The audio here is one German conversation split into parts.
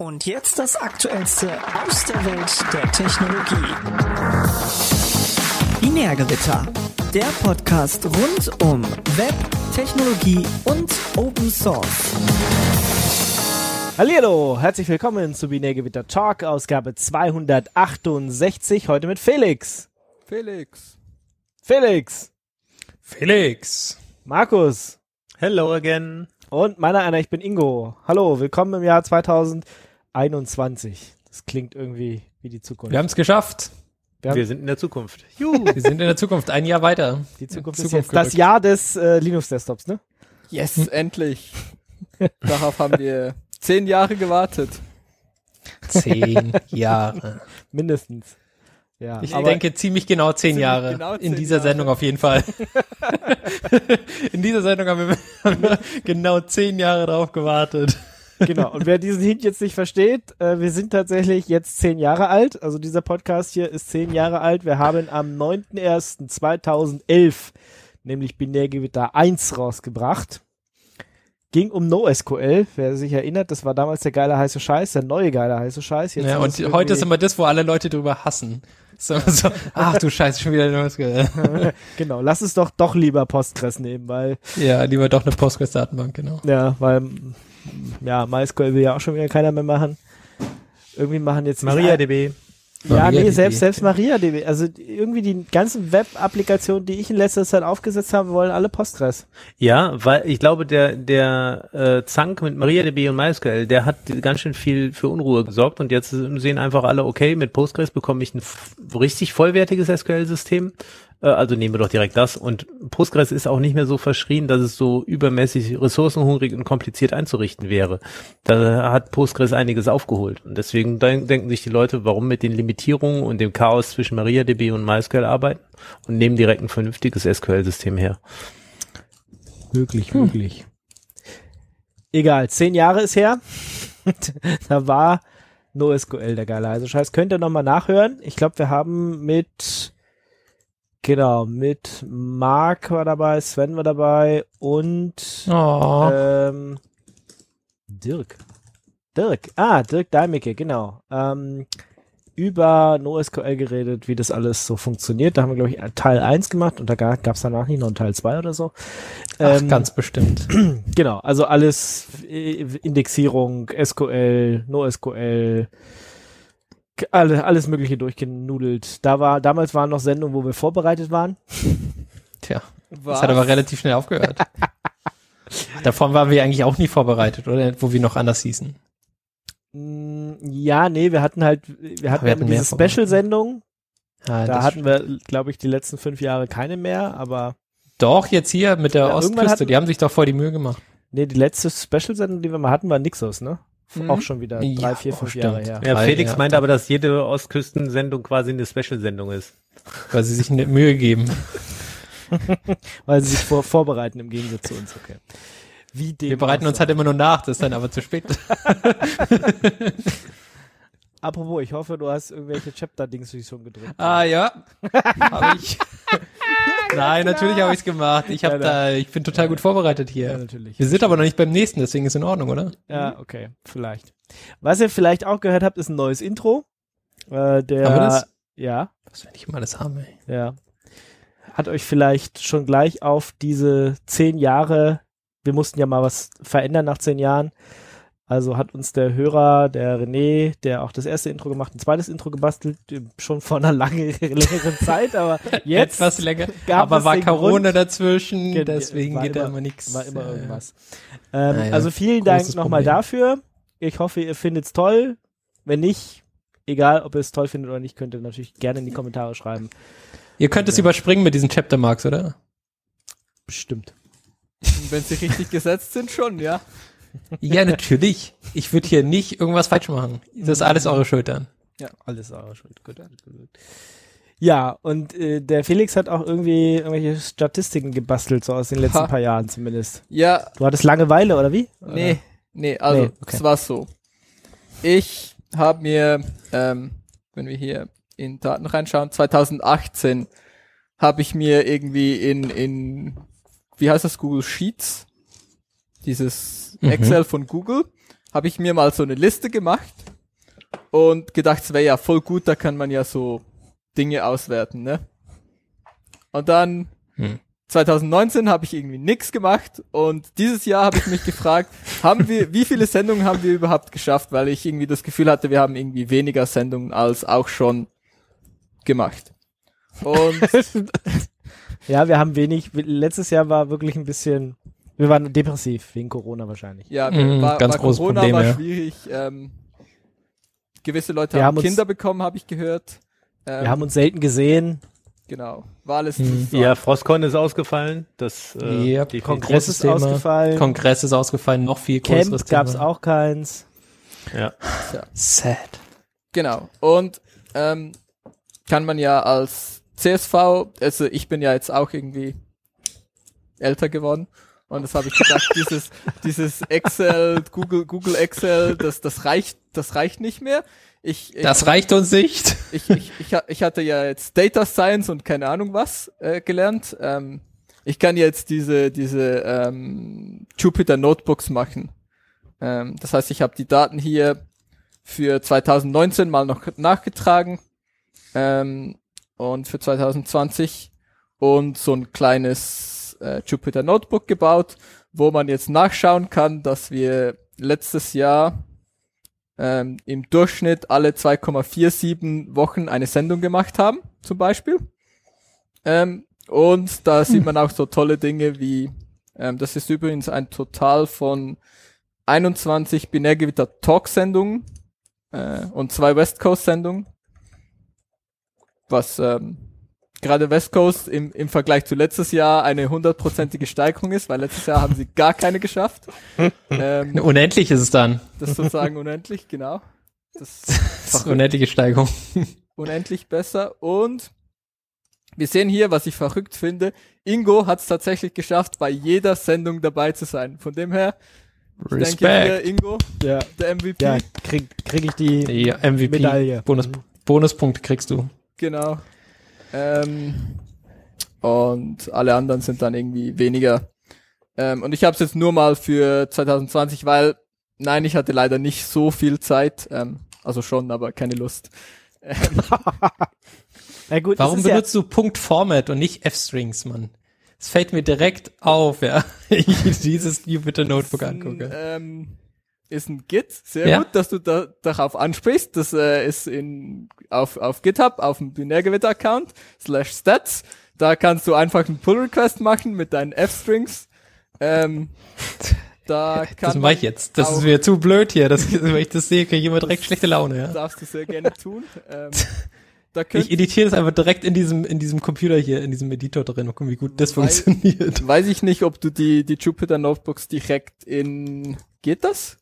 Und jetzt das Aktuellste aus der Welt der Technologie. Binärgewitter, der Podcast rund um Web, Technologie und Open Source. Hallo, herzlich willkommen zu Binärgewitter Talk, Ausgabe 268, heute mit Felix. Felix. Felix. Felix. Markus. Hello again. Und meiner einer, ich bin Ingo. Hallo, willkommen im Jahr 2021. Das klingt irgendwie wie die Zukunft. Wir haben es geschafft. Wir, wir, sind in der Zukunft. Juhu. wir sind in der Zukunft, ein Jahr weiter. Die Zukunft, Zukunft ist jetzt gerückt. das Jahr des äh, Linux-Desktops, ne? Yes, hm. endlich. Darauf haben wir zehn Jahre gewartet. Zehn Jahre. Mindestens. Ja, ich denke ziemlich genau zehn Jahre. Genau zehn in dieser Jahre. Sendung auf jeden Fall. in dieser Sendung haben wir, haben wir, genau zehn Jahre drauf gewartet. Genau. Und wer diesen Hint jetzt nicht versteht, äh, wir sind tatsächlich jetzt zehn Jahre alt. Also dieser Podcast hier ist zehn Jahre alt. Wir haben am 9.01.2011 nämlich Binärgewitter 1 rausgebracht. Ging um NoSQL, wer sich erinnert, das war damals der geile heiße Scheiß, der neue geile heiße Scheiß. Jetzt ja, und heute ist immer das, wo alle Leute drüber hassen. So, so, ach du Scheiße, schon wieder NoSQL. genau, lass es doch doch lieber Postgres nehmen, weil. Ja, lieber doch eine Postgres-Datenbank, genau. Ja, weil, ja, MySQL will ja auch schon wieder keiner mehr machen. Irgendwie machen jetzt. MariaDB. Ja, nee, selbst, selbst MariaDB. Also irgendwie die ganzen Web-Applikationen, die ich in letzter Zeit aufgesetzt habe, wollen alle Postgres. Ja, weil ich glaube, der, der äh, Zank mit MariaDB und MySQL, der hat ganz schön viel für Unruhe gesorgt und jetzt sehen einfach alle, okay, mit Postgres bekomme ich ein richtig vollwertiges SQL-System also nehmen wir doch direkt das. Und Postgres ist auch nicht mehr so verschrien, dass es so übermäßig ressourcenhungrig und kompliziert einzurichten wäre. Da hat Postgres einiges aufgeholt. Und deswegen denken sich die Leute, warum mit den Limitierungen und dem Chaos zwischen MariaDB und MySQL arbeiten und nehmen direkt ein vernünftiges SQL-System her. Möglich, hm. möglich. Egal, zehn Jahre ist her. da war NoSQL der geile heiße Scheiß. Könnt ihr nochmal nachhören. Ich glaube, wir haben mit Genau, mit Marc war dabei, Sven war dabei und oh. ähm, Dirk. Dirk, ah, Dirk Deimecke, genau. Ähm, über NoSQL geredet, wie das alles so funktioniert. Da haben wir, glaube ich, Teil 1 gemacht und da gab es danach nicht noch einen Teil 2 oder so. Ach, ähm, ganz bestimmt. Genau, also alles äh, Indexierung, SQL, NoSQL, alle, alles Mögliche durchgenudelt. Da war, damals waren noch Sendungen, wo wir vorbereitet waren. Tja, Was? das hat aber relativ schnell aufgehört. Davon waren wir eigentlich auch nie vorbereitet, oder? Wo wir noch anders hießen. Mm, ja, nee, wir hatten halt, wir hatten, wir hatten diese Special-Sendung. Ja, da hatten wir, glaube ich, die letzten fünf Jahre keine mehr, aber. Doch, jetzt hier mit der ja, Ostküste, hatten, die haben sich doch voll die Mühe gemacht. Nee, die letzte Special-Sendung, die wir mal hatten, war Nixos, ne? Mhm. Auch schon wieder drei, ja, vier, fünf Jahre her. Ja, Felix meinte aber, dass jede Ostküstensendung quasi eine Special-Sendung ist. Weil sie sich eine Mühe geben. Weil sie sich vor, vorbereiten im Gegensatz zu uns, okay. Wie Wir bereiten uns halt immer nur nach, das ist dann aber zu spät. Apropos, ich hoffe, du hast irgendwelche Chapter-Dings schon gedrückt. Ah ja, habe ich. Nein, natürlich habe ich es gemacht. Ich habe ja, da, ich bin total gut vorbereitet hier. Ja, natürlich. Wir sind aber noch nicht beim nächsten, deswegen ist in Ordnung, oder? Ja, okay, vielleicht. Was ihr vielleicht auch gehört habt, ist ein neues Intro. Äh, der, haben wir das? Ja. Das werde ich mal das haben, ey. Ja. Hat euch vielleicht schon gleich auf diese zehn Jahre, wir mussten ja mal was verändern nach zehn Jahren, also hat uns der Hörer, der René, der auch das erste Intro gemacht, ein zweites Intro gebastelt, schon vor einer langen, längeren Zeit, aber jetzt. Etwas länger. aber war Corona Grund, dazwischen, deswegen geht da immer nichts. War immer irgendwas. Ähm, ja, also vielen Dank nochmal dafür. Ich hoffe, ihr findet es toll. Wenn nicht, egal ob ihr es toll findet oder nicht, könnt ihr natürlich gerne in die Kommentare schreiben. Ihr könnt es ja. überspringen mit diesen Chapter Marks, oder? Bestimmt. Wenn sie richtig gesetzt sind, schon, ja. Ja, natürlich. Ich würde hier nicht irgendwas falsch machen. Das ist alles eure Schuld dann. Ja, alles eure Schuld. Gut, gut, gut. Ja, und äh, der Felix hat auch irgendwie irgendwelche Statistiken gebastelt, so aus den letzten ha. paar Jahren zumindest. Ja. Du hattest Langeweile, oder wie? Nee, oder? nee, also nee, okay. es war so. Ich habe mir, ähm, wenn wir hier in Daten reinschauen, 2018 habe ich mir irgendwie in, in, wie heißt das, Google Sheets, dieses mhm. Excel von Google, habe ich mir mal so eine Liste gemacht und gedacht, es wäre ja voll gut, da kann man ja so Dinge auswerten, ne? Und dann hm. 2019 habe ich irgendwie nix gemacht und dieses Jahr habe ich mich gefragt, haben wir, wie viele Sendungen haben wir überhaupt geschafft, weil ich irgendwie das Gefühl hatte, wir haben irgendwie weniger Sendungen als auch schon gemacht. Und ja, wir haben wenig. Letztes Jahr war wirklich ein bisschen. Wir waren depressiv wegen Corona wahrscheinlich. Ja, mhm, war, ganz war großes Corona Problem, war ja. schwierig. Ähm, gewisse Leute wir haben, haben Kinder bekommen, habe ich gehört. Ähm, wir haben uns selten gesehen. Genau. War alles. Hm. Ja, Frostcon ist ausgefallen. Das äh, yep, Kongress ist Thema. ausgefallen. Kongress ist ausgefallen. Noch viel größeres Camp gab es auch keins. Ja. ja. Sad. Genau. Und ähm, kann man ja als CSV, also ich bin ja jetzt auch irgendwie älter geworden. Und das habe ich gedacht, dieses, dieses Excel, Google, Google Excel, das, das reicht, das reicht nicht mehr. Ich, ich, das reicht uns nicht. Ich, ich, ich, ich hatte ja jetzt Data Science und keine Ahnung was äh, gelernt. Ähm, ich kann jetzt diese, diese ähm, Jupyter Notebooks machen. Ähm, das heißt, ich habe die Daten hier für 2019 mal noch nachgetragen ähm, und für 2020 und so ein kleines äh, Jupyter Notebook gebaut, wo man jetzt nachschauen kann, dass wir letztes Jahr ähm, im Durchschnitt alle 2,47 Wochen eine Sendung gemacht haben, zum Beispiel. Ähm, und da sieht man auch so tolle Dinge wie, ähm, das ist übrigens ein Total von 21 Binärgewitter Talk-Sendungen äh, und zwei West Coast-Sendungen. Was ähm, gerade West Coast im, im Vergleich zu letztes Jahr eine hundertprozentige Steigerung ist, weil letztes Jahr haben sie gar keine geschafft. ähm, unendlich ist es dann. Das ist sozusagen unendlich, genau. Das, das ist unendliche Steigerung. unendlich besser und wir sehen hier, was ich verrückt finde. Ingo hat es tatsächlich geschafft, bei jeder Sendung dabei zu sein. Von dem her, Respekt. denke hier, Ingo, ja. der MVP. Ja, krieg, krieg ich die, die MVP Medaille. Bonus, Bonuspunkte kriegst du. Genau. Ähm, und alle anderen sind dann irgendwie weniger. Ähm, und ich habe es jetzt nur mal für 2020, weil nein, ich hatte leider nicht so viel Zeit. Ähm, also schon, aber keine Lust. Ähm, Na gut, Warum benutzt ja du Punkt Format und nicht F-Strings, Mann? Es fällt mir direkt auf, ja, ich dieses Jupyter Notebook angucke. Ähm, ist ein Git. Sehr ja. gut, dass du da, darauf ansprichst. Das äh, ist in, auf, auf GitHub, auf dem Binärgewitter-Account, slash stats. Da kannst du einfach einen Pull-Request machen mit deinen F-Strings. Ähm, da kann das mache ich jetzt. Das ist mir zu blöd hier. Das, wenn ich das sehe, kriege ich immer direkt schlechte Laune. Ja. Darfst du sehr gerne tun. Ähm, ich editiere das einfach direkt in diesem, in diesem Computer hier, in diesem Editor drin und gucken, wie gut das weiß, funktioniert. Weiß ich nicht, ob du die, die Jupyter Notebooks direkt in, geht das?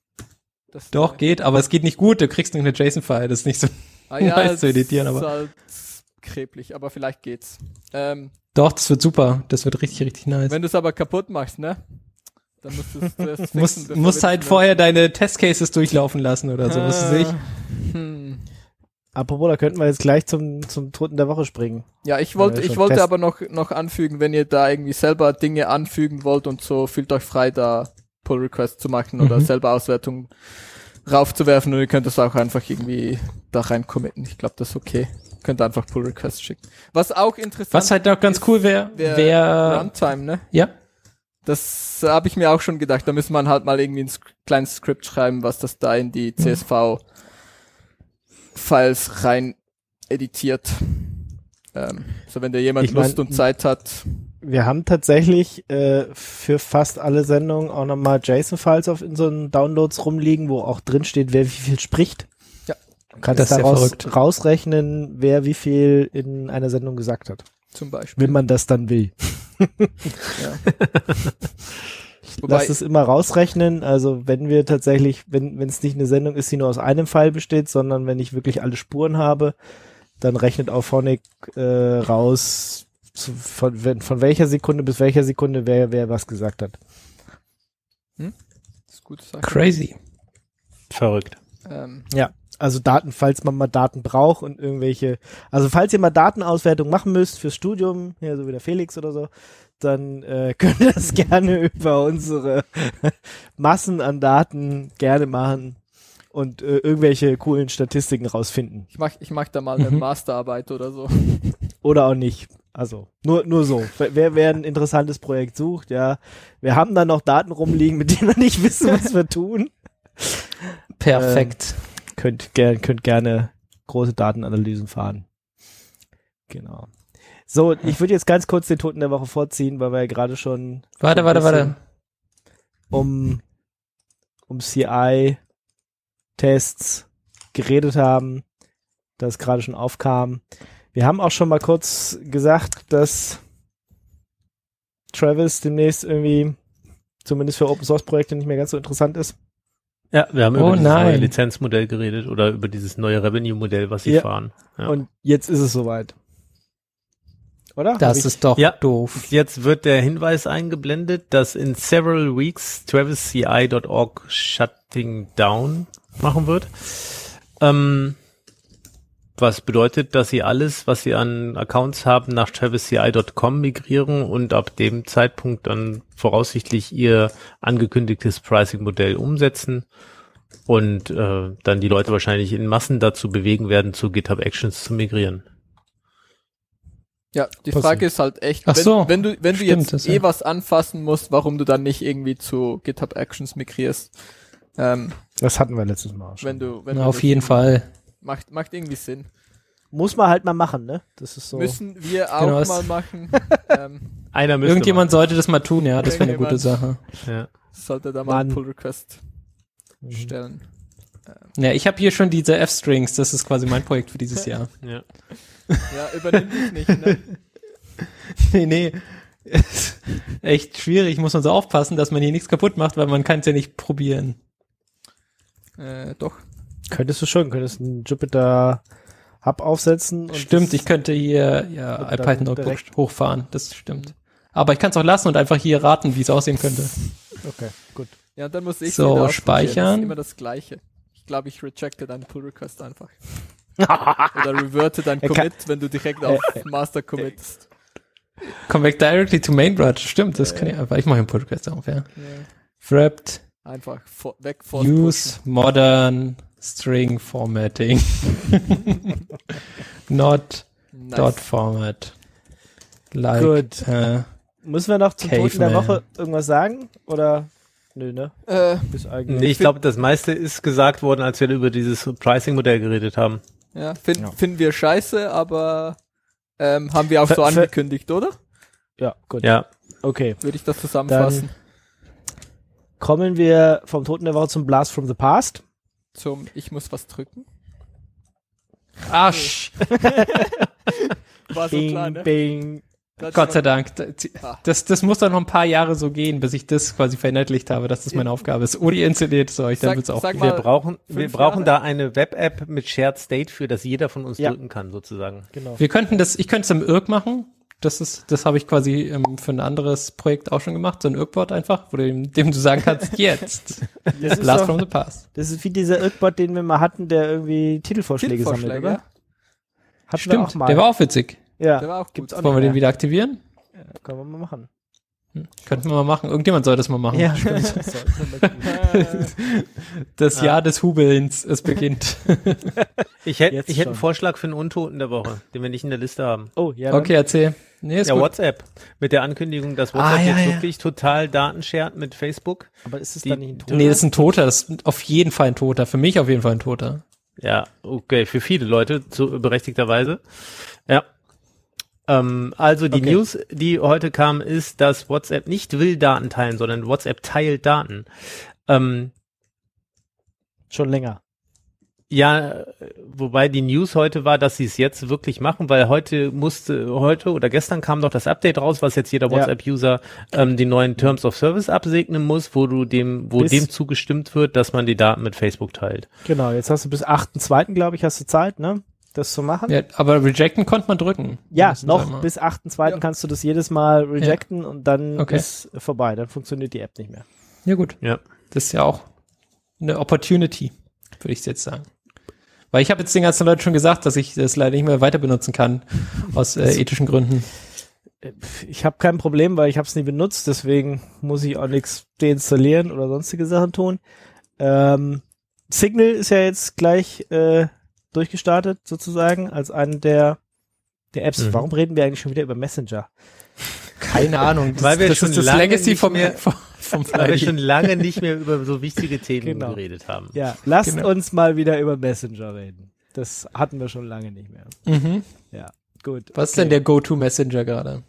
Das Doch, geht, aber es geht nicht gut. Du kriegst nur eine JSON-File. Das ist nicht so ah, ja, nice zu editieren. Aber. Ist halt kreblich, aber vielleicht geht's. Ähm, Doch, das wird super. Das wird richtig, richtig nice. Wenn du es aber kaputt machst, ne? Dann musst du es zuerst musst, musst halt vorher deine Testcases durchlaufen lassen oder so, was weiß ich. Hm. Apropos, da könnten wir jetzt gleich zum, zum Toten der Woche springen. Ja, ich wollte, ich wollte aber noch, noch anfügen, wenn ihr da irgendwie selber Dinge anfügen wollt und so, fühlt euch frei, da Pull Request zu machen oder mhm. selber Auswertung raufzuwerfen und ihr könnt das auch einfach irgendwie da rein committen. Ich glaube, das ist okay. Ihr könnt einfach Pull Request schicken. Was auch interessant Was halt auch ganz cool wäre, wäre wär, Runtime, ne? Ja. Das habe ich mir auch schon gedacht. Da müsste man halt mal irgendwie ein kleines Skript schreiben, was das da in die CSV Files rein editiert. Ähm, so wenn da jemand ich Lust mein, und Zeit hat, wir haben tatsächlich äh, für fast alle Sendungen auch nochmal JSON-Files auf einen Downloads rumliegen, wo auch drin steht, wer wie viel spricht. Ja. Du kannst das daraus rausrechnen, wer wie viel in einer Sendung gesagt hat. Zum Beispiel. Wenn man das dann will. ja. Lass es immer rausrechnen. Also wenn wir tatsächlich, wenn wenn es nicht eine Sendung ist, die nur aus einem Pfeil besteht, sondern wenn ich wirklich alle Spuren habe, dann rechnet auch Phonic äh, raus, zu, von, von welcher Sekunde bis welcher Sekunde wer, wer was gesagt hat. Hm? Das ist gut Crazy. Verrückt. Ähm, ja, also Daten, falls man mal Daten braucht und irgendwelche, also falls ihr mal Datenauswertung machen müsst fürs Studium, ja, so wie der Felix oder so, dann äh, könnt ihr das gerne über unsere Massen an Daten gerne machen und äh, irgendwelche coolen Statistiken rausfinden. Ich mach, ich mach da mal eine mhm. Masterarbeit oder so. Oder auch nicht. Also nur nur so. Wer, wer ein interessantes Projekt sucht, ja, wir haben da noch Daten rumliegen, mit denen wir nicht wissen, was wir tun. Perfekt. Ähm, könnt, ger könnt gerne große Datenanalysen fahren. Genau. So, ich würde jetzt ganz kurz den Toten der Woche vorziehen, weil wir ja gerade schon. Warte, warte, warte. Um, um CI-Tests geredet haben, das gerade schon aufkam. Wir haben auch schon mal kurz gesagt, dass Travis demnächst irgendwie zumindest für Open Source Projekte nicht mehr ganz so interessant ist. Ja, wir haben oh, über dieses neue Lizenzmodell geredet oder über dieses neue Revenue-Modell, was sie ja. fahren. Ja. Und jetzt ist es soweit. Oder? Das ist doch ja. doof. Jetzt wird der Hinweis eingeblendet, dass in several weeks travisci.org shutting down machen wird. Ähm, was bedeutet, dass sie alles, was sie an Accounts haben, nach travisci.com migrieren und ab dem Zeitpunkt dann voraussichtlich ihr angekündigtes Pricing-Modell umsetzen und äh, dann die Leute wahrscheinlich in Massen dazu bewegen werden, zu GitHub Actions zu migrieren. Ja, die Passiert. Frage ist halt echt, wenn, so, wenn du, wenn du jetzt das, eh ja. was anfassen musst, warum du dann nicht irgendwie zu GitHub Actions migrierst. Ähm, das hatten wir letztes Mal schon. Wenn du, wenn Na, du auf jeden Fall. Macht, macht irgendwie Sinn. Muss man halt mal machen, ne? Das ist so. Müssen wir auch genau, mal machen. ähm, Einer müsste Irgendjemand sollte das mal tun, ja, das wäre eine gute Sache. Ja. Sollte da mal einen Pull Request mhm. stellen. Ähm. Ja, ich habe hier schon diese F-Strings, das ist quasi mein Projekt für dieses Jahr. ja. ja, übernimm dich nicht, ne? nee, nee. Ist echt schwierig, muss man so aufpassen, dass man hier nichts kaputt macht, weil man kann es ja nicht probieren. Äh, doch. Könntest du schon, könntest einen Jupyter Hub aufsetzen. stimmt, ich könnte hier ja iPython Notebook hochfahren, das stimmt. Aber ich kann es auch lassen und einfach hier raten, wie es aussehen könnte. Okay, gut. Ja, dann muss ich so speichern. Das ist immer das Gleiche. Ich glaube, ich rejecte deinen Pull Request einfach. Oder reverte dein Commit, wenn du direkt auf Master committest. Come back directly to main branch. Stimmt, das kann ich einfach. Ich mache einen Pull Request auf, ja. ja. Wrapped. Einfach weg von Use modern string formatting. Not nice. dot format. Like, Gut. Äh, Müssen wir noch zum Caveman. Toten der Woche irgendwas sagen? Oder Nö, ne? Äh, nee, ich glaube, das meiste ist gesagt worden, als wir über dieses Pricing-Modell geredet haben. Ja, find, ja. finden wir scheiße, aber ähm, haben wir auch so angekündigt, oder? Ja, gut. Ja. Okay. Würde ich das zusammenfassen. Dann kommen wir vom Toten der Woche zum Blast from the Past. Zum Ich muss was drücken. Arsch! War so bing, klar, ne? Bing. Gott sei Dank. Ah. Das, das muss dann noch ein paar Jahre so gehen, bis ich das quasi verinnerlicht habe, dass das meine Aufgabe ist. Oder ihr installiert es euch, dann wird es auch. Sag wir brauchen, wir brauchen da eine Web-App mit Shared State für, dass jeder von uns ja. drücken kann, sozusagen. Genau. Wir könnten das, ich könnte es im Irk machen. Das ist, das habe ich quasi ähm, für ein anderes Projekt auch schon gemacht, so ein Irkbot einfach, wo du dem, dem du sagen kannst, jetzt. Das Blast from the Past. Das ist wie dieser Irkbot, den wir mal hatten, der irgendwie Titelvorschläge, Titelvorschläge sammelt, oder? Hatten Stimmt, der war auch witzig. Ja. Der war auch gut. Wollen wir den wieder aktivieren? Ja, können wir mal machen. Hm. Könnten wir mal machen. Irgendjemand soll das mal machen. Ja, das Jahr des Hubelns, es beginnt. ich hätte ich hätte einen Vorschlag für einen Untoten der Woche, den wir nicht in der Liste haben. Oh, ja. Dann. Okay, erzähl. Nee, ist ja, gut. WhatsApp. Mit der Ankündigung, dass WhatsApp ah, ja, jetzt ja. wirklich total Daten shared mit Facebook. Aber ist es dann nicht ein Toter? Nee, das ist ein Toter. Das ist auf jeden Fall ein Toter. Für mich auf jeden Fall ein Toter. Ja, okay. Für viele Leute, zu berechtigterweise. Ja. Ähm, also die okay. News, die heute kam, ist, dass WhatsApp nicht will Daten teilen, sondern WhatsApp teilt Daten. Ähm, Schon länger. Ja, wobei die News heute war, dass sie es jetzt wirklich machen, weil heute musste, heute oder gestern kam doch das Update raus, was jetzt jeder WhatsApp-User ähm, die neuen Terms of Service absegnen muss, wo du dem, wo bis, dem zugestimmt wird, dass man die Daten mit Facebook teilt. Genau, jetzt hast du bis 8.2., glaube ich, hast du Zeit, ne? Das zu machen. Ja, aber rejecten konnte man drücken. Ja, noch bis 8.2. Ja. kannst du das jedes Mal rejecten ja. und dann okay. ist vorbei. Dann funktioniert die App nicht mehr. Ja, gut. Ja. Das ist ja auch eine Opportunity, würde ich jetzt sagen. Weil ich habe jetzt den ganzen Leuten schon gesagt, dass ich das leider nicht mehr weiter benutzen kann, aus äh, ethischen Gründen. Ich habe kein Problem, weil ich habe es nie benutzt, deswegen muss ich auch nichts deinstallieren oder sonstige Sachen tun. Ähm, Signal ist ja jetzt gleich äh, durchgestartet, sozusagen, als eine der, der Apps. Mhm. Warum reden wir eigentlich schon wieder über Messenger? Keine Ahnung. Das, Weil wir das schon ist das Legacy von mir. Vom, vom Weil wir schon lange nicht mehr über so wichtige Themen genau. geredet haben. Ja, lasst genau. uns mal wieder über Messenger reden. Das hatten wir schon lange nicht mehr. Mhm. Ja, gut. Was okay. ist denn der Go-To-Messenger gerade?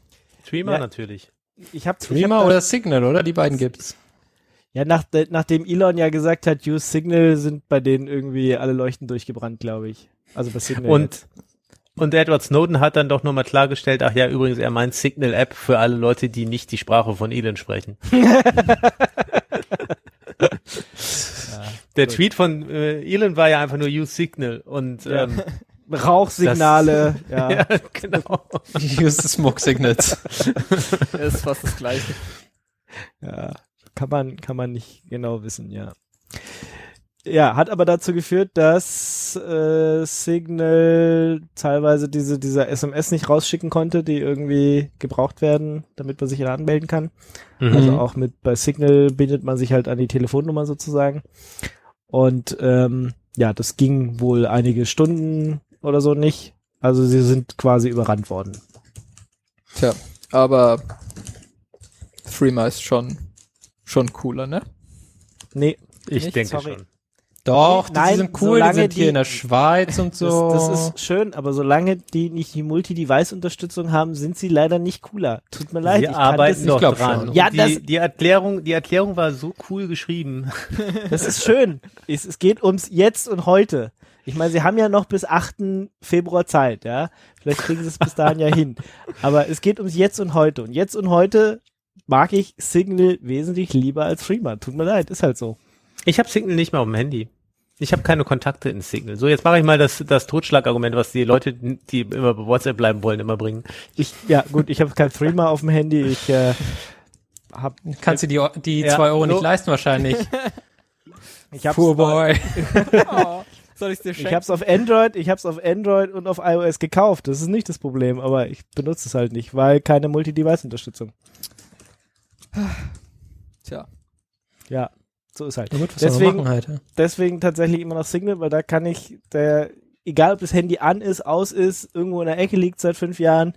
Streamer ja. natürlich. Ich hab, Streamer ich hab oder Signal, oder? Die beiden gibt's. Ja, nach, nachdem Elon ja gesagt hat, use Signal, sind bei denen irgendwie alle Leuchten durchgebrannt, glaube ich. Also bei Signal. Und jetzt. Und Edward Snowden hat dann doch nochmal klargestellt, ach ja, übrigens, er meint Signal-App für alle Leute, die nicht die Sprache von Elon sprechen. ja, Der gut. Tweet von äh, Elon war ja einfach nur Use Signal und ja. ähm, Rauchsignale. Das, ja. ja, genau. Use Smoke Signals. ist fast das Gleiche. Ja, kann man, kann man nicht genau wissen, ja. Ja, hat aber dazu geführt, dass äh, Signal teilweise diese dieser SMS nicht rausschicken konnte, die irgendwie gebraucht werden, damit man sich da anmelden kann. Mhm. Also auch mit bei Signal bindet man sich halt an die Telefonnummer sozusagen. Und ähm, ja, das ging wohl einige Stunden oder so nicht. Also sie sind quasi überrannt worden. Tja, aber Threema ist schon schon cooler, ne? Nee, ich nicht, denke sorry. schon. Doch, Nein, die sind cool, die sind hier in der Schweiz und so. Das, das ist schön, aber solange die nicht die Multi-Device-Unterstützung haben, sind sie leider nicht cooler. Tut mir leid. Sie ich arbeiten doch glaub dran. Schon. Ja, die, das, die Erklärung, die Erklärung war so cool geschrieben. Das ist schön. es, es geht ums Jetzt und Heute. Ich meine, sie haben ja noch bis 8. Februar Zeit, ja. Vielleicht kriegen sie es bis dahin ja hin. Aber es geht ums Jetzt und Heute. Und Jetzt und Heute mag ich Signal wesentlich lieber als Freeman. Tut mir leid, ist halt so. Ich habe Signal nicht mehr auf dem Handy. Ich habe keine Kontakte in Signal. So, jetzt mache ich mal das, das Totschlagargument, was die Leute, die immer bei WhatsApp bleiben wollen, immer bringen. Ich, ja, gut, ich habe kein Threema auf dem Handy. Ich äh, hab, Kannst du die, die ja, zwei Euro so. nicht leisten wahrscheinlich. ich hab's Poor boy. oh, soll ich's dir schenken? Ich hab's auf Android, ich hab's auf Android und auf iOS gekauft. Das ist nicht das Problem, aber ich benutze es halt nicht, weil keine Multi-Device-Unterstützung. Tja. Ja. So ist halt. Ja, gut, deswegen, halt, ja. deswegen tatsächlich immer noch Signal, weil da kann ich, der, egal ob das Handy an ist, aus ist, irgendwo in der Ecke liegt seit fünf Jahren,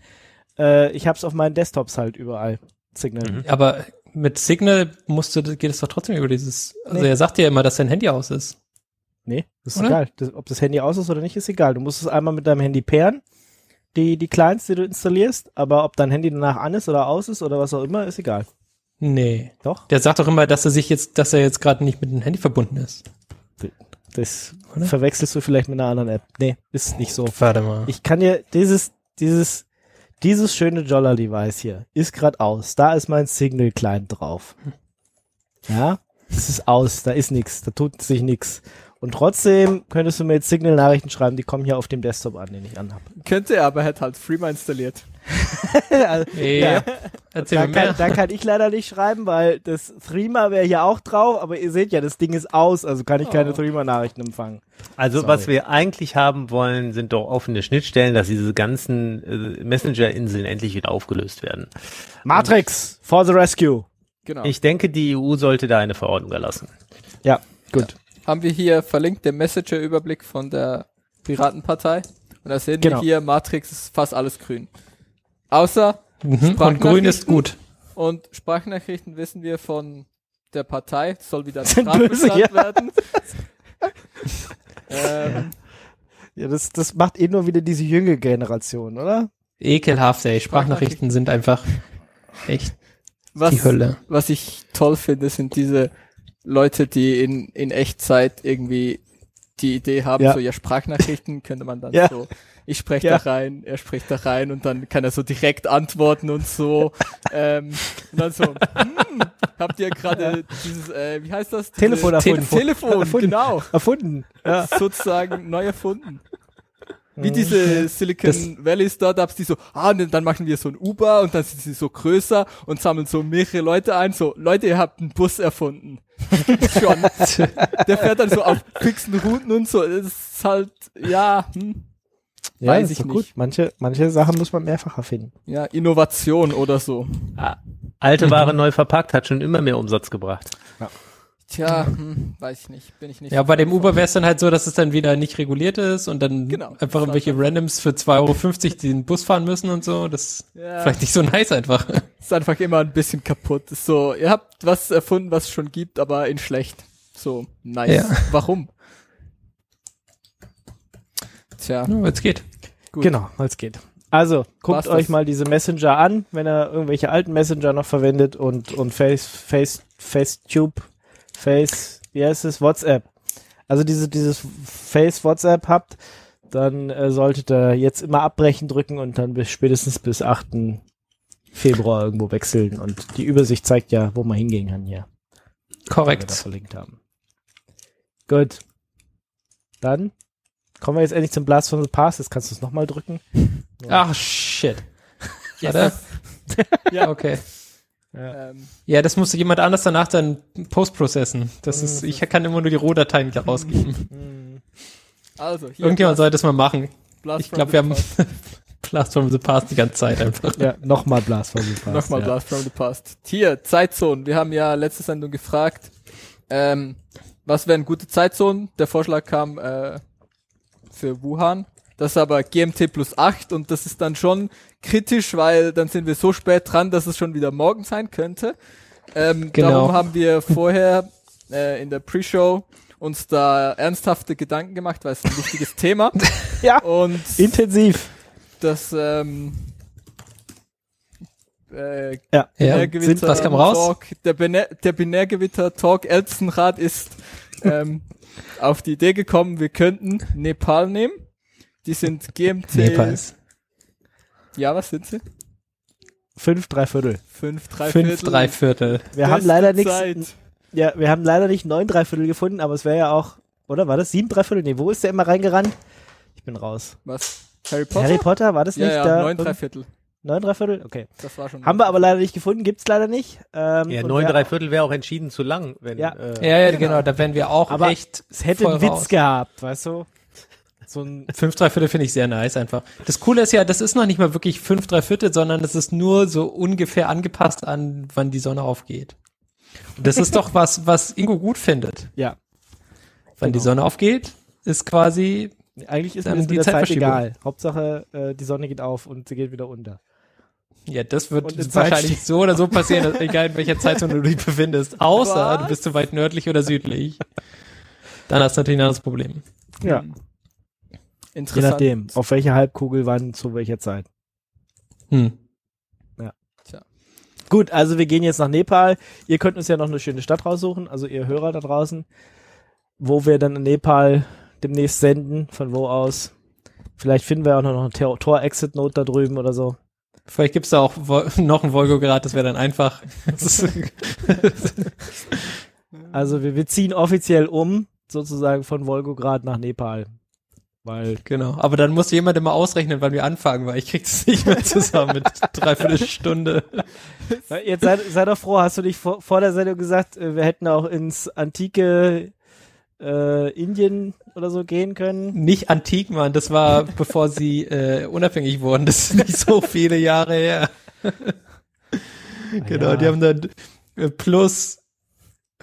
äh, ich hab's auf meinen Desktops halt überall. Signal. Mhm. Aber mit Signal musst du, geht es doch trotzdem über dieses, also nee. er sagt dir ja immer, dass sein Handy aus ist. Nee, das ist oder? egal. Das, ob das Handy aus ist oder nicht, ist egal. Du musst es einmal mit deinem Handy pairen, die, die Clients, die du installierst, aber ob dein Handy danach an ist oder aus ist oder was auch immer, ist egal. Nee. Doch? Der sagt doch immer, dass er sich jetzt, dass er jetzt gerade nicht mit dem Handy verbunden ist. Das Oder? verwechselst du vielleicht mit einer anderen App. Nee, ist nicht so. Warte mal. Ich kann dir dieses, dieses, dieses schöne Jolla-Device hier ist gerade aus. Da ist mein Signal-Client drauf. Ja, es ist aus, da ist nichts, da tut sich nichts. Und trotzdem könntest du mir jetzt Signal-Nachrichten schreiben, die kommen hier auf dem Desktop an, den ich anhabe. Könnte er, aber er hat halt Freema installiert. also, ja. Erzähl da, mir mehr. Kann, da kann ich leider nicht schreiben, weil das Threema wäre hier auch drauf, aber ihr seht ja, das Ding ist aus, also kann ich keine oh. Threema-Nachrichten empfangen. Also Sorry. was wir eigentlich haben wollen, sind doch offene Schnittstellen, dass diese ganzen äh, Messenger-Inseln endlich wieder aufgelöst werden. Matrix, for the rescue. Genau. Ich denke, die EU sollte da eine Verordnung erlassen. Ja, gut. Ja haben wir hier verlinkt den Messenger-Überblick von der Piratenpartei. Und da sehen genau. wir hier, Matrix ist fast alles grün. Außer mhm. Und grün ist gut. Und Sprachnachrichten wissen wir von der Partei, soll wieder strafbestand ja. werden. ähm, ja, das, das macht eh nur wieder diese jüngere Generation, oder? Ekelhaft, ey. Sprachnachrichten sind einfach echt was, die Hölle. Was ich toll finde, sind diese Leute, die in, in Echtzeit irgendwie die Idee haben, ja. so ja Sprachnachrichten könnte man dann ja. so, ich spreche ja. da rein, er spricht da rein und dann kann er so direkt antworten und so. ähm, und dann so, hm, habt ihr gerade dieses, äh, wie heißt das? Diese Telefon erfunden. Te Telefon, erfunden. genau. Erfunden. Ja. Sozusagen neu erfunden. Wie diese Silicon das Valley Startups, die so, ah, dann machen wir so ein Uber und dann sind sie so größer und sammeln so mehrere Leute ein. So, Leute, ihr habt einen Bus erfunden. Schon. Der fährt dann so auf fixen Routen und so. Das ist halt, ja, hm. Ja, Weiß ich nicht. Gut. Manche, manche Sachen muss man mehrfach erfinden. Ja, Innovation oder so. Ah, alte Ware neu verpackt hat schon immer mehr Umsatz gebracht. Ja. Tja, hm, weiß ich nicht, bin ich nicht. Ja, bei dem Uber wäre es dann halt so, dass es dann wieder nicht reguliert ist und dann genau, einfach irgendwelche Randoms für 2,50 Euro den Bus fahren müssen und so. Das ja. vielleicht nicht so nice einfach. Ist einfach immer ein bisschen kaputt. Ist so, ihr habt was erfunden, was es schon gibt, aber in schlecht. So, nice. Ja. Warum? Tja. Ja, es geht. Gut. Genau, weil es geht. Also, guckt War's euch das? mal diese Messenger an, wenn ihr irgendwelche alten Messenger noch verwendet und, und Face, Face, FaceTube, Face, wie heißt es? WhatsApp. Also diese, dieses Face WhatsApp habt, dann äh, solltet ihr jetzt immer abbrechen drücken und dann bis spätestens bis 8. Februar irgendwo wechseln. Und die Übersicht zeigt ja, wo man hingehen kann hier. Korrekt. Verlinkt haben. Gut. Dann kommen wir jetzt endlich zum Blast from the Past. Jetzt kannst du es nochmal drücken. Ja. Ach, shit. Yes. ja, okay. Ja. Ähm, ja, das musste jemand anders danach dann postprocessen. Das ist, ich kann immer nur die Rohdateien wieder rausgeben. Mhm. Also, hier Irgendjemand sollte das mal machen. Blast ich glaube, wir haben Blast from the Past die ganze Zeit einfach. Ja, nochmal Blast from the Past. nochmal ja. Blast from the Past. Hier, Zeitzonen. Wir haben ja letzte Sendung gefragt, ähm, was wären gute Zeitzonen? Der Vorschlag kam äh, für Wuhan. Das ist aber GMT plus 8 und das ist dann schon kritisch, weil dann sind wir so spät dran, dass es schon wieder morgen sein könnte. Ähm, genau. Darum haben wir vorher äh, in der Pre-Show uns da ernsthafte Gedanken gemacht, weil es ein wichtiges Thema. ja. Und intensiv. Das ähm, äh, ja. Binärgewitter was kam raus? Talk, der, Binär, der Binärgewitter Talk Elzenrad ist ähm, auf die Idee gekommen, wir könnten Nepal nehmen. Die sind GMT. Nepals. Ja, was sind sie? Fünf, drei Viertel. Fünf, drei Viertel. Fünf, drei Viertel. Wir haben leider nichts. Ja, wir haben leider nicht neun, drei Viertel gefunden, aber es wäre ja auch, oder war das sieben, drei Viertel? Nee, wo ist der immer reingerannt? Ich bin raus. Was? Harry Potter? Harry Potter, war das ja, nicht ja, da? neun, drei Viertel. Neun, drei Viertel? Okay. Das war schon. Haben wir aber leider nicht gefunden, gibt's leider nicht. Ähm, ja, neun, drei Viertel wäre auch entschieden zu lang, wenn. Ja, äh, ja, ja, genau. genau, da wären wir auch aber echt. Es hätte einen Witz raus. gehabt, weißt du? So ein fünf, drei Viertel finde ich sehr nice einfach. Das Coole ist ja, das ist noch nicht mal wirklich fünf, drei Viertel, sondern es ist nur so ungefähr angepasst an, wann die Sonne aufgeht. Und das ist doch was, was Ingo gut findet. Ja. Wenn genau. die Sonne aufgeht, ist quasi eigentlich ist mir die Zeit egal. Hauptsache äh, die Sonne geht auf und sie geht wieder unter. Ja, das wird wahrscheinlich so oder so passieren, egal in welcher Zeitzone du dich befindest. Außer Was? du bist zu weit nördlich oder südlich. Dann hast du natürlich ein anderes Problem. Ja. Interessant. Je nachdem, auf welcher Halbkugel wann zu welcher Zeit. Hm. Ja. Tja. Gut, also wir gehen jetzt nach Nepal. Ihr könnt uns ja noch eine schöne Stadt raussuchen, also ihr Hörer da draußen, wo wir dann in Nepal demnächst senden, von wo aus. Vielleicht finden wir auch noch eine Tor-Exit-Note da drüben oder so. Vielleicht gibt's da auch noch ein Volgograd, das wäre dann einfach. also wir, wir ziehen offiziell um, sozusagen von Volgograd nach Nepal. Weil genau, aber dann muss jemand immer ausrechnen, wann wir anfangen, weil ich krieg das nicht mehr zusammen mit dreiviertel Stunde. Jetzt sei, sei doch froh, hast du dich vor, vor der Sendung gesagt, äh, wir hätten auch ins antike äh, Indien oder so gehen können? Nicht antik, Mann, das war bevor sie äh, unabhängig wurden, das ist nicht so viele Jahre her. genau, ja. die haben dann äh, plus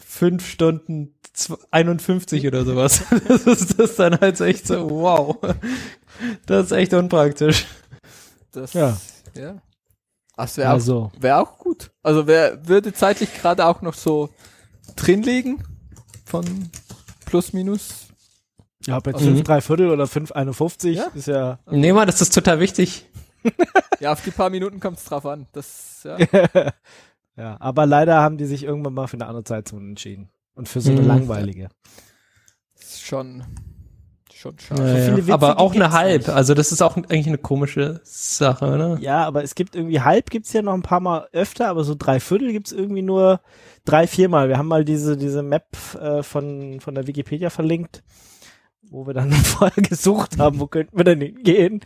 fünf Stunden 51 oder sowas. Das ist das dann halt echt so, wow. Das ist echt unpraktisch. Das, ja. ja. Das wäre also. auch, wär auch gut. Also wer würde zeitlich gerade auch noch so drin liegen von plus minus. Ja, ob jetzt 5, 3 Viertel oder 5, 51 ja? ist ja. Nee, mal, das ist total wichtig. ja, auf die paar Minuten kommt es drauf an. Das, ja. ja, aber leider haben die sich irgendwann mal für eine andere Zeitzone entschieden. Und für so eine mhm. langweilige. Ist schon, schon schade. Ja, ja. Aber auch eine Halb. Nicht. Also das ist auch eigentlich eine komische Sache, oder? Ja, aber es gibt irgendwie Halb gibt's ja noch ein paar Mal öfter, aber so drei Viertel gibt's irgendwie nur drei, viermal. Wir haben mal diese, diese Map äh, von, von der Wikipedia verlinkt, wo wir dann vorher gesucht haben, wo könnten wir denn hingehen.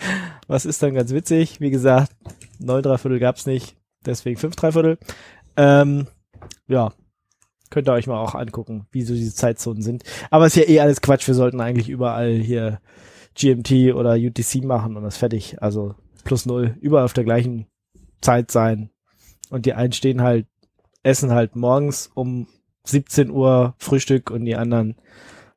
Was ist dann ganz witzig. Wie gesagt, neun Dreiviertel gab's nicht, deswegen fünf Dreiviertel. Ähm, ja, Könnt ihr euch mal auch angucken, wie so diese Zeitzonen sind. Aber ist ja eh alles Quatsch. Wir sollten eigentlich überall hier GMT oder UTC machen und das fertig. Also plus null, überall auf der gleichen Zeit sein. Und die einen stehen halt, essen halt morgens um 17 Uhr Frühstück und die anderen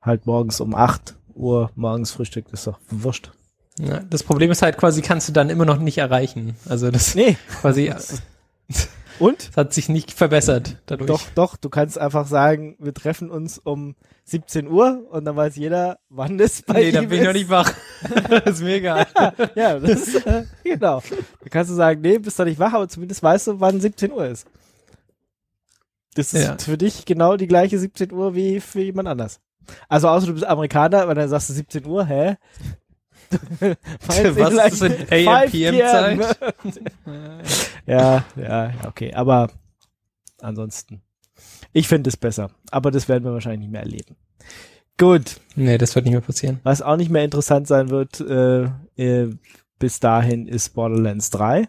halt morgens um 8 Uhr morgens Frühstück. Das ist doch wurscht. Ja, das Problem ist halt quasi, kannst du dann immer noch nicht erreichen. Also das Nee. quasi Und? es hat sich nicht verbessert dadurch. Doch, doch, du kannst einfach sagen, wir treffen uns um 17 Uhr und dann weiß jeder, wann es bei nee, ihm dann bin ich ist. noch nicht wach. das ist mir egal. Ja, das ist, äh, genau. Da kannst du sagen, nee, bist doch nicht wach, aber zumindest weißt du, wann 17 Uhr ist. Das ist Ja. für dich genau die gleiche 17 Uhr wie für jemand anders. Also außer du bist Amerikaner, weil dann sagst du 17 Uhr, hä? Was ist das denn? 5 AM, PM Zeit? ja, ja, ja, okay. Aber ansonsten, ich finde es besser. Aber das werden wir wahrscheinlich nicht mehr erleben. Gut. Nee, das wird nicht mehr passieren. Was auch nicht mehr interessant sein wird, äh, äh, bis dahin ist Borderlands 3.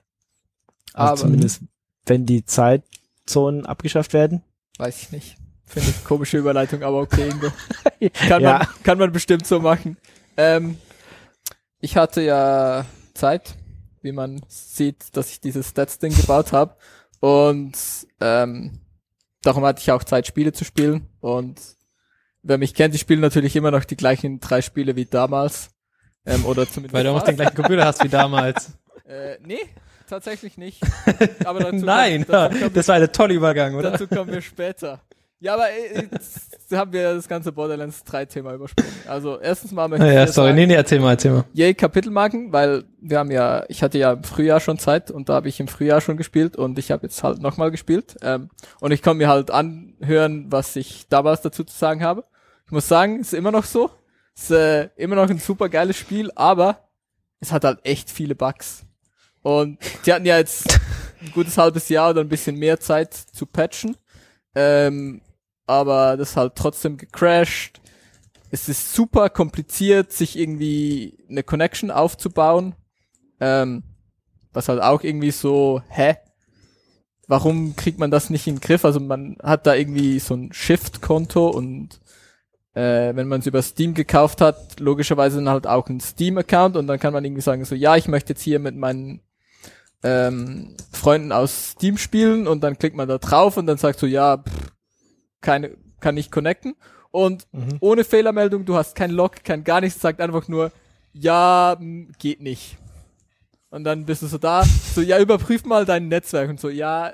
Also Aber- zumindest, wenn die Zeitzonen abgeschafft werden. Weiß ich nicht. Finde ich komische Überleitung, aber okay, Ingo. Kann, Ja. man, kann man bestimmt so machen. Ähm, ich hatte ja Zeit, wie man sieht, dass ich dieses Stats-Ding gebaut habe. Und ähm, darum hatte ich auch Zeit, Spiele zu spielen. Und wer mich kennt, ich spiele natürlich immer noch die gleichen drei Spiele wie damals. Ähm, oder zumindest Weil du auch den gleichen Computer hast wie damals. Äh, nee, tatsächlich nicht. Aber dazu Nein, dazu kommen das war ein toller Übergang, oder? Dazu kommen wir später. Ja, aber äh, jetzt haben wir das ganze Borderlands 3 Thema übersprungen. Also erstens mal möchte ich Ja, sorry, nee, nee, erzähl mal, erzähl mal. yay Kapitelmarken, weil wir haben ja, ich hatte ja im Frühjahr schon Zeit und da habe ich im Frühjahr schon gespielt und ich habe jetzt halt nochmal gespielt. Ähm, und ich kann mir halt anhören, was ich damals dazu zu sagen habe. Ich muss sagen, ist immer noch so. Ist äh, immer noch ein super geiles Spiel, aber es hat halt echt viele Bugs. Und die hatten ja jetzt ein gutes halbes Jahr oder ein bisschen mehr Zeit zu patchen. Ähm, aber das halt trotzdem gecrashed. Es ist super kompliziert, sich irgendwie eine Connection aufzubauen. Ähm, was halt auch irgendwie so, hä? Warum kriegt man das nicht in den Griff? Also man hat da irgendwie so ein Shift-Konto und äh, wenn man es über Steam gekauft hat, logischerweise dann halt auch ein Steam-Account und dann kann man irgendwie sagen so, ja, ich möchte jetzt hier mit meinen ähm, Freunden aus Steam spielen und dann klickt man da drauf und dann sagt so, ja, pff, keine, kann nicht connecten. Und Mhm. ohne Fehlermeldung, du hast kein Log, kein gar nichts, sagt einfach nur, ja, geht nicht. Und dann bist du so da, so, ja, überprüf mal dein Netzwerk und so, ja,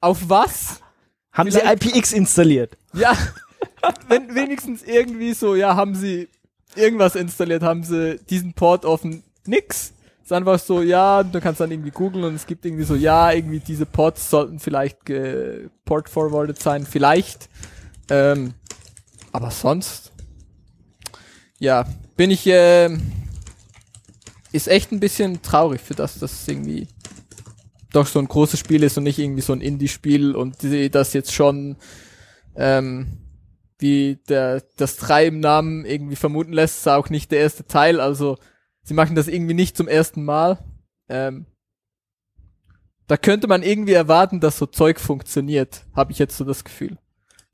auf was? Haben sie Vielleicht- IPX installiert? Ja, wenn wenigstens irgendwie so, ja, haben sie irgendwas installiert, haben sie diesen Port offen, nix. Ist einfach so, ja, du kannst dann irgendwie googeln und es gibt irgendwie so, ja, irgendwie diese Ports sollten vielleicht port forwarded sein, vielleicht. Ähm, aber sonst, ja, bin ich, ähm, ist echt ein bisschen traurig für das, dass es irgendwie doch so ein großes Spiel ist und nicht irgendwie so ein Indie-Spiel und das jetzt schon ähm, wie der das 3 im Namen irgendwie vermuten lässt, ist auch nicht der erste Teil. Also sie machen das irgendwie nicht zum ersten Mal. Ähm, da könnte man irgendwie erwarten, dass so Zeug funktioniert, habe ich jetzt so das Gefühl.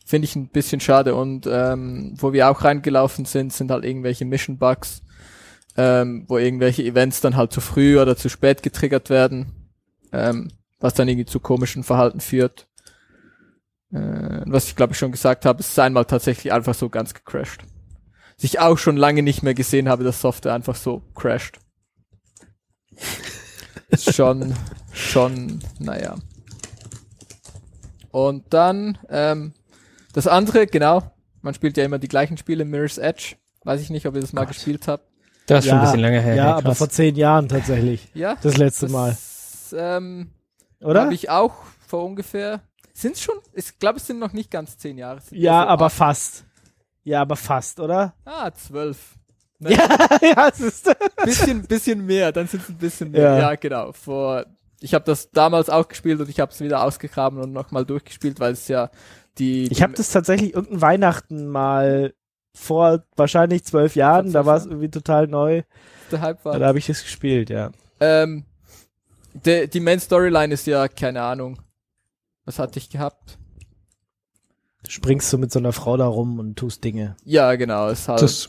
Finde ich ein bisschen schade. Und ähm, wo wir auch reingelaufen sind, sind halt irgendwelche Mission Bugs, ähm, wo irgendwelche Events dann halt zu früh oder zu spät getriggert werden, ähm, was dann irgendwie zu komischen Verhalten führt. Äh, was ich glaube ich schon gesagt habe, es ist einmal tatsächlich einfach so ganz gecrashed. Ich auch schon lange nicht mehr gesehen habe, dass Software einfach so crasht. Schon, schon, naja. Und dann, ähm, das andere, genau, man spielt ja immer die gleichen Spiele, Mirror's Edge. Weiß ich nicht, ob ihr das mal gespielt habt. Das ist schon ein bisschen lange her. Ja, ja, aber vor zehn Jahren tatsächlich. Ja, Das letzte Mal. Ähm, Oder? Habe ich auch vor ungefähr, sind schon, ich glaube, es sind noch nicht ganz zehn Jahre. Es Ja, so aber acht- fast. Ja, aber fast, oder? Ah, zwölf. ja, es ist. bisschen, bisschen mehr, dann sind es ein bisschen mehr. Ja. Ja, genau. Vor, ich habe das damals auch gespielt und ich habe es wieder ausgegraben und nochmal durchgespielt, weil es ja die. Ich habe das tatsächlich irgendein Weihnachten mal vor wahrscheinlich zwölf Jahren, da war es irgendwie total neu. der Hype war. Da habe ich das gespielt, ja. Ähm, de, die Main Storyline ist ja keine Ahnung. Was hatte ich gehabt? Springst du mit so einer Frau da rum und tust Dinge. Ja, genau. Ist halt Das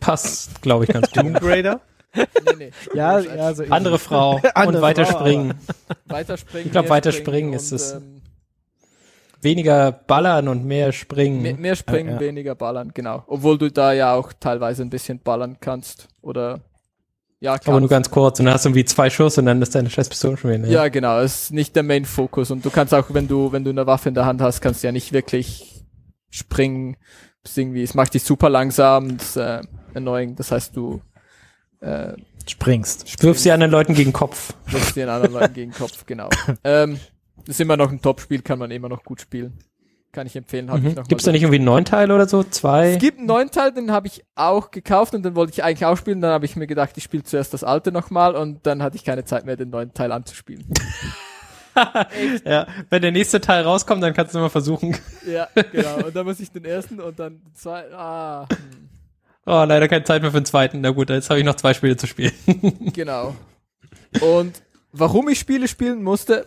passt, glaube ich, ganz gut. Tomb Raider? nee, nee. Ja, ja, so Andere Frau Andere und weiter Frau, springen. Weiterspringen. Ich glaub, mehr weiterspringen ist es. Ähm, Weniger ballern und mehr springen. mehr, mehr springen, Ja, ja. weniger ballern, genau. Obwohl du da ja auch teilweise ein bisschen ballern kannst. Oder ja, aber nur ganz kurz. Und dann hast du irgendwie zwei Schuss und dann ist deine scheiß Pistole schon wieder. Ja, genau, es ist nicht der Main-Fokus. Und du kannst auch, wenn du, wenn du eine Waffe in der Hand hast, kannst du ja nicht wirklich springen. Das ist irgendwie, es macht dich super langsam, das ist äh, annoying. Das heißt, du äh, springst. Wirf sie anderen Leuten gegen den Kopf. wirfst den anderen Leuten gegen den Kopf, genau. Ähm, ist immer noch ein Top-Spiel, kann man immer noch gut spielen. Kann ich empfehlen. Ich Mhm. noch Gibt es mal da nicht irgendwie einen neuen Teil oder so? Zwei? Es gibt einen neuen Teil, den habe ich auch gekauft und den wollte ich eigentlich auch spielen. Dann habe ich mir gedacht, ich spiele zuerst das alte nochmal und dann hatte ich keine Zeit mehr, den neuen Teil anzuspielen. Ja, wenn der nächste Teil rauskommt, dann kannst du mal versuchen. ja, genau. Und dann muss ich den ersten und dann den zweiten. Ah, hm. Oh, leider keine Zeit mehr für den zweiten. Na gut, jetzt habe ich noch zwei Spiele zu spielen. genau. Und warum ich Spiele spielen musste,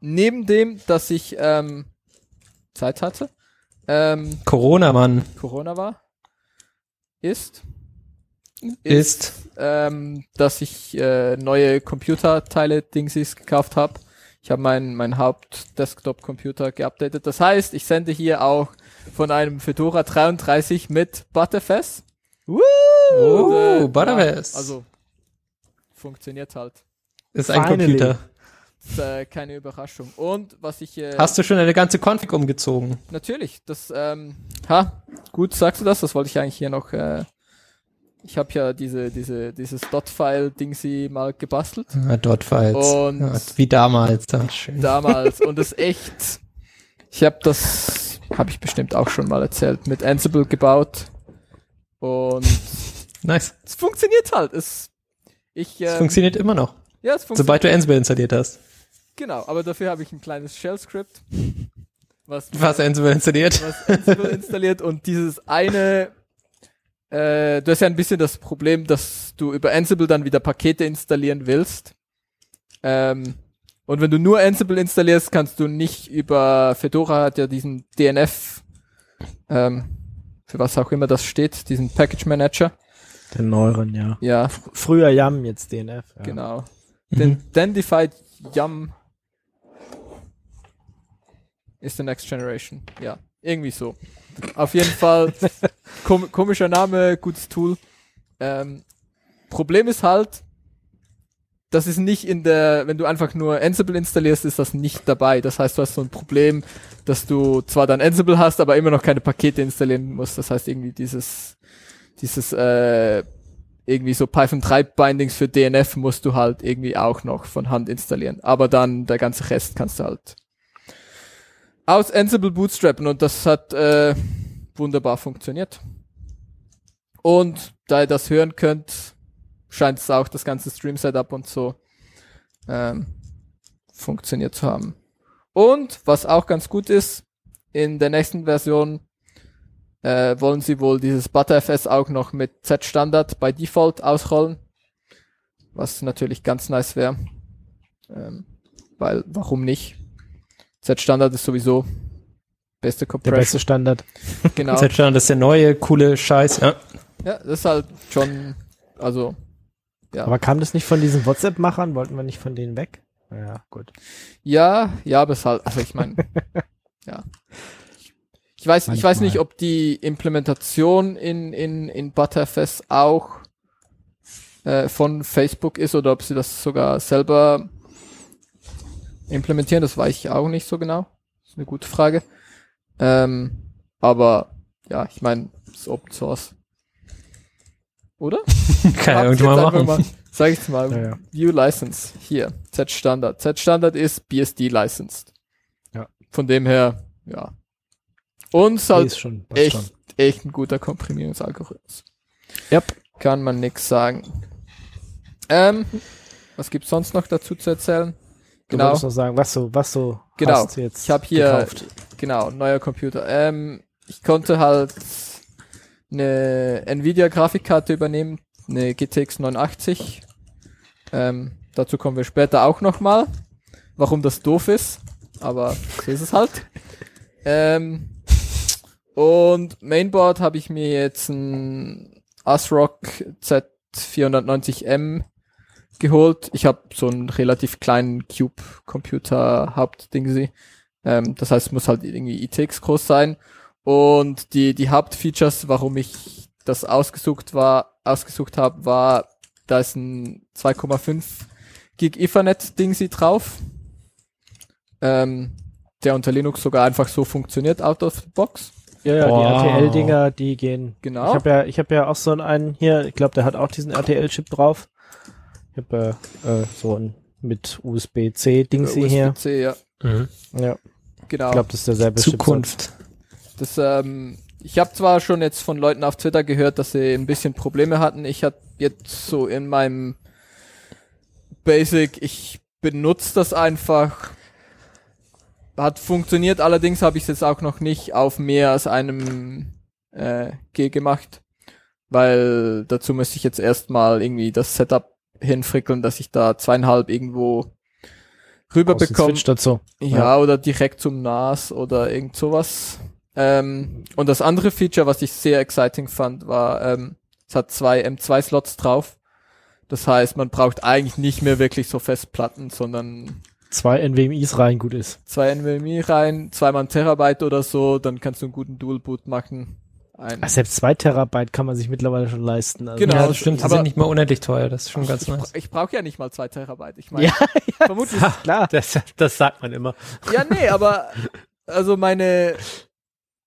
neben dem, dass ich ähm, Zeit hatte, ähm, Corona, Mann, Corona war, ist, ist. ähm, dass ich äh, neue Computerteile Dingsies gekauft habe. Ich habe meinen mein Haupt-Desktop-Computer geupdatet. Das heißt, ich sende hier auch von einem Fedora 33 mit Butterfest. Oh, Und, äh, Butterfest. Ja, also funktioniert halt. ist ein Finally. Computer. Äh, keine Überraschung. Und was ich äh, Hast du schon eine ganze Config umgezogen? natürlich, das ähm, ha, gut sagst du das, das wollte ich eigentlich hier noch äh, ich habe ja diese diese dieses Dot-File Dingsy mal gebastelt Ah, Dot-Files. Und- ja, wie damals. Ja, schön. damals und das echt ich habe das habe ich bestimmt auch schon mal erzählt mit Ansible gebaut und Nice. es funktioniert halt es ich Es ähm, funktioniert immer noch. ja es funktioniert Sobald du Ansible installiert hast. Genau aber dafür habe ich ein kleines Shell Script was Was Ansible installiert. was Ansible installiert und dieses eine, äh, du hast ja ein bisschen das Problem, dass du über Ansible dann wieder Pakete installieren willst. Ähm, und wenn du nur Ansible installierst, kannst du nicht über Fedora hat ja diesen DNF, ähm, für was auch immer das steht, diesen Package Manager. Den neueren, ja. Ja, Früher Yam, jetzt DNF. Ja. genau. Mhm. Den Dendified Yum ist the next generation. Ja, irgendwie so. Auf jeden Fall kom komischer Name, gutes Tool. Ähm, Problem ist halt, das ist nicht in der, wenn du einfach nur Ansible installierst, ist das nicht dabei. Das heißt, du hast so ein Problem, dass du zwar dann Ansible hast, aber immer noch keine Pakete installieren musst. Das heißt irgendwie dieses, dieses, äh, irgendwie so Python 3 Bindings für DNF musst du halt irgendwie auch noch von Hand installieren. Aber dann der ganze Rest kannst du halt aus Ansible bootstrappen und das hat äh, wunderbar funktioniert. Und da ihr das hören könnt, scheint es auch das ganze Stream-Setup und so ähm, funktioniert zu haben. Und was auch ganz gut ist, in der nächsten Version äh, wollen sie wohl dieses ButterFS auch noch mit Z-Standard bei Default ausrollen. Was natürlich ganz nice wäre. Ähm, weil, warum nicht? Z-Standard ist sowieso beste Der Compression. beste Standard. Genau. Z-Standard ist der neue, coole Scheiß, ja. Ja, das ist halt schon, also, ja. Aber kam das nicht von diesen WhatsApp-Machern? Wollten wir nicht von denen weg? Ja, gut. Ja, ja, aber es halt, also ich meine, ja. Ich weiß, ich weiß Manchmal. nicht, ob die Implementation in, in, in Butterfest auch äh, von Facebook ist oder ob sie das sogar selber implementieren. Das weiß ich auch nicht so genau. Das ist eine gute Frage. Ähm, aber ja, ich meine, es ist Open Source. Oder? Kann ja irgendwann machen. Mal, sag ich's mal. Ja, ja. View License. Hier. Z-Standard. Z-Standard ist BSD licensed. Ja. Von dem her, ja. Und halt ist schon, echt, echt ein guter Komprimierungsalgorithmus. Yep. Kann man nix sagen. Ähm, was gibt's sonst noch dazu zu erzählen? Du Genau. wolltest noch sagen, was du, was du Genau. hast jetzt Ich habe hier, gekauft. genau, neuer Computer. Ähm, ich konnte halt eine Nvidia-Grafikkarte übernehmen, eine GTX 980. Ähm, dazu kommen wir später auch nochmal, warum das doof ist, aber so ist es halt. Ähm, Und Mainboard habe ich mir jetzt ein ASRock Z490M geholt. Ich habe so einen relativ kleinen Cube-Computer Hauptding ähm, Das heißt, es muss halt irgendwie ITX groß sein. Und die, die Hauptfeatures, warum ich das ausgesucht war, ausgesucht habe, war, da ist ein 2,5 Gig Ethernet Ding sie drauf. Ähm, der unter Linux sogar einfach so funktioniert out of the box. Ja, ja, Wow. die RTL-Dinger, die gehen. Genau. Ich habe ja, ich habe ja auch so einen hier, ich glaube, der hat auch diesen RTL-Chip drauf. Ich habe äh, äh, so einen mit USB-C-Dingsy hier. USB-C, ja. Mhm. Ja, Genau. ich glaube, das ist derselbe Zukunft. Das, ähm, ich habe zwar schon jetzt von Leuten auf Twitter gehört, dass sie ein bisschen Probleme hatten. Ich hatte jetzt so in meinem Basic, ich benutze das einfach. Hat funktioniert, allerdings habe ich es jetzt auch noch nicht auf mehr als einem äh, G gemacht. Weil dazu müsste ich jetzt erstmal irgendwie das Setup hinfrickeln, dass ich da zweieinhalb irgendwo rüber bekomme. Dazu. Ja, oder direkt zum NAS oder irgend sowas. Ähm, und das andere Feature, was ich sehr exciting fand, war, ähm, es hat zwei M2-Slots drauf. Das heißt, man braucht eigentlich nicht mehr wirklich so Festplatten, sondern Zwei NVMe's rein, gut ist. zwei NVMe rein, zweimal ein Terabyte oder so, dann kannst du einen guten Dual-Boot machen. Ein, Ach, selbst zwei Terabyte kann man sich mittlerweile schon leisten. Also Genau. Ja, das stimmt. Die aber- sind nicht mal unendlich teuer. Das ist schon ganz ich nice. bra- ich brauche ja nicht mal zwei Terabyte. Ich meine, Ja, vermutlich klar. Das, das sagt man immer. Ja, nee, aber also meine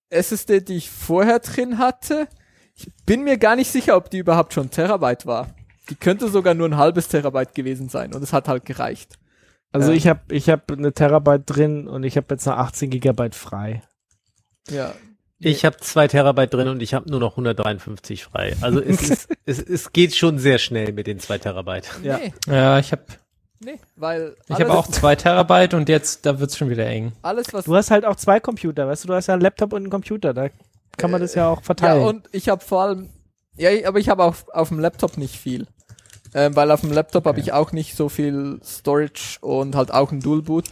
SSD, die ich vorher drin hatte, ich bin mir gar nicht sicher, ob die überhaupt schon Terabyte war. Die könnte sogar nur ein halbes Terabyte gewesen sein und es hat halt gereicht. Also Ähm. ich habe ich hab eine Terabyte drin und ich habe jetzt noch 18 Gigabyte frei. Ja. Ich habe zwei Terabyte drin und ich habe nur noch 153 frei. Also es, ist, es, es geht schon sehr schnell mit den zwei Terabyte. Ja. Nee, Ja, ich habe nee, weil ich alles, hab auch zwei Terabyte und jetzt, da wird's schon wieder eng. alles, was Du hast halt auch zwei Computer, weißt du, du hast ja einen Laptop und einen Computer, da kann man das ja auch Ja, verteilen. und ich habe vor allem, ja, aber ich habe auf, auf dem Laptop nicht viel. Ähm, weil auf dem Laptop habe ich auch nicht so viel Storage und halt auch ein Dual-Boot.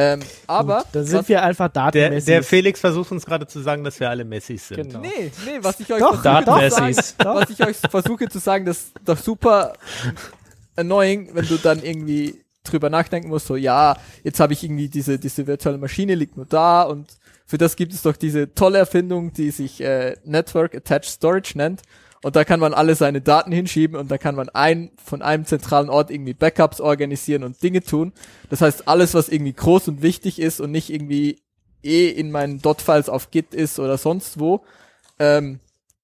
Ähm, aber, da sind was, wir einfach Der, datenmäßig. der Felix versucht uns gerade zu sagen, dass wir alle Messis sind. Genau. nee, nee, was ich euch Doch, versuche zu sagen, was ich euch versuche zu sagen, das ist doch super annoying, wenn du dann irgendwie drüber nachdenken musst, so, ja, jetzt habe ich irgendwie diese, diese virtuelle Maschine liegt nur da und für das gibt es doch diese tolle Erfindung, die sich äh, Network Attached Storage nennt. Und da kann man alle seine Daten hinschieben und da kann man ein, von einem zentralen Ort irgendwie Backups organisieren und Dinge tun. Das heißt, alles, was irgendwie groß und wichtig ist und nicht irgendwie eh in meinen Dot-Files auf Git ist oder sonst wo, ähm,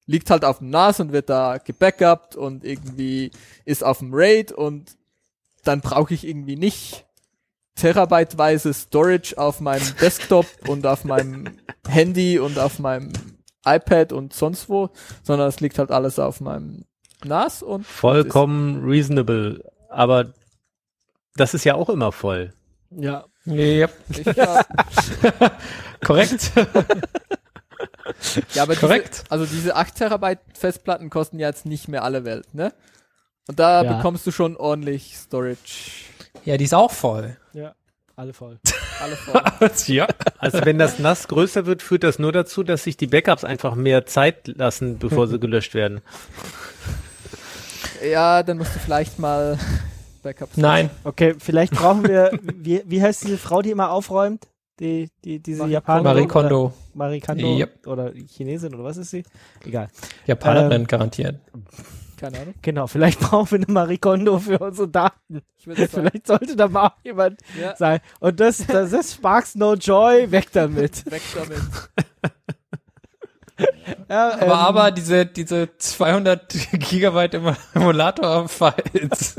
liegt halt auf dem NAS und wird da gebackupt und irgendwie ist auf dem RAID und dann brauche ich irgendwie nicht terabyteweise Storage auf meinem Desktop und auf meinem Handy und auf meinem iPad und sonst wo, sondern es liegt halt alles auf meinem NAS und Vollkommen reasonable. Aber das ist ja auch immer voll. ja. Yep. Ich, ja, Korrekt. ja, aber Korrekt. Diese, also diese 8 Terabyte Festplatten kosten ja jetzt nicht mehr alle Welt, ne? Und da Ja. bekommst du schon ordentlich Storage. ja, die ist auch voll. Alle voll. Alle voll. ja. Also wenn das NAS größer wird, führt das nur dazu, dass sich die Backups einfach mehr Zeit lassen, bevor sie gelöscht werden. ja, dann musst du vielleicht mal Backups. Nein. Okay, vielleicht brauchen wir, wie, wie heißt diese Frau, die immer aufräumt? Die, die, diese Marie Japanerin? Marie oder- Kondo. Marie Kondo Yep. oder Chinesin oder was ist sie? Egal. Japanerin Ähm, garantiert. Keine Ahnung. Genau, vielleicht brauchen wir eine Marie Kondo für unsere Daten. Vielleicht sollte da mal auch jemand ja, sein. Und das, das ist Sparks No Joy, weg damit. weg damit. Ja, Aber, ähm, aber diese, diese 200 Gigabyte Emu- Emulator-Files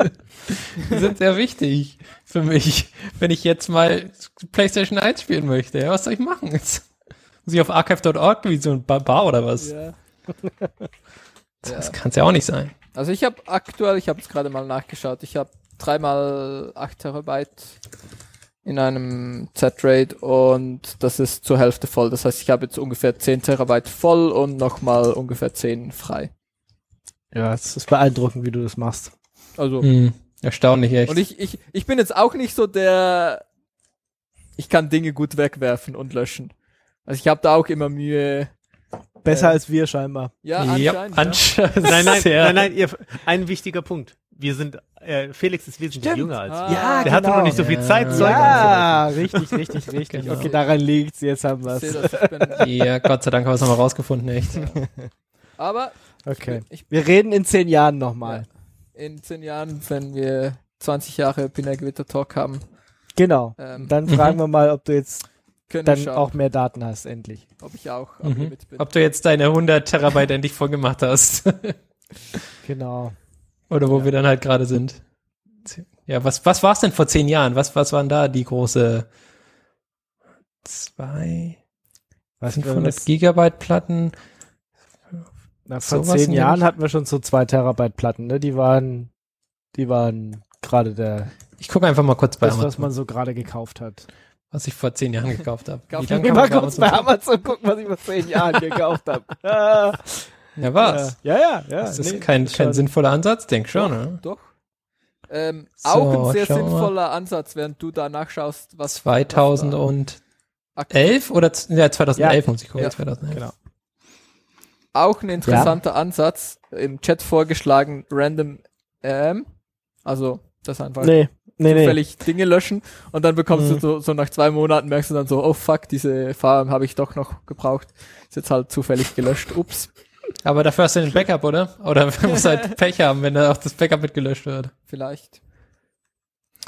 sind sehr wichtig für mich, wenn ich jetzt mal PlayStation 1 spielen möchte. Ja, was soll ich machen? Jetzt muss ich auf archive.org wie so ein Barbar oder was? Ja. Das kann es ja auch nicht sein. Also ich habe aktuell, ich habe es gerade mal nachgeschaut, ich habe dreimal 8 Terabyte in einem Z-RAID und das ist zur Hälfte voll. Das heißt, ich habe jetzt ungefähr 10 Terabyte voll und nochmal ungefähr 10 frei. ja, es ist beeindruckend, wie du das machst. Also, Hm, erstaunlich echt. und ich, ich, ich bin jetzt auch nicht so der, ich kann Dinge gut wegwerfen und löschen. Also ich habe da auch immer Mühe, besser als wir scheinbar. Ja, Ja, anscheinend. anscheinend. Nein, nein, nein, nein, ihr, ein wichtiger Punkt. Wir sind, äh, Felix ist wesentlich Stimmt. jünger als wir. Ah. Ja, Der hatte genau. noch nicht so viel Ja. Zeit, Zeug Ja, richtig, richtig, richtig. Genau. Okay, daran liegt's. Jetzt haben Ich wir's. ich Ja, Gott sei Dank haben wir es nochmal rausgefunden, echt. aber Okay. ich, Wir reden in zehn Jahren nochmal. in zehn Jahren, wenn wir 20 Jahre Binär Gewitter Talk haben, Genau. ähm, Dann fragen wir mal, ob du jetzt dann schauen, auch mehr Daten hast, endlich. ob ich auch Mhm. Ob du jetzt deine 100 Terabyte endlich voll gemacht hast. Genau. Oder wo wir dann halt gerade sind. Ja, was, was war es denn vor zehn Jahren? Was, was waren da die große zwei, Was 500 Gigabyte Platten? Na, vor sowas zehn Jahren hatten wir schon so zwei Terabyte Platten, ne? Die waren, die waren gerade der, Ich gucke einfach mal kurz bei das, was Amazon, man so gerade gekauft hat. Was ich vor zehn Jahren gekauft habe. Kauf Ich kann mal kurz bei Amazon gucken, was ich vor zehn Jahren gekauft habe. Ja, was? Ja, ja, ja. Ist das nee, kein, ist kein schon- sinnvoller Ansatz? Denk schon, ne? Doch. Ähm, So, auch ein sehr wir mal. sinnvoller Ansatz, während du da nachschaust, was 2011 was oder ja, 2011 Ja. muss ich gucken. Ja. 2011. Genau. Auch ein interessanter Ansatz, im Chat vorgeschlagen, random ähm, also das einfach Nee, nee, nee. zufällig Dinge löschen und dann bekommst Mhm. du so, so nach zwei Monaten merkst du dann so, oh fuck, diese Farm habe ich doch noch gebraucht. Ist jetzt halt zufällig gelöscht. Ups. Aber dafür hast du den Backup, oder? Oder man muss halt Pech haben, wenn da auch das Backup mit gelöscht wird. Vielleicht.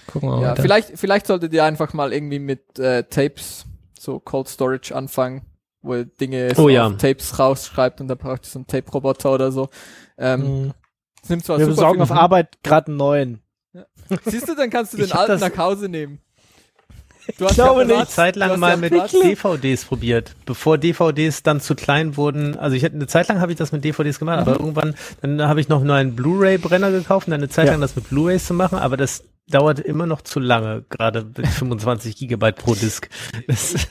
Gucken wir mal. Ja, weiter. vielleicht, vielleicht solltet ihr einfach mal irgendwie mit äh, Tapes, so Cold Storage anfangen, wo ihr Dinge so Oh ja. auf Tapes rausschreibt und dann braucht ihr so einen Tape-Roboter oder so. Ähm, Mhm. nimmt zwar Wir super besorgen viel- auf Arbeit gerade einen neuen. Siehst du, dann kannst du Ich den alten nach Hause nehmen. Du hast glaube ja nicht. Zeit lang mal ja mit Platz. DVDs probiert, bevor DVDs dann zu klein wurden. Also ich hatte eine Zeit lang habe ich das mit DVDs gemacht, aber irgendwann dann habe ich noch nur einen Blu-ray-Brenner gekauft und dann eine Zeit Ja. lang das mit Blu-rays zu machen, aber das dauert immer noch zu lange, gerade mit 25 Gigabyte pro Disk.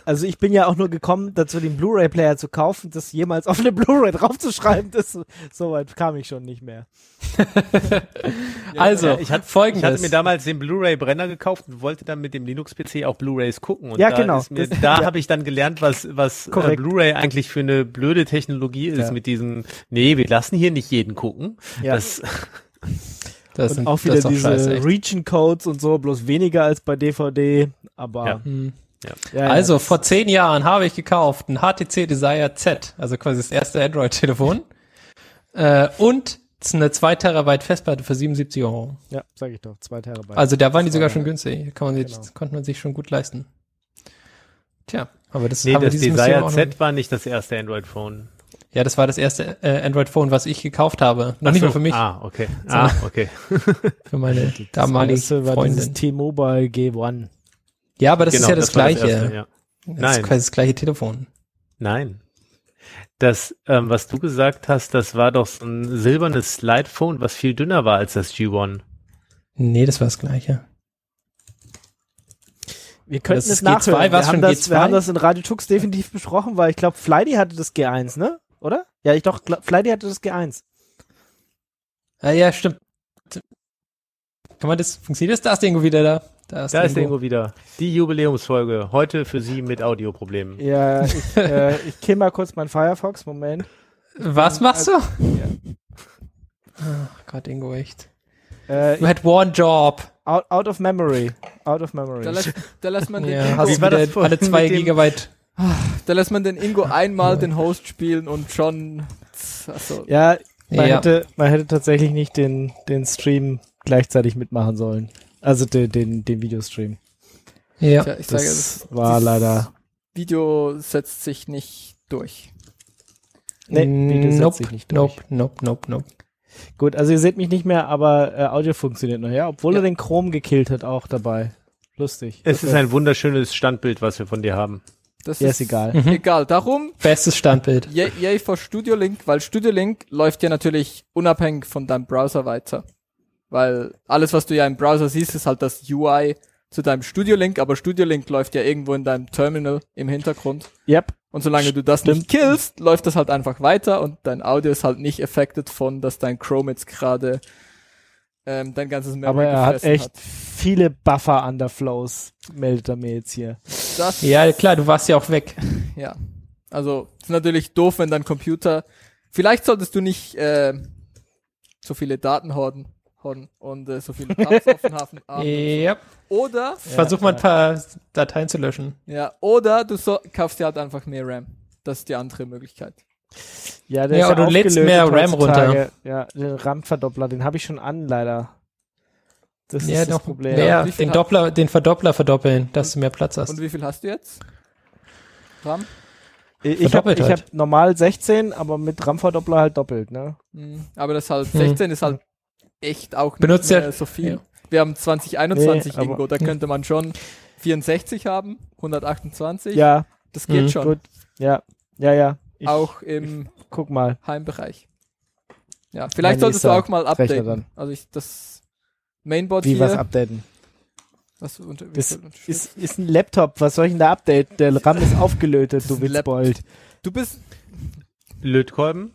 Also ich bin ja auch nur gekommen, dazu den Blu-ray-Player zu kaufen, das jemals auf eine Blu-ray draufzuschreiben. Das, so weit kam ich schon nicht mehr. also, Ja, ich hatte, folgendes. ich hatte mir damals den Blu-ray-Brenner gekauft und wollte dann mit dem Linux-PC auch Blu-rays gucken. Und Ja, da genau. Mir, Das- da ja. habe ich dann gelernt, was, was äh. Blu-ray eigentlich für eine blöde Technologie ist Ja. mit diesem, nee, wir lassen hier nicht jeden gucken. Ja. Das, das und sind- auch wieder diese scheiße, echt. Region-Codes und so, bloß weniger als bei DVD. Aber Ja. Hm. ja, ja, Also, vor zehn Jahren habe ich gekauft ein HTC Desire Z, also quasi das erste Android-Telefon. Äh, und eine 2 Terabyte Festplatte für 77 Euro. ja, sag ich doch, zwei Terabyte. Also da waren die sogar schon günstig. Kann man sich, Genau. konnte man sich schon gut leisten. Tja, aber das nee, das Desire Z war nicht das erste Android-Phone. Ja, das war das erste äh, Android-Phone, was ich gekauft habe. Noch nicht Ach mal so. für mich, Ah, okay. Ah, okay. für meine das damalige erste war dieses Freundin. T-Mobile G1. Ja, aber das Genau, ist ja das, war gleiche. erste, ja. Das ist Nein. quasi das gleiche Telefon. Nein. Das, ähm, was du gesagt hast, das war doch so ein silbernes Slide-Phone, was viel dünner war als das G1. Nee, das war das gleiche. Wir könnten Das es ist nachhören. G2, wir, haben das, G2? wir haben das in Radio Tux definitiv besprochen, weil ich glaube, Flighty hatte das G1, ne? Oder? Ja, ich doch, Flighty hatte das G1. Ah, ja, stimmt. Kann man das, funktioniert das? Da ist der Ingo wieder da. Da ist Da der ist der Ingo wieder. Die Jubiläumsfolge. Heute für Sie mit Audioproblemen. Ja, ich, äh, ich kill mal kurz mein Firefox, Moment. Was machst du? Ach Gott, Ingo, echt. Äh, Du had one job. out, out of memory. Out of memory. Da lässt, da lässt man den Ja, Ingo, hast das wieder alle zwei Gigabyte. Da lässt man den Ingo einmal den Host spielen und schon also, ja, man, Ja. hätte, man hätte tatsächlich nicht den, den Stream gleichzeitig mitmachen sollen. Also den, den, den Videostream. Ja. tja, ich Das, sage, das war leider. Video setzt sich nicht durch. Nee, Video setzt nope, sich nicht durch. nope, nope, nope, nope. Gut, also ihr seht mich nicht mehr, aber äh, Audio funktioniert noch, ja? Obwohl Ja. er den Chrome gekillt hat, auch dabei. Lustig. Es ist ein wunderschönes Standbild, was wir von dir haben. Das Ja, ist egal. Mhm. Egal. Darum, Bestes Standbild. yay, yay for Studio Link, weil Studio Link läuft ja natürlich unabhängig von deinem Browser weiter. Weil alles, was du ja im Browser siehst, ist halt das UI zu deinem Studio Link, aber Studio Link läuft ja irgendwo in deinem Terminal im Hintergrund. Yep. Und solange du das nicht killst, läuft das halt einfach weiter und dein Audio ist halt nicht affected von, dass dein Chrome jetzt gerade ähm, dein ganzes Memory Aber er hat echt viele Buffer-Underflows, meldet er mir jetzt hier. Das, Ja, klar, du warst ja auch weg. ja. Also ist natürlich doof, wenn dein Computer. Vielleicht solltest du nicht äh, so viele Daten horden, horden und äh, so viele Tabs offen haben. haben. Ja. Oder Versuch mal ein paar Dateien zu löschen. ja, oder du so, kaufst dir halt einfach mehr RAM. Das ist die andere Möglichkeit. Ja, der Ja, ist oder du lädst mehr RAM heutzutage. Ja, den RAM-Verdoppler, den habe ich schon an, leider. Das Ja, ist das Problem. mehr, den Doppler, den Verdoppler verdoppeln, dass du mehr Platz hast. Und wie viel hast du jetzt? RAM? Ich habe ich halt. hab normal 16, aber mit RAM-Verdoppler halt doppelt, ne? Hm, Aber das halt Hm. 16 ist halt echt auch nicht Benutzt mehr ja- so viel. ja. Wir haben 2021 Nee, Ingo, da könnte man schon 64 haben, 128. Ja, Das geht Mhm, schon. gut. Ja, ja, ja. Ich auch im guck mal. Heimbereich. Ja, vielleicht solltest du auch mal updaten. dann. Also ich das Mainboard Wie hier. was updaten? was unter, Das? Ist, ist ein Laptop, was soll ich denn da updaten? Der RAM ist aufgelötet, ist du Witzbold. du bist Lötkolben.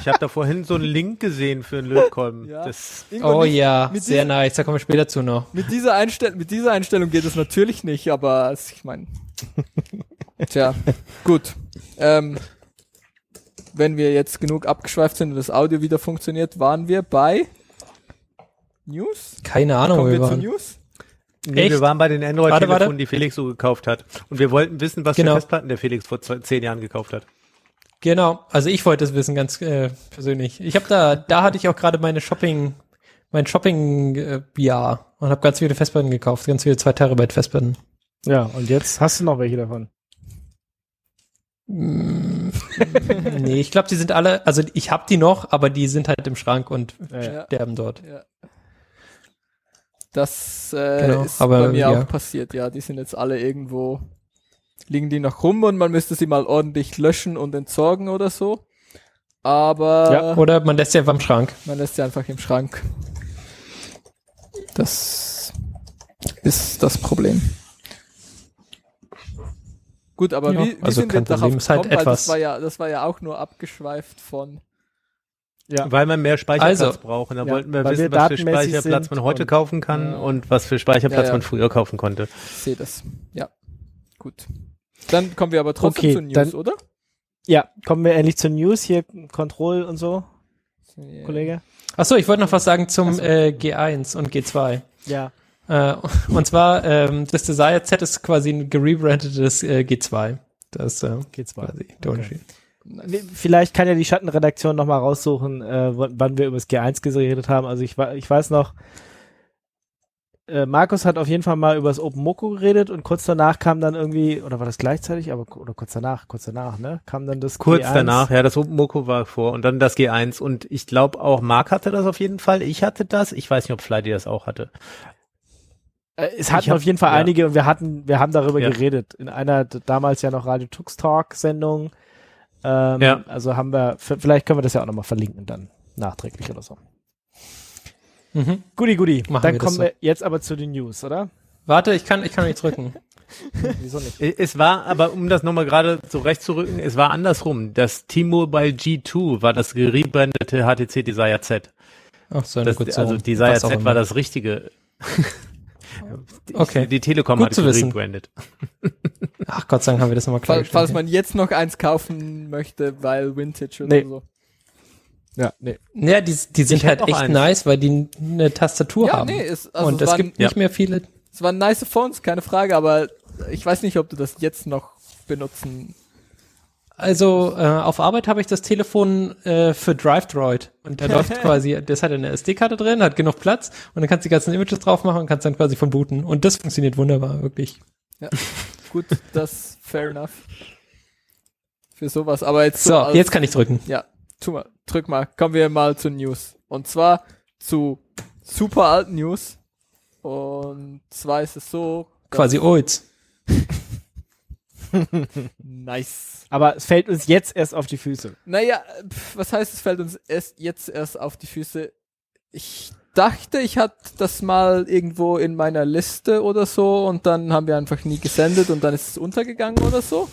Ich habe da vorhin so einen Link gesehen für einen Lötkolben. Ja. Das, Ingo, Oh nicht- ja, mit sehr nice, da kommen wir später zu noch. Mit dieser, Einstell mit dieser Einstellung geht es natürlich nicht, aber es- ich meine. Tja, gut. Ähm, wenn wir jetzt genug abgeschweift sind und das Audio wieder funktioniert, waren wir bei News? Keine Ahnung, wo Kommen wir wir zu waren. News? nee, Echt? wir waren bei den Android-Telefonen, die Felix so gekauft hat. Und wir wollten wissen, was Genau. für Festplatten der Felix vor zwei, zehn Jahren gekauft hat. Genau, also ich wollte es wissen, ganz äh, persönlich. Ich habe da, da hatte ich auch gerade meine Shopping, mein Shopping-Jahr und habe ganz viele Festplatten gekauft, ganz viele 2 Terabyte Festplatten. Ja, und jetzt hast du noch welche davon. Mm, nee, ich glaube, die sind alle, also ich habe die noch, aber die sind halt im Schrank und Ja, sterben dort. Ja. Das äh, Genau, ist aber, bei mir auch passiert, ja. Die sind jetzt alle irgendwo, liegen die noch rum und man müsste sie mal ordentlich löschen und entsorgen oder so. Aber Ja. Oder man lässt sie einfach im Schrank. man lässt sie einfach im Schrank. Das ist das Problem. Gut, aber Ja, wie, wie also sind wir darauf Problem, ist halt gekommen? Weil das etwas- war ja, das war ja auch nur abgeschweift von Ja. Weil man mehr Speicherplatz Also. braucht. Und da Ja, wollten wir wissen, wir was für Speicherplatz man heute und- kaufen kann Ja. und was für Speicherplatz Ja, ja. man früher kaufen konnte. Ich sehe das. Ja. Gut. Dann kommen wir aber trotzdem Okay, zu News, dann- oder? Ja, kommen wir endlich zur News hier, Control und so, Kollege. Achso, ich wollte noch was sagen zum äh, G1 und G2. Ja. Äh, und zwar, ähm, das Desire Z ist quasi ein gerebrandetes äh, G2. Das ist äh, Geht's mal. quasi der Unterschied. Nee, Vielleicht kann ja die Schattenredaktion noch mal raussuchen, äh, wann wir über das G1 geredet haben. Also ich, ich weiß noch, äh, Markus hat auf jeden Fall mal über das OpenMoko geredet und kurz danach kam dann irgendwie, oder war das gleichzeitig, aber oder kurz danach, kurz danach, ne? Kam dann das Kurz G1. danach, ja, das OpenMoko war vor und dann das G1 und ich glaube auch Mark hatte das auf jeden Fall. Ich hatte das. Ich weiß nicht, ob Flighty das auch hatte. Äh, es hatten Ich hab- auf jeden Fall ja. einige und wir hatten, wir haben darüber Ja. geredet in einer damals ja noch Radio Tux Talk Sendung. Ähm, Ja. Also haben wir, vielleicht können wir das ja auch nochmal verlinken dann nachträglich oder so. Mhm. Guti, guti. Machen Dann wir das kommen so. wir jetzt aber zu den News, oder? Warte, ich kann, ich kann nicht drücken. Wieso nicht? Es war, aber um das nochmal gerade zurechtzurücken, es war andersrum. Das T-Mobile G2 war das gerebrandete HTC Desire Z. Ach so, na Das, also Desire Z war das richtige. Okay. Die Telekom Gut hat zu es wissen. gerebrandet. Ach Gott sei Dank haben wir das nochmal Fall, klargestellt. falls man jetzt noch eins kaufen möchte, weil Vintage oder Nee. so. Ja, nee. Ja, die, die sind Ich halt echt eins. nice, weil die eine Tastatur Ja, haben. nee, es, also und es, es waren, gibt ja. nicht mehr viele. es waren nice Phones, keine Frage, aber ich weiß nicht, ob du das jetzt noch benutzen. Also äh, auf Arbeit habe ich das Telefon äh, für DriveDroid und da läuft quasi, das hat eine SD-Karte drin, hat genug Platz und dann kannst du die ganzen Images drauf machen und kannst dann quasi von booten und das funktioniert wunderbar, wirklich. Gut, das fair enough. Für sowas, aber jetzt So, als- jetzt kann ich drücken. Ja, tu mal, drück mal. Kommen wir mal zu News. Und zwar zu super alten News. Und zwar ist es so. Quasi Olds. Nice. Aber es fällt uns jetzt erst auf die Füße. Naja, pf, was heißt, es fällt uns erst jetzt erst auf die Füße? Ich dachte, ich hatte das mal irgendwo in meiner Liste oder so und dann haben wir einfach nie gesendet und dann ist es untergegangen oder so.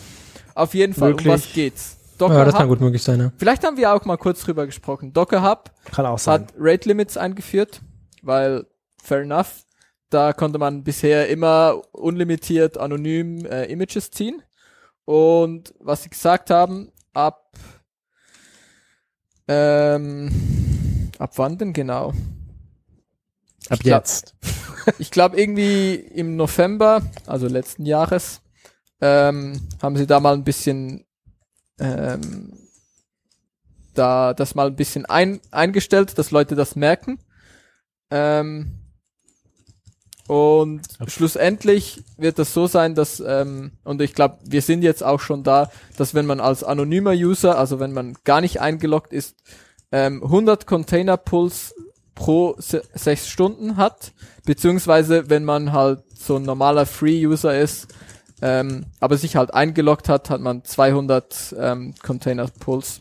Auf jeden Fall, Wirklich? um was geht's? Docker Ja, das kann Hub, gut möglich sein, ja. vielleicht haben wir auch mal kurz drüber gesprochen. Docker Hub Kann auch sein. hat Rate Limits eingeführt, weil fair enough, da konnte man bisher immer unlimitiert anonym äh, Images ziehen Und was sie gesagt haben, ab ähm, ab wann denn genau? Ab Ich glaub- jetzt. Ich glaube irgendwie im November, also letzten Jahres, ähm, haben sie da mal ein bisschen ähm, da das mal ein bisschen ein, eingestellt, dass Leute das merken. Ähm, und schlussendlich wird das so sein, dass, ähm, und ich glaube, wir sind jetzt auch schon da, dass wenn man als anonymer User, also wenn man gar nicht eingeloggt ist, ähm, 100 Container Pulls pro se sechs Stunden hat, beziehungsweise wenn man halt so ein normaler Free-User ist, ähm, aber sich halt eingeloggt hat, hat man 200 ähm, Container Pulls.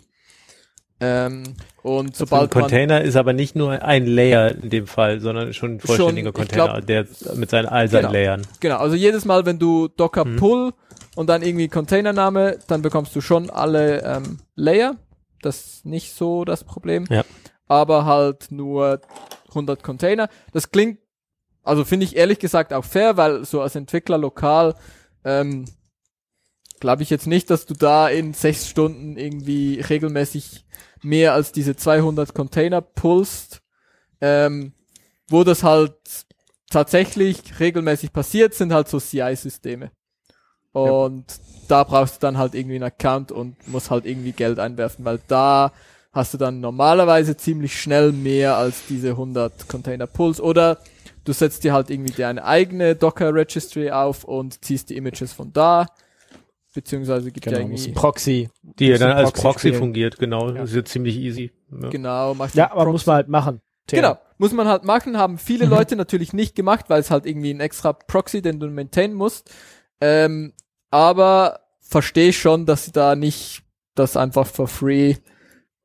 Ähm, und So ein sobald man Container ist aber nicht nur ein Layer in dem Fall, sondern schon ein vollständiger ich Container, glaub, der mit seinen all seinen genau. Layern. Genau, also jedes Mal, wenn du Docker Mhm. Pull und dann irgendwie Containername, dann bekommst du schon alle ähm, Layer. Das ist nicht so das Problem. Ja. Aber halt nur 100 Container. Das klingt, also finde ich ehrlich gesagt auch fair, weil so als Entwickler lokal ähm, glaube ich jetzt nicht, dass du da in sechs Stunden irgendwie regelmäßig mehr als diese 200 Container pullst. Ähm, wo das halt tatsächlich regelmäßig passiert, sind halt so CI-Systeme. Und da brauchst du dann halt irgendwie einen Account und musst halt irgendwie Geld einwerfen, weil da hast du dann normalerweise ziemlich schnell mehr als diese 100 Container Pulls oder du setzt dir halt irgendwie deine eigene Docker Registry auf und ziehst die Images von da, beziehungsweise gibt ja Genau, muss irgendwie, ein Proxy. Die ja dann als Proxy Proxy fungiert, genau. Ja. Das ist ja ziemlich easy. Ja. genau, machst Ja, aber Proxy. muss man halt machen. Theo. Genau, muss man halt machen, haben viele Mhm. Leute natürlich nicht gemacht, weil es halt irgendwie ein extra Proxy, den du maintainen musst. Ähm, aber verstehe schon, dass sie da nicht das einfach for free,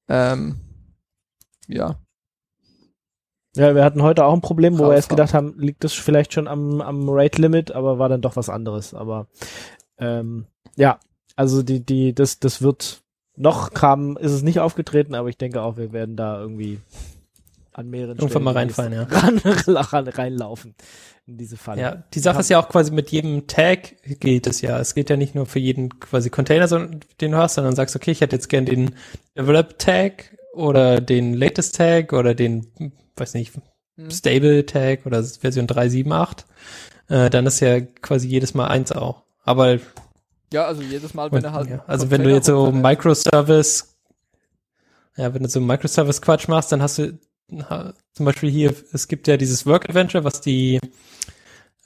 ähm, ja, Ja, wir hatten heute auch ein Problem, wo wir erst gedacht haben, liegt das vielleicht schon am, am Rate-Limit, aber war dann doch was anderes. Aber ähm, ja, also die, die, das, das wird noch Kram ist es nicht aufgetreten, aber ich denke auch, wir werden da irgendwie an mehreren Irgendwann mal Stellen reinfallen, ja. ran, ran, reinlaufen in diese Falle. Ja, die Sache ist ja auch quasi mit jedem Tag geht es ja. Es geht ja nicht nur für jeden quasi Container, sondern- den du hast, sondern sagst, okay, ich hätte jetzt gern den Develop Tag oder den Latest Tag oder den, weiß nicht, Hm. Stable Tag oder Version 378. Äh, dann ist ja quasi jedes Mal eins auch. Aber ja, also jedes Mal, wenn er halt, ja, also wenn du jetzt so Microservice, ja, wenn du so Microservice Quatsch machst, dann hast du ha, zum Beispiel hier, es gibt ja dieses Work Adventure, was die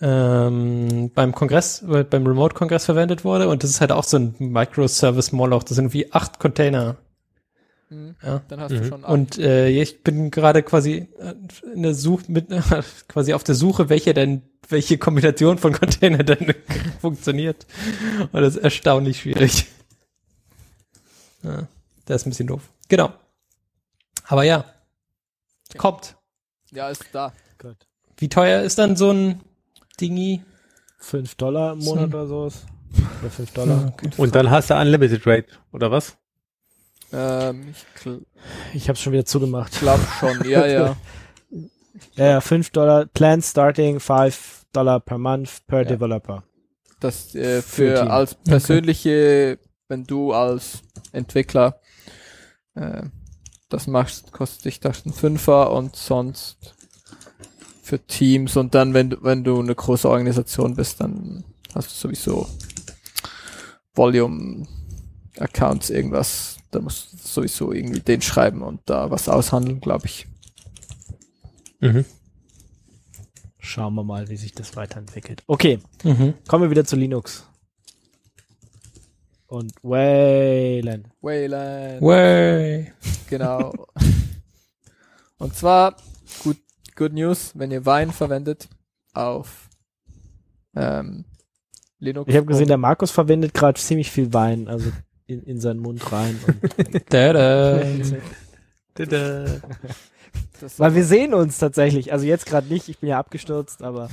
ähm, beim Kongress, äh, beim Remote-Kongress verwendet wurde und das ist halt auch so ein Microservice-Moloch. Das sind irgendwie acht Container. Mhm. Ja. dann hast du Mhm. schon acht. Und äh, ich bin gerade quasi äh, in der Suche mit quasi auf der Suche, welche denn welche Kombination von Container denn funktioniert. Und das ist erstaunlich schwierig. Ja, das ist ein bisschen doof. Genau. Aber ja, kommt. ja, ist da. Gott. Wie teuer ist dann so ein Dingi? Fünf Dollar im Monat So. oder sowas. Oder fünf Dollar. Und dann hast du Unlimited Rate, oder was? Ähm, ich Ich habe schon wieder zugemacht. glaube schon, ja, ja. Ja, ja, fünf Dollar. Plan starting five Dollar per month per Ja. developer. Das äh, Für für als persönliche, wenn du als Entwickler äh, das machst, kostet dich das ein Fünfer und sonst für Teams und dann, wenn du, wenn du eine große Organisation bist, dann hast du sowieso Volume Accounts, irgendwas, da musst du sowieso irgendwie den schreiben und da was aushandeln, glaube ich. Mhm. Schauen wir mal, wie sich das weiterentwickelt. Okay, Mhm. kommen wir wieder zu Linux. Und Wayland. Wayland. Way. Genau. Und zwar, gut, good news, wenn ihr Wein verwendet auf ähm, Linux. Ich habe gesehen, der Markus verwendet gerade ziemlich viel Wein, also in, in seinen Mund rein. Und Da-da. Tada. das, Weil wir sehen uns tatsächlich. Also jetzt gerade nicht, ich bin ja abgestürzt, aber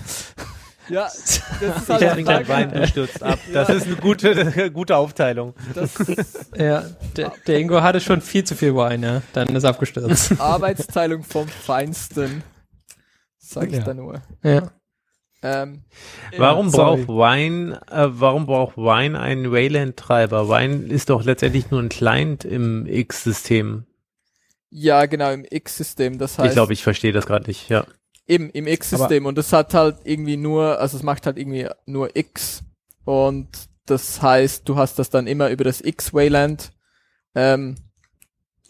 ja, das ist Ich halt trinke dein Wein, du stürzt ab. Das ist eine gute, gute Aufteilung. Das Ja, der, der Ingo hatte schon viel zu viel Wein, ja. Dann ist er abgestürzt. Arbeitsteilung vom Feinsten. Sag ich Ja. da nur. ja. Ähm, warum sorry. braucht Wine, äh, warum braucht Wine einen Wayland-Treiber? Wine ist doch letztendlich nur ein Client im X-System. Ja, genau, im X-System. Das heißt, Ich glaube, ich verstehe das gerade nicht, ja. Eben, im X-System. Und das hat halt irgendwie nur, also es macht halt irgendwie nur X. Und das heißt, du hast das dann immer über das X-Wayland, ähm,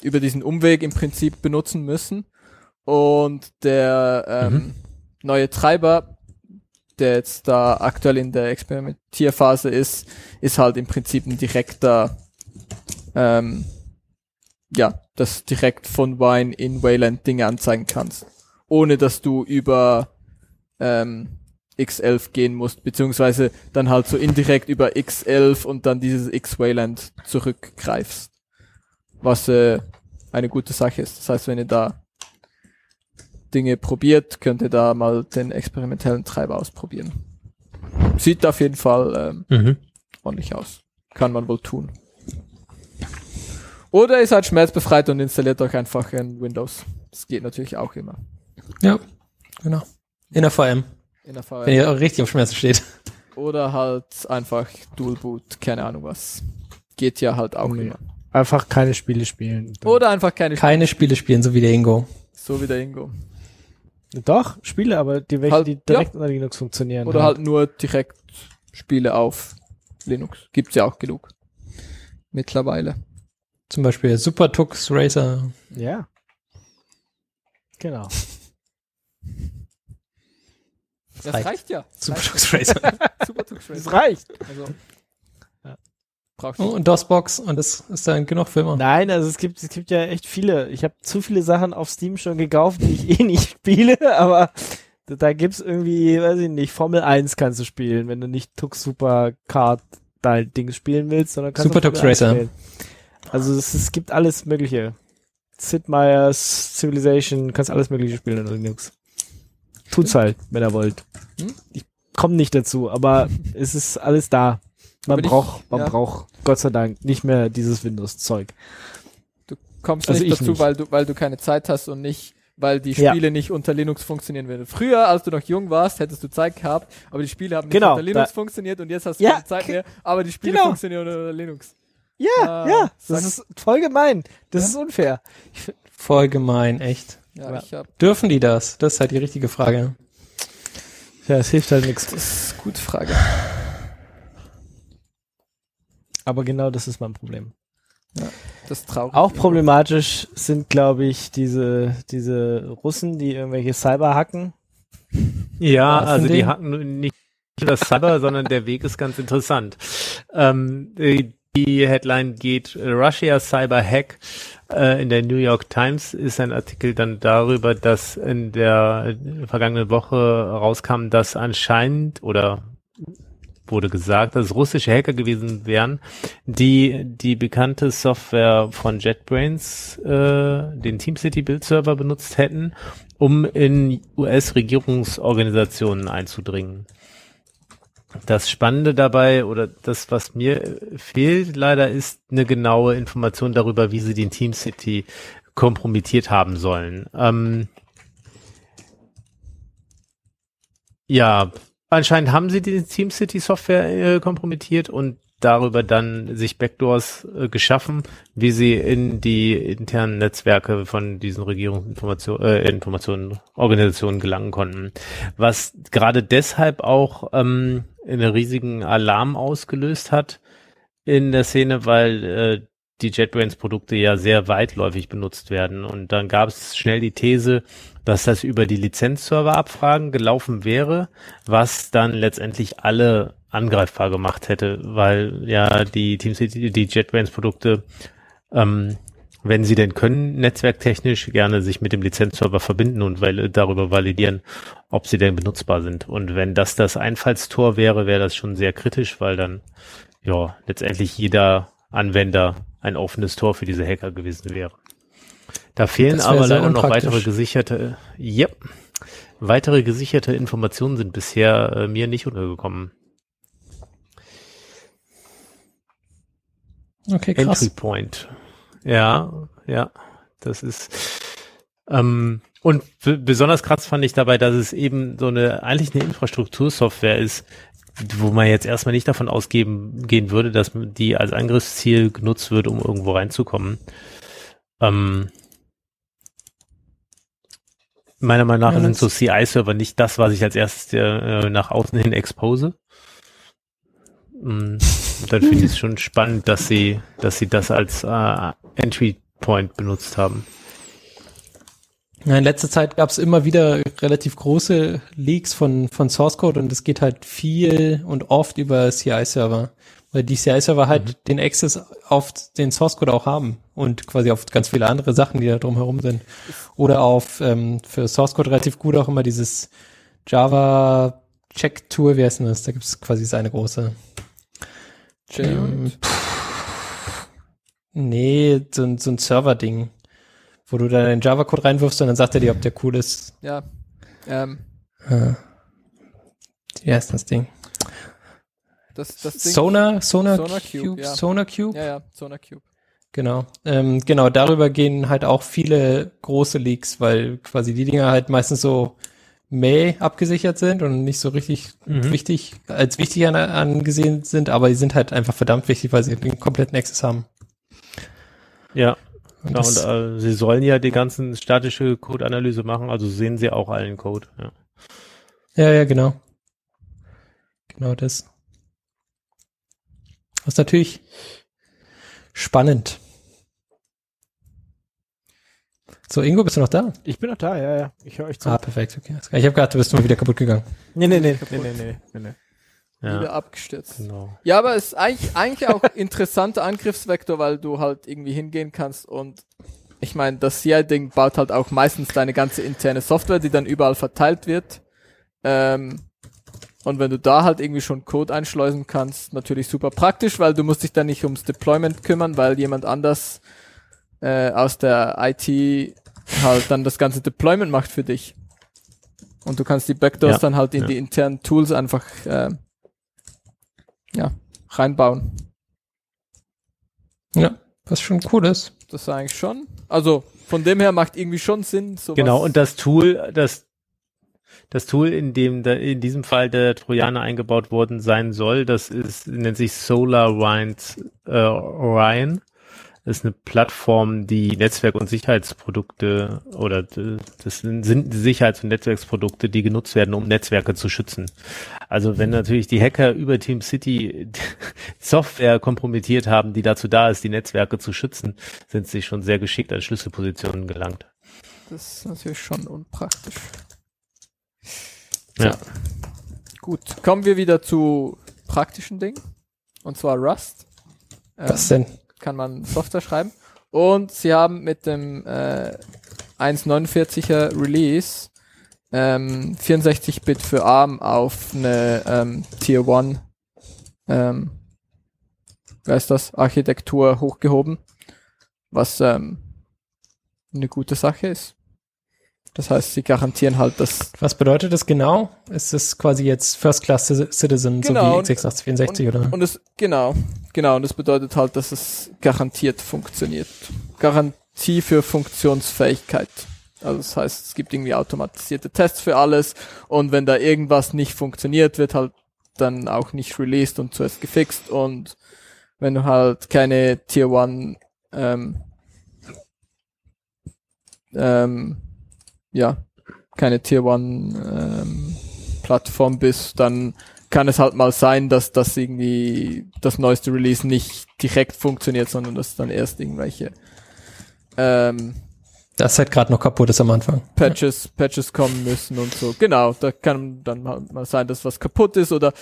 über diesen Umweg im Prinzip benutzen müssen. Und der ähm, Mhm. neue Treiber, der jetzt da aktuell in der Experimentierphase ist, ist halt im Prinzip ein direkter, ähm, ja, das direkt von Wine in Wayland Dinge anzeigen kannst ohne dass du über ähm, X11 gehen musst, beziehungsweise dann halt so indirekt über X11 und dann dieses X-Wayland zurückgreifst. Was äh, eine gute Sache ist. Das heißt, wenn ihr da Dinge probiert, könnt ihr da mal den experimentellen Treiber ausprobieren. Sieht auf jeden Fall ähm, Mhm. ordentlich aus. Kann man wohl tun. Oder ihr seid schmerzbefreit und installiert euch einfach in Windows. Das geht natürlich auch immer. Ja, genau. In der VM, In der wenn VR. ihr auch richtig auf Schmerzen steht. Oder halt einfach Dual Boot, keine Ahnung was. Geht ja halt auch Nee. immer. Einfach keine Spiele spielen. Oder einfach keine Keine Spiele spielen, so wie der Ingo. so wie der Ingo. Doch, Spiele, aber die welche, Halt, die direkt unter Linux funktionieren. Oder halt nur direkt Spiele auf Linux. Gibt's ja auch genug. Mittlerweile. Zum Beispiel Super Tux Racer. Ja. Genau. Das reicht. reicht ja. Super. Tux Racer. Super Tux Das Racer. reicht. Also, Ja. brauchst Oh, du. und DOSBox und das ist dann genug für immer. Nein, also es gibt, es gibt ja echt viele. Ich habe zu viele Sachen auf Steam schon gekauft, die ich eh nicht spiele, aber da, gibt's irgendwie, weiß ich nicht, Formel 1 kannst du spielen, wenn du nicht Tux Super Kart dein Ding spielen willst, sondern kannst Super du Tux Formel 1 Racer. spielen. Also es, es gibt alles mögliche. Sid Meier's Civilization, kannst alles mögliche spielen in Linux. Tut's halt, wenn ihr wollt. Hm? Ich komme nicht dazu, aber es ist alles da. Man Aber ich- braucht, man ja. braucht Gott sei Dank nicht mehr dieses Windows-Zeug. Du kommst Also nicht ich dazu, nicht. weil du, weil du keine Zeit hast und nicht, weil die Ja. Spiele nicht unter Linux funktionieren würden. Früher, als du noch jung warst, hättest du Zeit gehabt, aber die Spiele haben nicht Genau, unter Linux funktioniert und jetzt hast du Ja, keine Zeit mehr, aber die Spiele genau. funktionieren unter Linux. Ja, Ah, ja, das ist voll gemein. Das Ja. ist unfair. Voll gemein, echt. Ja, Ja. ich hab, Dürfen die das? Das ist halt die richtige Frage. Ja, es hilft halt nichts. das ist eine gute Frage. Aber genau das ist mein Problem. Das ist traurig. Auch problematisch sind, glaube ich, diese, diese Russen, die irgendwelche Cyber hacken. Ja, Was also die hacken nur nicht das Cyber, sondern der Weg ist ganz interessant. Ähm, die die Headline geht äh, Russia Cyber Hack. Äh, in der New York Times ist ein Artikel dann darüber, dass in der vergangenen Woche rauskam, dass anscheinend oder wurde gesagt, dass russische Hacker gewesen wären, die die bekannte Software von JetBrains, äh, den TeamCity Build Server benutzt hätten, um in US-Regierungsorganisationen einzudringen. Das Spannende dabei oder das, was mir fehlt leider, ist eine genaue Information darüber, wie sie den TeamCity kompromittiert haben sollen. Ähm, ja, anscheinend haben sie die TeamCity Software äh, kompromittiert und darüber dann sich Backdoors äh, geschaffen, wie sie in die internen Netzwerke von diesen Regierungsinformationen, äh, Informationen, Organisationen gelangen konnten. Was gerade deshalb auch ähm, einen riesigen Alarm ausgelöst hat in der Szene, weil äh, die JetBrains Produkte ja sehr weitläufig benutzt werden. Und dann gab es schnell die These, dass das über die Lizenzserverabfragen gelaufen wäre, was dann letztendlich alle angreifbar gemacht hätte, weil ja die TeamCity, die JetBrains Produkte, ähm, wenn sie denn können, netzwerktechnisch gerne sich mit dem Lizenzserver verbinden und weil, darüber validieren, ob sie denn benutzbar sind. Und wenn das das Einfallstor wäre, wäre das schon sehr kritisch, weil dann ja letztendlich jeder Anwender ein offenes Tor für diese Hacker gewesen wäre. Da fehlen aber leider noch weitere gesicherte, yep, weitere gesicherte Informationen sind bisher äh, mir nicht untergekommen. Okay, Entry krass. Point. Ja, ja, das ist Ähm, und besonders krass fand ich dabei, dass es eben so eine, eigentlich eine Infrastruktursoftware ist, wo man jetzt erstmal nicht davon ausgehen gehen würde, dass die als Angriffsziel genutzt wird, um irgendwo reinzukommen. Ähm, meiner Meinung nach ja, sind so CI-Server nicht das, was ich als erstes äh, nach außen hin expose. Mm, dann finde ich es schon spannend, dass sie, dass sie das als äh, Entry Point benutzt haben. Ja, in letzter Zeit gab es immer wieder relativ große Leaks von, von Source Code und es geht halt viel und oft über CI-Server, weil die CI-Server halt mhm. den Access auf den Source Code auch haben und quasi auf ganz viele andere Sachen, die da drumherum sind. Oder auf ähm, für Source Code relativ gut auch immer dieses Java Check Tour, wie heißt denn das? Da gibt es quasi seine große. Ähm, nee, so, so ein Server-Ding wo du dann den Java-Code reinwirfst und dann sagt er dir, ob der cool ist. Ja. Ähm. Wie heißt das Ding? Das, das Ding Sonar, Sonar, Sonar Cube, Cube ja. Sonar Cube? Ja, ja, Sonar Cube. Genau. Ähm, genau, darüber gehen halt auch viele große Leaks, weil quasi die Dinger halt meistens so May abgesichert sind und nicht so richtig mhm. wichtig, als wichtig an, angesehen sind, aber die sind halt einfach verdammt wichtig, weil sie den kompletten Access haben. Ja, Genau, und äh, sie sollen ja die ganzen statische Code-Analyse machen, also sehen sie auch allen Code. Ja. ja, ja, genau. Genau das. Das ist natürlich spannend. So, Ingo, bist du noch da? Ich bin noch da, ja, ja. Ich höre euch zu. Ah, perfekt, okay. Ich habe gedacht, du bist mal wieder kaputt gegangen. Nee, nee, nee, nee, nee, nee, nee, nee ja. wieder abgestürzt. Genau. Ja, aber es ist eigentlich, eigentlich auch interessanter Angriffsvektor, weil du halt irgendwie hingehen kannst und ich meine, das CI-Ding baut halt auch meistens deine ganze interne Software, die dann überall verteilt wird. Ähm, und wenn du da halt irgendwie schon Code einschleusen kannst, natürlich super praktisch, weil du musst dich dann nicht ums Deployment kümmern, weil jemand anders äh, aus der IT halt dann das ganze Deployment macht für dich. Und du kannst die Backdoors ja, dann halt in ja. die internen Tools einfach äh, ja, reinbauen. Ja, was schon cool ist. Das ist eigentlich schon. Also von dem her macht irgendwie schon Sinn. Sowas. Genau, und das Tool, das das Tool, in dem da, in diesem Fall der Trojaner eingebaut worden sein soll, das ist, nennt sich Solar äh, Orion ist eine Plattform, die Netzwerk- und Sicherheitsprodukte oder das sind Sicherheits- und Netzwerksprodukte, die genutzt werden, um Netzwerke zu schützen. Also wenn natürlich die Hacker über Team City Software kompromittiert haben, die dazu da ist, die Netzwerke zu schützen, sind sie schon sehr geschickt an Schlüsselpositionen gelangt. Das ist natürlich schon unpraktisch. So. Ja. Gut, kommen wir wieder zu praktischen Dingen. Und zwar Rust. Was ähm, denn? Kann man Software schreiben. Und sie haben mit dem äh, 1.49er Release ähm, 64-Bit für ARM auf eine ähm, Tier 1 ähm, ist das, Architektur hochgehoben, was ähm, eine gute Sache ist. Das heißt, sie garantieren halt, dass. Was bedeutet das genau? Ist das quasi jetzt First Class Citizen, genau, so wie x8664 oder? Und es, genau, genau. Und es bedeutet halt, dass es garantiert funktioniert. Garantie für Funktionsfähigkeit. Also das heißt, es gibt irgendwie automatisierte Tests für alles und wenn da irgendwas nicht funktioniert, wird halt dann auch nicht released und zuerst gefixt und wenn du halt keine Tier 1 ähm, ähm, ja, keine Tier One ähm, Plattform bist, dann kann es halt mal sein, dass das irgendwie das neueste Release nicht direkt funktioniert, sondern dass dann erst irgendwelche ähm, das halt gerade noch kaputt ist am Anfang. Patches, Patches kommen müssen und so. Genau, da kann dann halt mal sein, dass was kaputt ist oder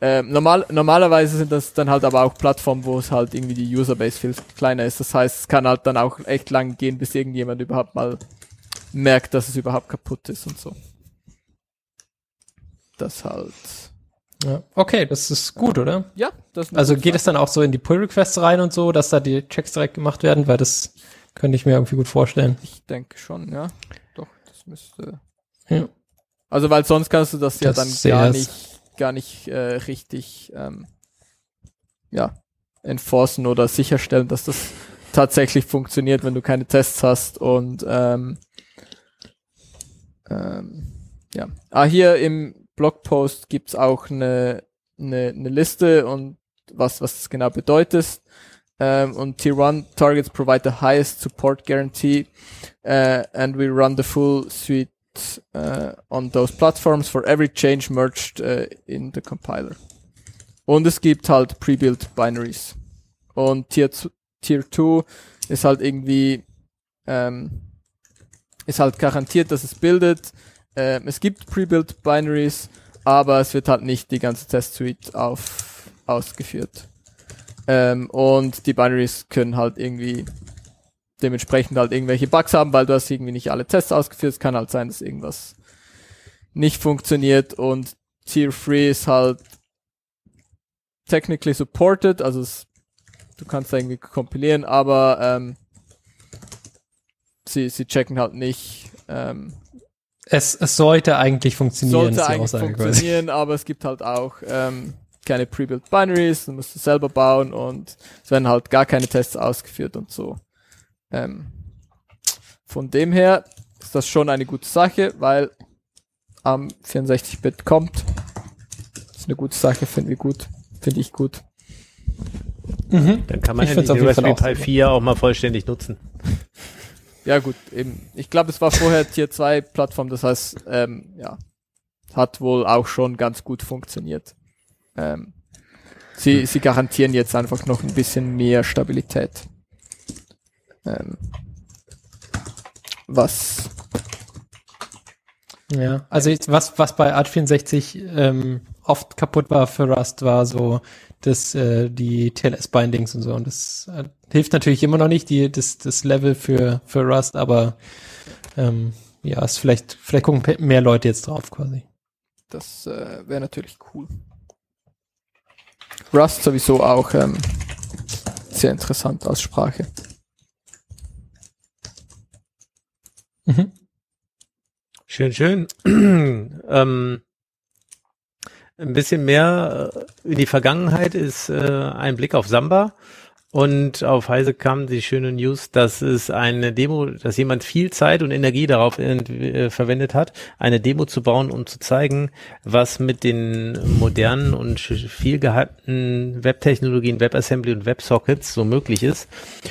ähm, normal, normalerweise sind das dann halt aber auch Plattformen, wo es halt irgendwie die Userbase viel kleiner ist. Das heißt, es kann halt dann auch echt lang gehen, bis irgendjemand überhaupt mal merkt, dass es überhaupt kaputt ist und so. Das halt. Ja. Okay, das ist gut, oder? Ja, das Also geht es dann auch so in die Pull-Requests rein und so, dass da die Checks direkt gemacht werden, weil das könnte ich mir irgendwie gut vorstellen. Ich denke schon, ja. Doch, das müsste. Ja. Also weil sonst kannst du das, das ja dann gar nicht, gar nicht äh, richtig ähm, ja, enforcen oder sicherstellen, dass das tatsächlich funktioniert, wenn du keine Tests hast und ähm, Ähm, ja. Ah, hier im Blogpost gibt's auch eine, eine, eine Liste und was, was das genau bedeutet. Um, und Tier 1 targets provide the highest support guarantee uh, and we run the full suite uh, on those platforms for every change merged uh, in the compiler. Und es gibt halt Pre-Built Binaries. Und Tier, Tier 2 ist halt irgendwie, ähm, ist halt garantiert, dass es bildet. Ähm, es gibt Pre-Built Binaries, aber es wird halt nicht die ganze Test Suite auf, ausgeführt. Ähm, und die Binaries können halt irgendwie dementsprechend halt irgendwelche Bugs haben, weil du hast irgendwie nicht alle Tests ausgeführt. Es kann halt sein, dass irgendwas nicht funktioniert und Tier 3 ist halt technically supported, also es, du kannst irgendwie kompilieren, aber ähm, sie, sie checken halt nicht. Ähm, es, es sollte eigentlich funktionieren. Sollte eigentlich funktionieren, quasi. aber es gibt halt auch ähm, keine Pre-Built Binaries, du musst es selber bauen und es werden halt gar keine Tests ausgeführt und so. Ähm, von dem her ist das schon eine gute Sache, weil am 64-Bit kommt. Das ist eine gute Sache, finden wir gut. Finde ich gut. Mhm. Dann kann man ich ja die Raspberry Pi 4 auch mal vollständig nutzen. Ja gut, eben. Ich glaube, es war vorher Tier 2 Plattform, das heißt, ähm, ja, hat wohl auch schon ganz gut funktioniert. Ähm, sie, sie garantieren jetzt einfach noch ein bisschen mehr Stabilität. Ähm, was ja, also was, was bei Art64 ähm, oft kaputt war für Rust, war so das, äh, die TLS-Bindings und so. Und das hilft natürlich immer noch nicht, die, das, das Level für, für Rust, aber ähm, ja, ist vielleicht, vielleicht gucken mehr Leute jetzt drauf quasi. Das äh, wäre natürlich cool. Rust sowieso auch ähm, sehr interessant als Sprache. Mhm. Schön, schön. ähm, ein bisschen mehr äh, in die Vergangenheit ist äh, ein Blick auf Samba. Und auf Heise kam die schöne News, dass es eine Demo, dass jemand viel Zeit und Energie darauf äh, verwendet hat, eine Demo zu bauen, um zu zeigen, was mit den modernen und viel gehypten Webtechnologien, WebAssembly und WebSockets so möglich ist.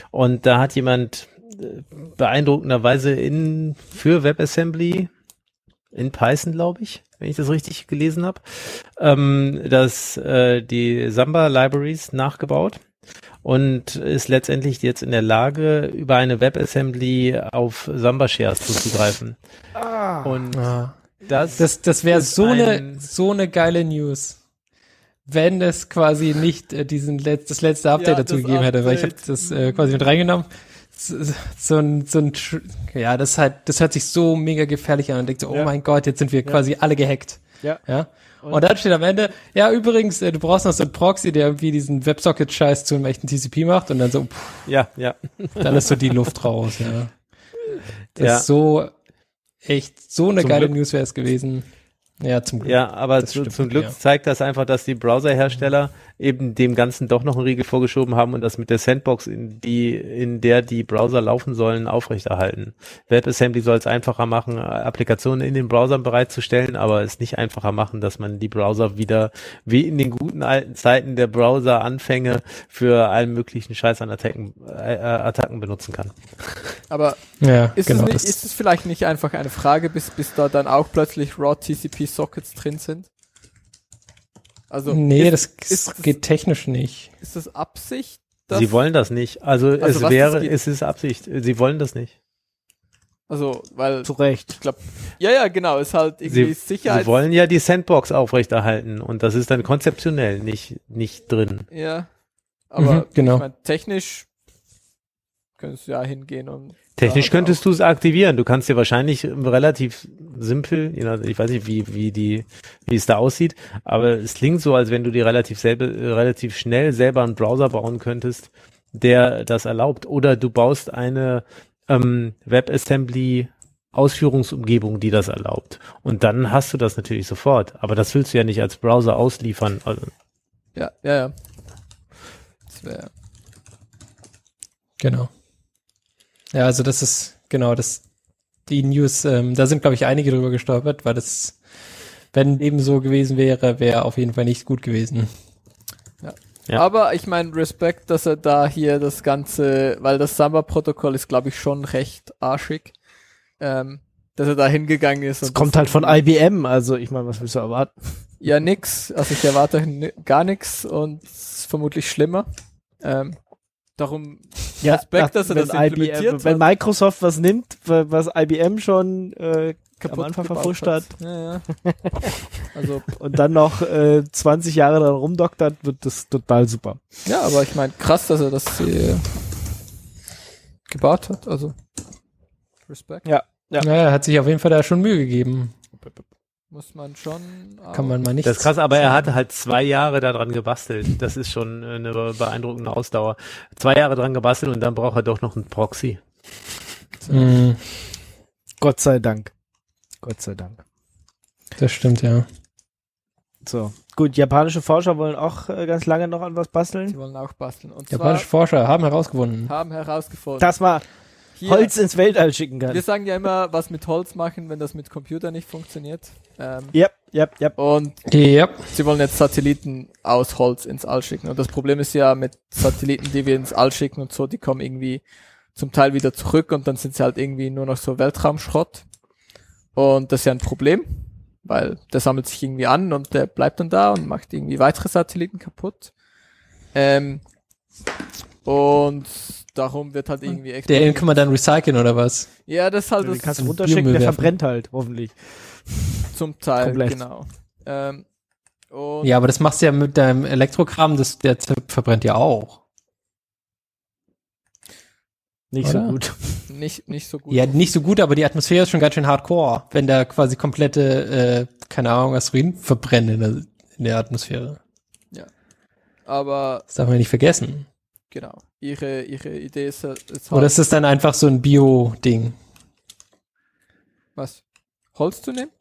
Und da hat jemand äh, beeindruckenderweise in für WebAssembly in Python, glaube ich, wenn ich das richtig gelesen habe, ähm, dass äh, die Samba Libraries nachgebaut und ist letztendlich jetzt in der Lage, über eine WebAssembly auf Samba Shares zuzugreifen. Ah. Und ah. das, das, das wäre so eine so eine geile News. Wenn es quasi nicht äh, diesen Letz-, das letzte Update ja, dazu gegeben Update. hätte, weil ich habe das äh, quasi mit reingenommen so, ein, so ein, ja, das halt, das hört sich so mega gefährlich an und denkt so, oh ja. mein Gott, jetzt sind wir ja. quasi alle gehackt. Ja. Ja. Und, und, dann steht am Ende, ja, übrigens, äh, du brauchst noch so einen Proxy, der irgendwie diesen WebSocket-Scheiß zu einem echten TCP macht und dann so, pff, ja, ja. Dann ist so die Luft raus, ja. Das ja. ist so, echt, so eine Zum geile Glück. News wäre es gewesen. Ja, zum Glück. Ja, aber zu, zum Glück ja. zeigt das einfach, dass die Browserhersteller eben dem Ganzen doch noch einen Riegel vorgeschoben haben und das mit der Sandbox, in die, in der die Browser laufen sollen, aufrechterhalten. WebAssembly soll es einfacher machen, Applikationen in den Browsern bereitzustellen, aber es nicht einfacher machen, dass man die Browser wieder wie in den guten alten Zeiten der Browser-Anfänge für allen möglichen Scheiß an Attacken, äh, äh Attacken benutzen kann. Aber ja, ist, genau, es nicht, ist es vielleicht nicht einfach eine Frage, bis, bis da dann auch plötzlich Raw TCP Sockets drin sind? Also nee, ist, das ist, geht technisch nicht. Ist das Absicht? Sie wollen das nicht. Also, also es wäre, es ist Absicht. Sie wollen das nicht. Also, weil. Zu Recht. Ich glaube, ja, ja, genau, ist halt irgendwie sie, Sicherheit. Sie wollen ja die Sandbox aufrechterhalten und das ist dann konzeptionell nicht, nicht drin. Ja. Aber mhm, genau. Ich mein, technisch könntest du ja hingehen und Technisch könntest du es aktivieren. Du kannst dir wahrscheinlich relativ simpel, ich weiß nicht, wie, wie die, wie es da aussieht, aber es klingt so, als wenn du dir relativ selber, relativ schnell selber einen Browser bauen könntest, der das erlaubt. Oder du baust eine ähm, WebAssembly Ausführungsumgebung, die das erlaubt. Und dann hast du das natürlich sofort. Aber das willst du ja nicht als Browser ausliefern. Also ja, ja, ja. Das wäre. Genau. Ja, also das ist, genau, das, die News, ähm, da sind, glaube ich, einige drüber gestolpert, weil das, wenn eben so gewesen wäre, wäre auf jeden Fall nicht gut gewesen. Ja. ja. Aber ich meine, Respekt, dass er da hier das Ganze, weil das Samba-Protokoll ist, glaube ich, schon recht arschig, ähm, dass er da hingegangen ist. Es kommt halt von IBM, also ich meine, was willst du erwarten? Ja, nix. Also ich erwarte gar nichts und vermutlich schlimmer. Ähm, darum ja, Respekt, dass er das implementiert IBM, Wenn Microsoft was nimmt, was IBM schon äh, am Anfang verfuscht hat. hat. Ja, ja. also und dann noch äh, 20 Jahre daran rumdoktert, wird das total super. Ja, aber ich meine, krass, dass er das äh, gebaut hat. Also Respekt. Ja, ja. Naja, er hat sich auf jeden Fall da schon Mühe gegeben. Muss man schon. Kann man mal nicht. Das ist krass, aber er hatte halt zwei Jahre daran gebastelt. Das ist schon eine beeindruckende Ausdauer. Zwei Jahre dran gebastelt und dann braucht er doch noch einen Proxy. Mhm. Gott sei Dank. Gott sei Dank. Das stimmt, ja. So. Gut, japanische Forscher wollen auch äh, ganz lange noch an was basteln. Sie wollen auch basteln. Und japanische Forscher haben herausgefunden. Haben herausgefunden. Das war hier, Holz ins Weltall schicken kann. Wir sagen ja immer, was mit Holz machen, wenn das mit Computer nicht funktioniert. Ähm, yep, yep, yep. Und yep. sie wollen jetzt Satelliten aus Holz ins All schicken. Und das Problem ist ja mit Satelliten, die wir ins All schicken und so, die kommen irgendwie zum Teil wieder zurück und dann sind sie halt irgendwie nur noch so Weltraumschrott. Und das ist ja ein Problem, weil der sammelt sich irgendwie an und der bleibt dann da und macht irgendwie weitere Satelliten kaputt. Ähm, und darum wird halt irgendwie extra. Den kann man dann recyceln oder was? Ja, das ist halt. Ja, das kannst du runterschicken, der verbrennt halt, hoffentlich. Zum Teil, Komplett. genau. Ähm, ja, aber das machst du ja mit deinem Elektrokram, das, der verbrennt ja auch. Nicht Oder? so gut. Nicht, nicht so gut. Ja, nicht so gut, aber die Atmosphäre ist schon ganz schön hardcore, wenn da quasi komplette, äh, keine Ahnung, Asteroiden verbrennen in der, in der Atmosphäre. Ja. Aber. Das darf man nicht vergessen. Genau. Ihre, ihre Idee ist, ist halt Oder ist es dann einfach so ein Bio-Ding? Was? Holz zu nehmen?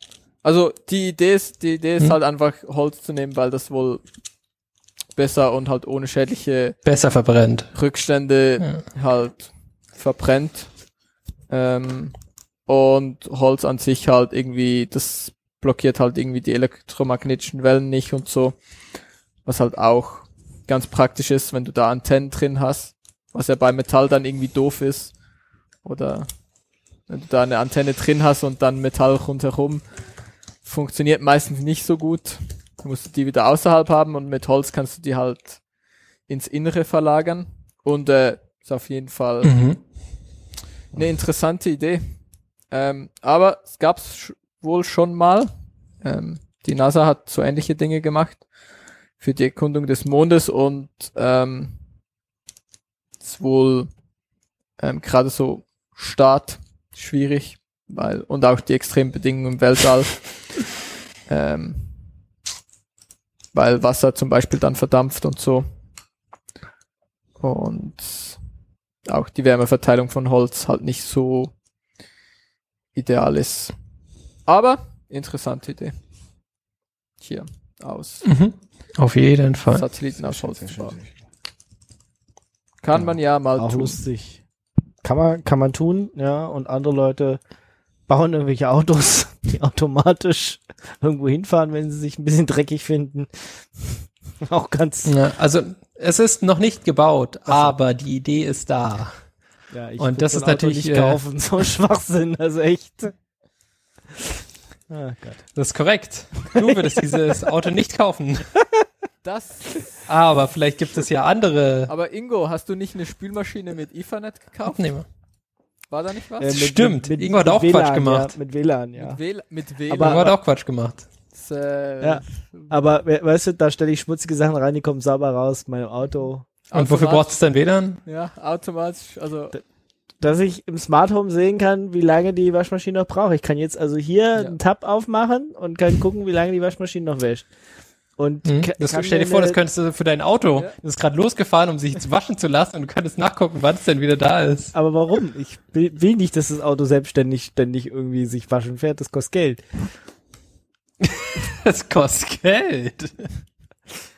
Also die Idee ist, die Idee ist hm. halt einfach Holz zu nehmen, weil das wohl besser und halt ohne schädliche besser verbrennt. Rückstände ja. halt verbrennt. Ähm, und Holz an sich halt irgendwie, das blockiert halt irgendwie die elektromagnetischen Wellen nicht und so. Was halt auch ganz praktisch ist, wenn du da Antennen drin hast, was ja bei Metall dann irgendwie doof ist. Oder wenn du da eine Antenne drin hast und dann Metall rundherum, funktioniert meistens nicht so gut. Du musst die wieder außerhalb haben und mit Holz kannst du die halt ins Innere verlagern. Und äh, ist auf jeden Fall mhm. eine interessante Idee. Ähm, aber es gab es wohl schon mal. Ähm, die NASA hat so ähnliche Dinge gemacht für die Erkundung des Mondes und ähm, ist wohl ähm, gerade so Start schwierig, weil und auch die extremen Bedingungen im Weltall, ähm, weil Wasser zum Beispiel dann verdampft und so und auch die Wärmeverteilung von Holz halt nicht so ideal ist. Aber interessante Idee. Hier aus. Mhm. Auf jeden Fall. Satelliten aus Holz zu bauen. Kann ja, man ja mal auch tun. lustig. Kann man, kann man tun, ja, und andere Leute bauen irgendwelche Autos, die automatisch irgendwo hinfahren, wenn sie sich ein bisschen dreckig finden. auch ganz. Ja, also es ist noch nicht gebaut, so. aber die Idee ist da. Ja, ich und das ist natürlich nicht kaufen, so Schwachsinn, also echt. Ah, das ist korrekt. Du würdest dieses Auto nicht kaufen. Das. Aber vielleicht gibt es ja andere. Aber Ingo, hast du nicht eine Spülmaschine mit Ethernet gekauft? Abnehmer. War da nicht was? Äh, mit, Stimmt. Mit, Ingo hat auch WLAN, Quatsch gemacht. Ja, mit WLAN, ja. Mit, WLAN, mit WLAN. Aber Ingo hat auch Quatsch gemacht. Das, äh, ja. Aber weißt du, da stelle ich schmutzige Sachen rein, die kommen sauber raus, meinem Auto. Und wofür brauchst du denn WLAN? Ja, automatisch. Also dass ich im Smart Home sehen kann, wie lange die Waschmaschine noch braucht. Ich kann jetzt also hier ja. einen Tab aufmachen und kann gucken, wie lange die Waschmaschine noch wäscht. Und mhm. das stell dir vor, das könntest du für dein Auto. Ja. Das ist gerade losgefahren, um sich waschen zu lassen und du könntest nachgucken, wann es denn wieder da ist. Aber warum? Ich will, will nicht, dass das Auto selbstständig ständig irgendwie sich waschen fährt. Das kostet Geld. das kostet Geld.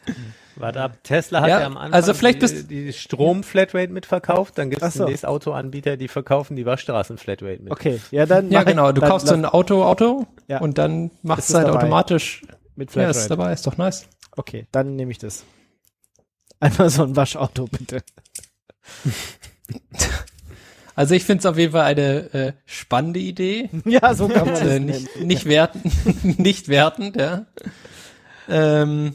Warte ab, Tesla hat Ja, ja, am Anfang also vielleicht die, die Strom-Flatrate mitverkauft, dann gibt es so. demnächst Autoanbieter, die verkaufen die Waschstraßen-Flatrate mit. Okay, ja dann Ja, genau. Du dann kaufst so ein Auto, Auto Ja. und dann macht Ist es es halt dabei? automatisch. mit Ja, ist Flatrate. dabei, ist doch nice. Okay, dann nehme ich das. Einmal so ein Waschauto, bitte. Also ich finde es auf jeden Fall eine äh, spannende Idee. Ja, so kann man das äh, nicht, nicht wertend, nicht wertend, ja. Ähm,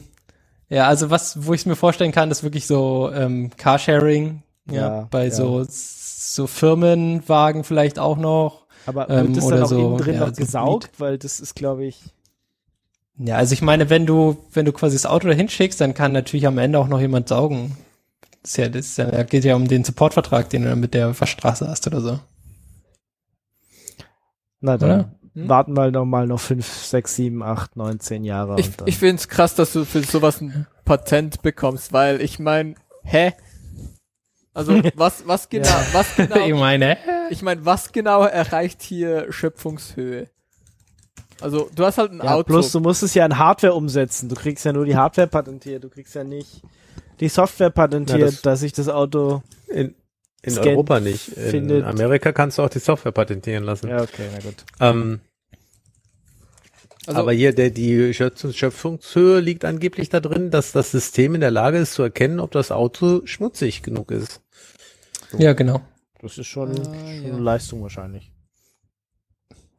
ja, also was, wo ich es mir vorstellen kann, ist wirklich so ähm, Carsharing, ja, Ja, bei ja. so so Firmenwagen vielleicht auch noch. Aber ähm, wird das oder dann auch so, innen drin ja, noch gesaugt? Weil das ist, glaube ich, Ja, also ich meine, wenn du wenn du quasi das Auto dahin schickst, dann kann natürlich am Ende auch noch jemand saugen. Das ist ja, das ist ja, da geht ja um den Supportvertrag, den du dann mit der Waschstraße hast oder so. na dann Oder? Hm? warten wir noch mal noch fünf, sechs, sieben, acht, neun, zehn Jahre. Ich, ich finde es krass, dass du für sowas ein Patent bekommst, weil ich meine, hä? Also was, was genau, was ich genau, meine, ich meine, was genau erreicht hier Schöpfungshöhe? Also du hast halt ein ja, Auto. plus du musst es ja in Hardware umsetzen. Du kriegst ja nur die Hardware patentiert. Du kriegst ja nicht die Software patentiert, Ja, das- dass sich das Auto. In, in Scan Europa nicht. In Amerika kannst du auch die Software patentieren lassen. Ja, okay, na gut. Ähm, also, aber hier, der, die Schöpfungs- Schöpfungshöhe liegt angeblich da drin, dass das System in der Lage ist zu erkennen, ob das Auto schmutzig genug ist. ja, genau. Das ist schon, Ah, schon ja. eine Leistung wahrscheinlich.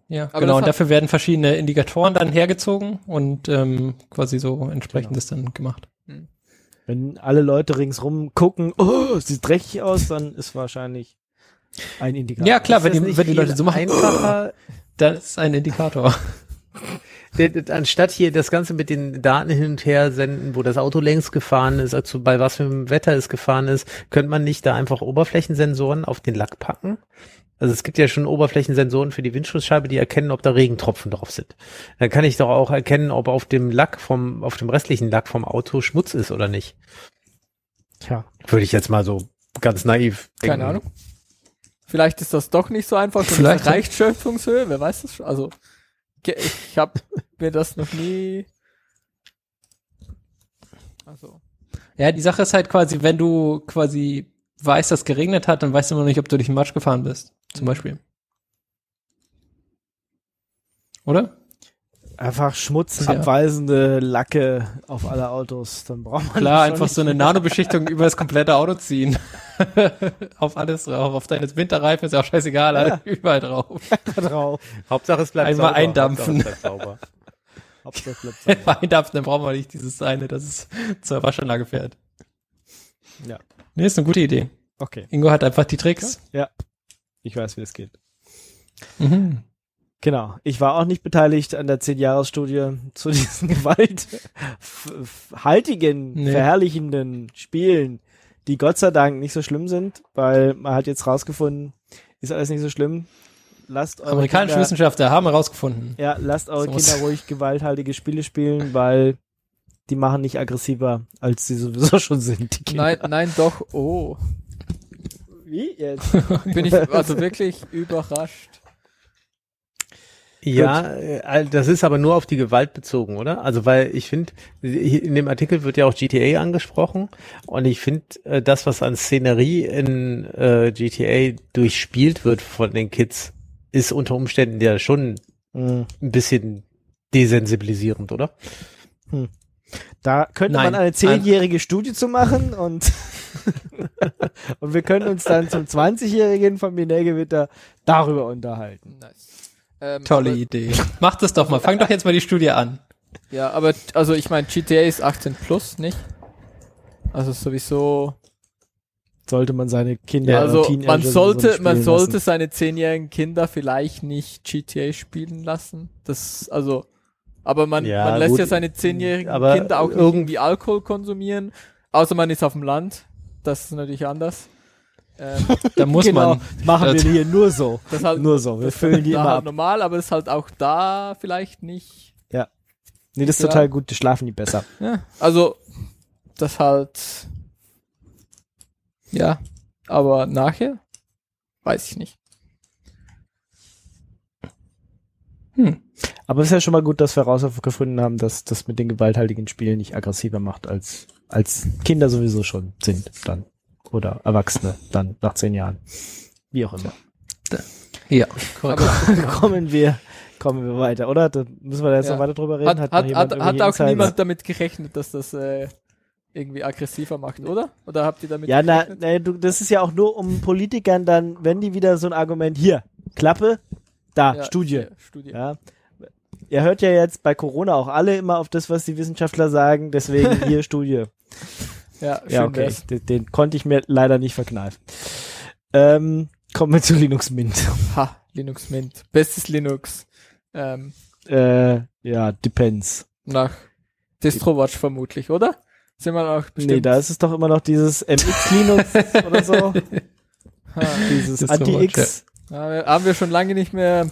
Ja, Aber genau. Und dafür werden verschiedene Indikatoren dann hergezogen und ähm, quasi so entsprechend Genau. dann gemacht. Wenn alle Leute ringsrum gucken, oh, sieht dreckig aus, dann ist wahrscheinlich ein Indikator. Ja, klar, wenn die, das wenn die Leute so machen, einfacher, das ist ein Indikator. Anstatt hier das Ganze mit den Daten hin und her senden, wo das Auto längst gefahren ist, also bei was für einem Wetter es gefahren ist, könnte man nicht da einfach Oberflächensensoren auf den Lack packen? Also es gibt ja schon Oberflächensensoren für die Windschutzscheibe, die erkennen, ob da Regentropfen drauf sind. Dann kann ich doch auch erkennen, ob auf dem Lack vom, auf dem restlichen Lack vom Auto Schmutz ist oder nicht. Tja. Würde ich jetzt mal so ganz naiv denken. keine Ahnung. Vielleicht ist das doch nicht so einfach Vielleicht, es erreicht Schöpfungshöhe, wer weiß das schon. Also ich habe mir das noch nie. Also Ja, die Sache ist halt quasi, wenn du quasi weißt, dass geregnet hat, dann weißt du immer noch nicht, ob du durch den Matsch gefahren bist. Zum Beispiel. Oder? Einfach Schmutz Ja. abweisende Lacke auf alle Autos, dann braucht man Klar, schon einfach nicht so eine Nanobeschichtung über das komplette Auto ziehen. auf alles drauf. Auf deine Winterreifen ist ja auch scheißegal, Ja. überall drauf. drauf. Hauptsache es bleibt Einmal sauber. eindampfen. Hauptsache es bleibt sauber. Hauptsache bleibt sauber. Eindampfen, dann brauchen wir nicht dieses eine, das es zur Waschanlage fährt. Ja. Nee, ist eine gute Idee. Okay, Ingo hat einfach die Tricks. Ich weiß, wie es geht. Mhm. Genau. Ich war auch nicht beteiligt an der 10-Jahres-Studie zu diesen gewalthaltigen, Nee. verherrlichenden Spielen, die Gott sei Dank nicht so schlimm sind, weil man hat jetzt rausgefunden, ist alles nicht so schlimm. Lasst eure Amerikanische Kinder, Wissenschaftler haben herausgefunden. ja, lasst eure So Kinder ruhig gewalthaltige Spiele spielen, weil die machen nicht aggressiver, als sie sowieso schon sind. Nein, nein, doch. Oh, Wie jetzt? bin ich also wirklich überrascht. Ja, äh, das ist aber nur auf die Gewalt bezogen, oder? Also weil ich finde, in dem Artikel wird ja auch GTA angesprochen und ich finde, äh, das, was an Szenerie in äh, GTA durchspielt wird von den Kids, ist unter Umständen ja schon Hm. ein bisschen desensibilisierend, oder? Da könnte Nein. man eine zehnjährige Studie zu machen und, und wir können uns dann zum 20-Jährigen von Binärgewitter darüber unterhalten. Nice. Ähm, Tolle aber, Idee. Mach das doch mal. Fang doch jetzt mal die Studie an. Ja, aber also ich meine, GTA ist 18 plus, nicht? Also sowieso. Sollte man seine Kinder also und Teenager man so sollte, spielen man sollte lassen. seine zehnjährigen Kinder vielleicht nicht GTA spielen lassen. Das, also, aber man, Ja, man lässt gut. ja seine zehnjährigen Kinder auch irgendwie Alkohol konsumieren. Außer man ist auf dem Land. Das ist natürlich anders. Ähm, Da muss genau, man. machen wir hier nur so. das halt, Nur so, wir füllen die immer halt normal, aber das ist halt auch da vielleicht nicht. Nee, das ist Ja. total gut, die schlafen die besser. Ja, also das halt. Ja, aber nachher weiß ich nicht. Hm. Aber es ist ja schon mal gut, dass wir herausgefunden haben, dass das mit den gewalthaltigen Spielen nicht aggressiver macht als als Kinder sowieso schon sind dann. Oder Erwachsene dann nach zehn Jahren. Wie auch immer. Ja, korrekt. kommen wir, kommen wir weiter, oder? Da müssen wir da jetzt Ja. noch weiter drüber reden. Hat, hat, hat, hat auch Insights? niemand damit gerechnet, dass das äh, irgendwie aggressiver macht, oder? Oder habt ihr damit Ja, na, gerechnet? na, du, das ist ja auch nur um Politikern dann, wenn die wieder so ein Argument, hier, Klappe, da, Ja, Studie. hier, Studie. Ja. Ihr hört ja jetzt bei Corona auch alle immer auf das, was die Wissenschaftler sagen, deswegen hier Studie. Ja, Ja, okay. Den, den konnte ich mir leider nicht verkneifen. Ähm, kommen wir zu Linux Mint. Ha, Linux Mint. Bestes Linux. Ähm, Äh, ja, depends. nach DistroWatch vermutlich, oder? Sind wir auch bestimmt. Nee, da ist es doch immer noch dieses MX Linux oder so. Ha, Dieses Anti-X. wir, haben wir schon lange nicht mehr.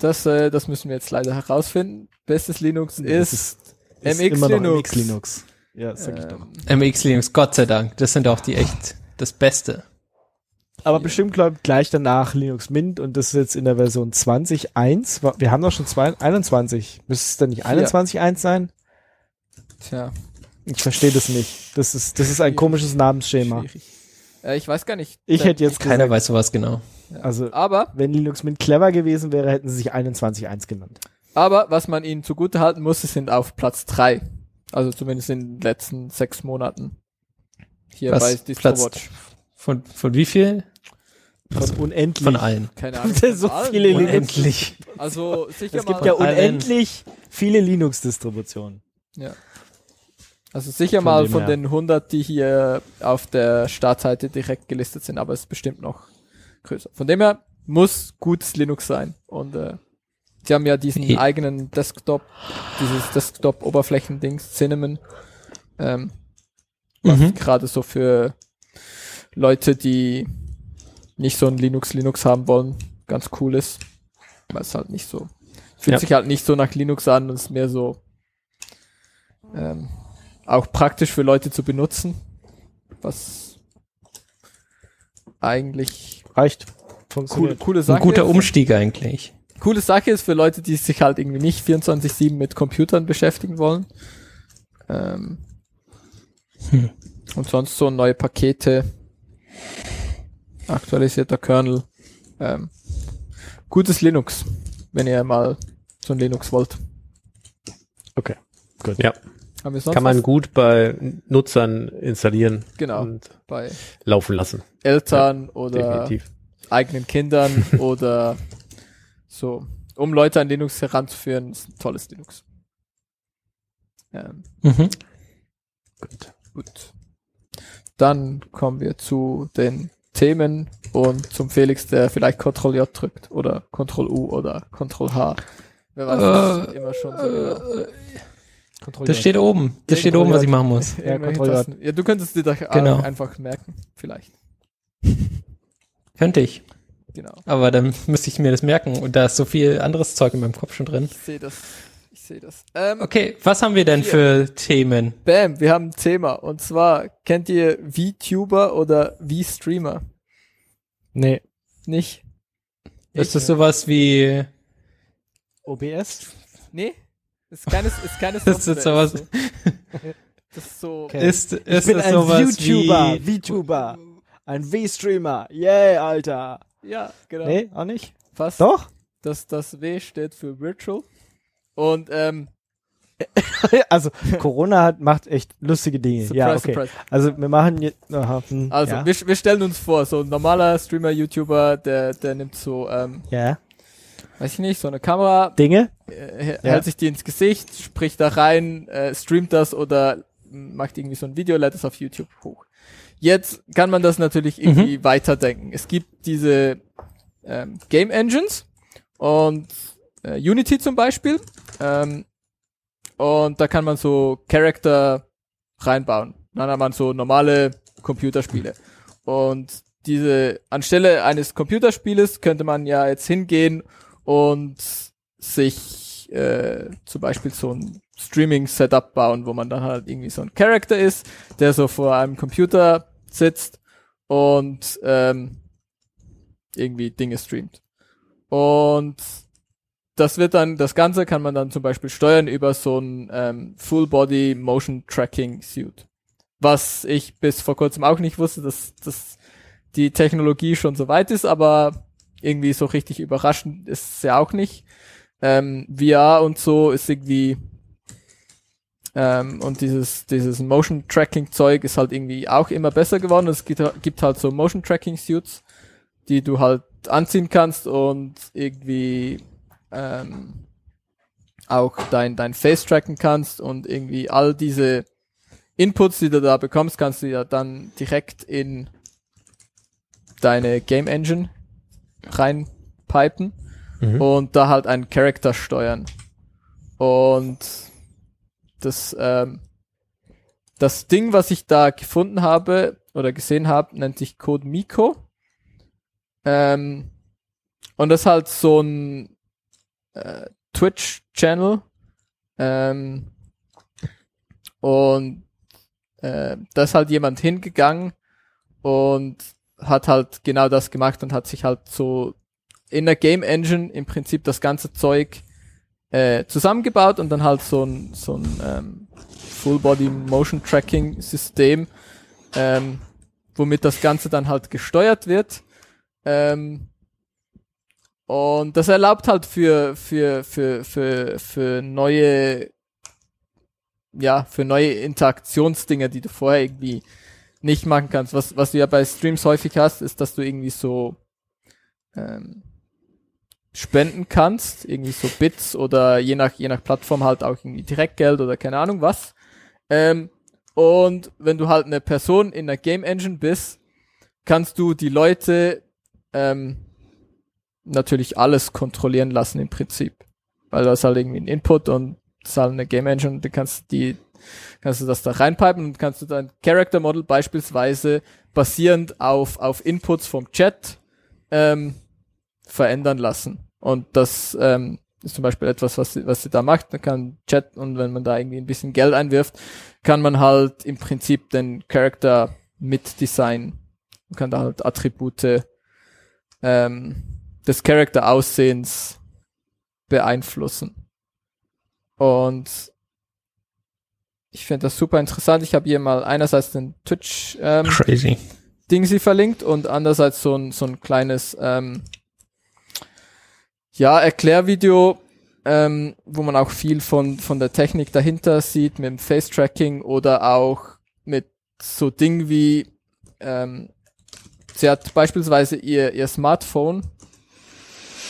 Das, äh, das müssen wir jetzt leider herausfinden. Bestes Linux Das ist, ist MX immer noch Linux. MX Linux. Ja, sag ich doch. ähm, MX Linux, Gott sei Dank. Das sind auch die echt das Beste. Aber bestimmt glaub, gleich danach Linux Mint und das ist jetzt in der Version 20.1. Wa- Wir haben doch schon zwei, 21. Müsste es denn nicht 21.1 sein? tja, Ich verstehe das nicht. Das ist, das ist ein komisches Namensschema. schwierig. Äh, ich weiß gar nicht. Ich Äh, hätte jetzt Keiner gesagt, weiß sowas genau. Also Aber, wenn Linux Mint clever gewesen wäre, hätten sie sich 21.1 genannt. aber was man ihnen zugute halten muss, sie sind auf Platz drei. Also zumindest in den letzten sechs Monaten. Hier Was? bei DistroWatch. Von, von wie viel? Von unendlich. Von allen. Keine Ahnung. so von allen. viele Linux. Unendlich. Also sicher Es gibt mal, ja allen. unendlich viele Linux-Distributionen. also sicher von mal von her. den 100, die hier auf der Startseite direkt gelistet sind, aber es ist bestimmt noch größer. Von dem her muss gutes Linux sein. Und äh, sie haben ja diesen Ja. eigenen Desktop, dieses Desktop-Oberflächendings, Cinnamon, ähm, was Mhm. gerade so für Leute, die nicht so ein Linux-Linux haben wollen, ganz cool ist. Weil es halt nicht so, fühlt Ja. sich halt nicht so nach Linux an und ist mehr so ähm, auch praktisch für Leute zu benutzen, was eigentlich Reicht. coole, Funktioniert. coole Ein Sache guter ist. Umstieg eigentlich. Coole Sache ist für Leute, die sich halt irgendwie nicht 24-7 mit Computern beschäftigen wollen. Ähm, Hm. Und sonst so neue Pakete, aktualisierter Kernel. Ähm, gutes Linux, wenn ihr mal so ein Linux wollt. Okay, gut. Ja. Haben wir sonst Kann man was? gut bei Nutzern installieren Genau. und bei laufen lassen. Eltern oder Definitiv. eigenen Kindern oder so, um Leute an Linux heranzuführen, ist ein tolles Linux. Ähm, Mhm. Gut. gut. Dann kommen wir zu den Themen und zum Felix, der vielleicht Ctrl J drückt oder Ctrl U oder Ctrl H. Wer weiß das Äh, immer schon so genau. Äh, Kontrolliert. Das steht oben. Das steht oben, was ich machen muss. ja. Tasten. ja, du könntest dir das Genau. einfach merken, vielleicht. Könnte ich. Genau. Aber dann müsste ich mir das merken. Und da ist so viel anderes Zeug in meinem Kopf schon drin. Ich sehe das. Ich sehe das. Ähm, Okay, was haben wir denn Hier. für Themen? Bam, wir haben ein Thema. Und zwar, kennt ihr VTuber oder V-Streamer? Nee. Nicht? Ist das sowas wie OBS? Nee? Ist keine, ist keine Das ist sowas- so. Das ist so. Okay. ist, Ich ist bin das ein sowas VTuber. wie VTuber. Ein V-Streamer. Yay, Alter. Ja, genau. Nee, auch nicht? Fast. Doch? Das, das W steht für Virtual. Und, ähm, also, Corona hat, macht echt lustige Dinge. surprise, ja, okay. surprise. Also, wir machen jetzt, aha, hm, Also, ja. wir, wir stellen uns vor, so ein normaler Streamer, YouTuber, der, der nimmt so, ähm, ja. Weiß ich nicht, so eine Kamera, Dinge? äh, Ja. hält sich die ins Gesicht, spricht da rein, äh, streamt das oder macht irgendwie so ein Video, lädt es auf YouTube hoch. Jetzt kann man das natürlich irgendwie weiterdenken. Es gibt diese ähm, Game Engines und äh, Unity zum Beispiel. Ähm, und da kann man so Charakter reinbauen. Dann hat man so normale Computerspiele. Und diese, anstelle eines Computerspieles könnte man ja jetzt hingehen und sich äh, zum Beispiel so ein Streaming-Setup bauen, wo man dann halt irgendwie so ein Character ist, der so vor einem Computer sitzt und ähm, irgendwie Dinge streamt. Und das wird dann, das Ganze kann man dann zum Beispiel steuern über so ein ähm, Full-Body Motion Tracking Suit. was ich bis vor kurzem auch nicht wusste, dass, dass die Technologie schon so weit ist, aber irgendwie so richtig überraschend ist es ja auch nicht. Ähm, VR und so ist irgendwie ähm, und dieses, dieses Motion Tracking Zeug ist halt irgendwie auch immer besser geworden. Es gibt, gibt halt so Motion Tracking Suits, die du halt anziehen kannst und irgendwie ähm, auch dein, dein Face tracken kannst und irgendwie all diese Inputs, die du da bekommst, kannst du ja dann direkt in deine Game Engine reinpipen mhm. und da halt einen Charakter steuern. Und das, ähm, das Ding, was ich da gefunden habe oder gesehen habe, nennt sich Code Miko. Ähm, und das ist halt so ein äh, Twitch-Channel. Ähm, und äh, da ist halt jemand hingegangen und hat halt genau das gemacht und hat sich halt so in der Game Engine im Prinzip das ganze Zeug äh, zusammengebaut und dann halt so ein, so ein ähm, Full Body Motion Tracking System, ähm, womit das Ganze dann halt gesteuert wird. Ähm, und das erlaubt halt für, für, für, für, für neue, ja, für neue Interaktionsdinger, die du vorher irgendwie nicht machen kannst. Was, was du ja bei Streams häufig hast, ist, dass du irgendwie so ähm, spenden kannst, irgendwie so Bits oder je nach, je nach Plattform halt auch irgendwie Direktgeld oder keine Ahnung was. Ähm, und wenn du halt eine Person in der Game Engine bist, kannst du die Leute ähm, natürlich alles kontrollieren lassen im Prinzip. Weil du hast halt irgendwie einen Input und das ist halt eine Game Engine und du kannst die, kannst du das da reinpipen und kannst du dein Character Model beispielsweise basierend auf, auf Inputs vom Chat ähm, verändern lassen. Und das ähm, ist zum Beispiel etwas, was sie, was sie da macht. Man kann Chat und wenn man da irgendwie ein bisschen Geld einwirft, kann man halt im Prinzip den Charakter mit designen. Man kann da halt Attribute ähm, des Charakter-Aussehens beeinflussen. Und ich finde das super interessant. Ich habe hier mal einerseits den Twitch ähm, Crazy. Ding sie verlinkt und andererseits so ein, so ein kleines ähm, ja, Erklärvideo, ähm, wo man auch viel von, von der Technik dahinter sieht, mit dem Face-Tracking oder auch mit so Dingen wie, ähm, sie hat beispielsweise ihr, ihr Smartphone,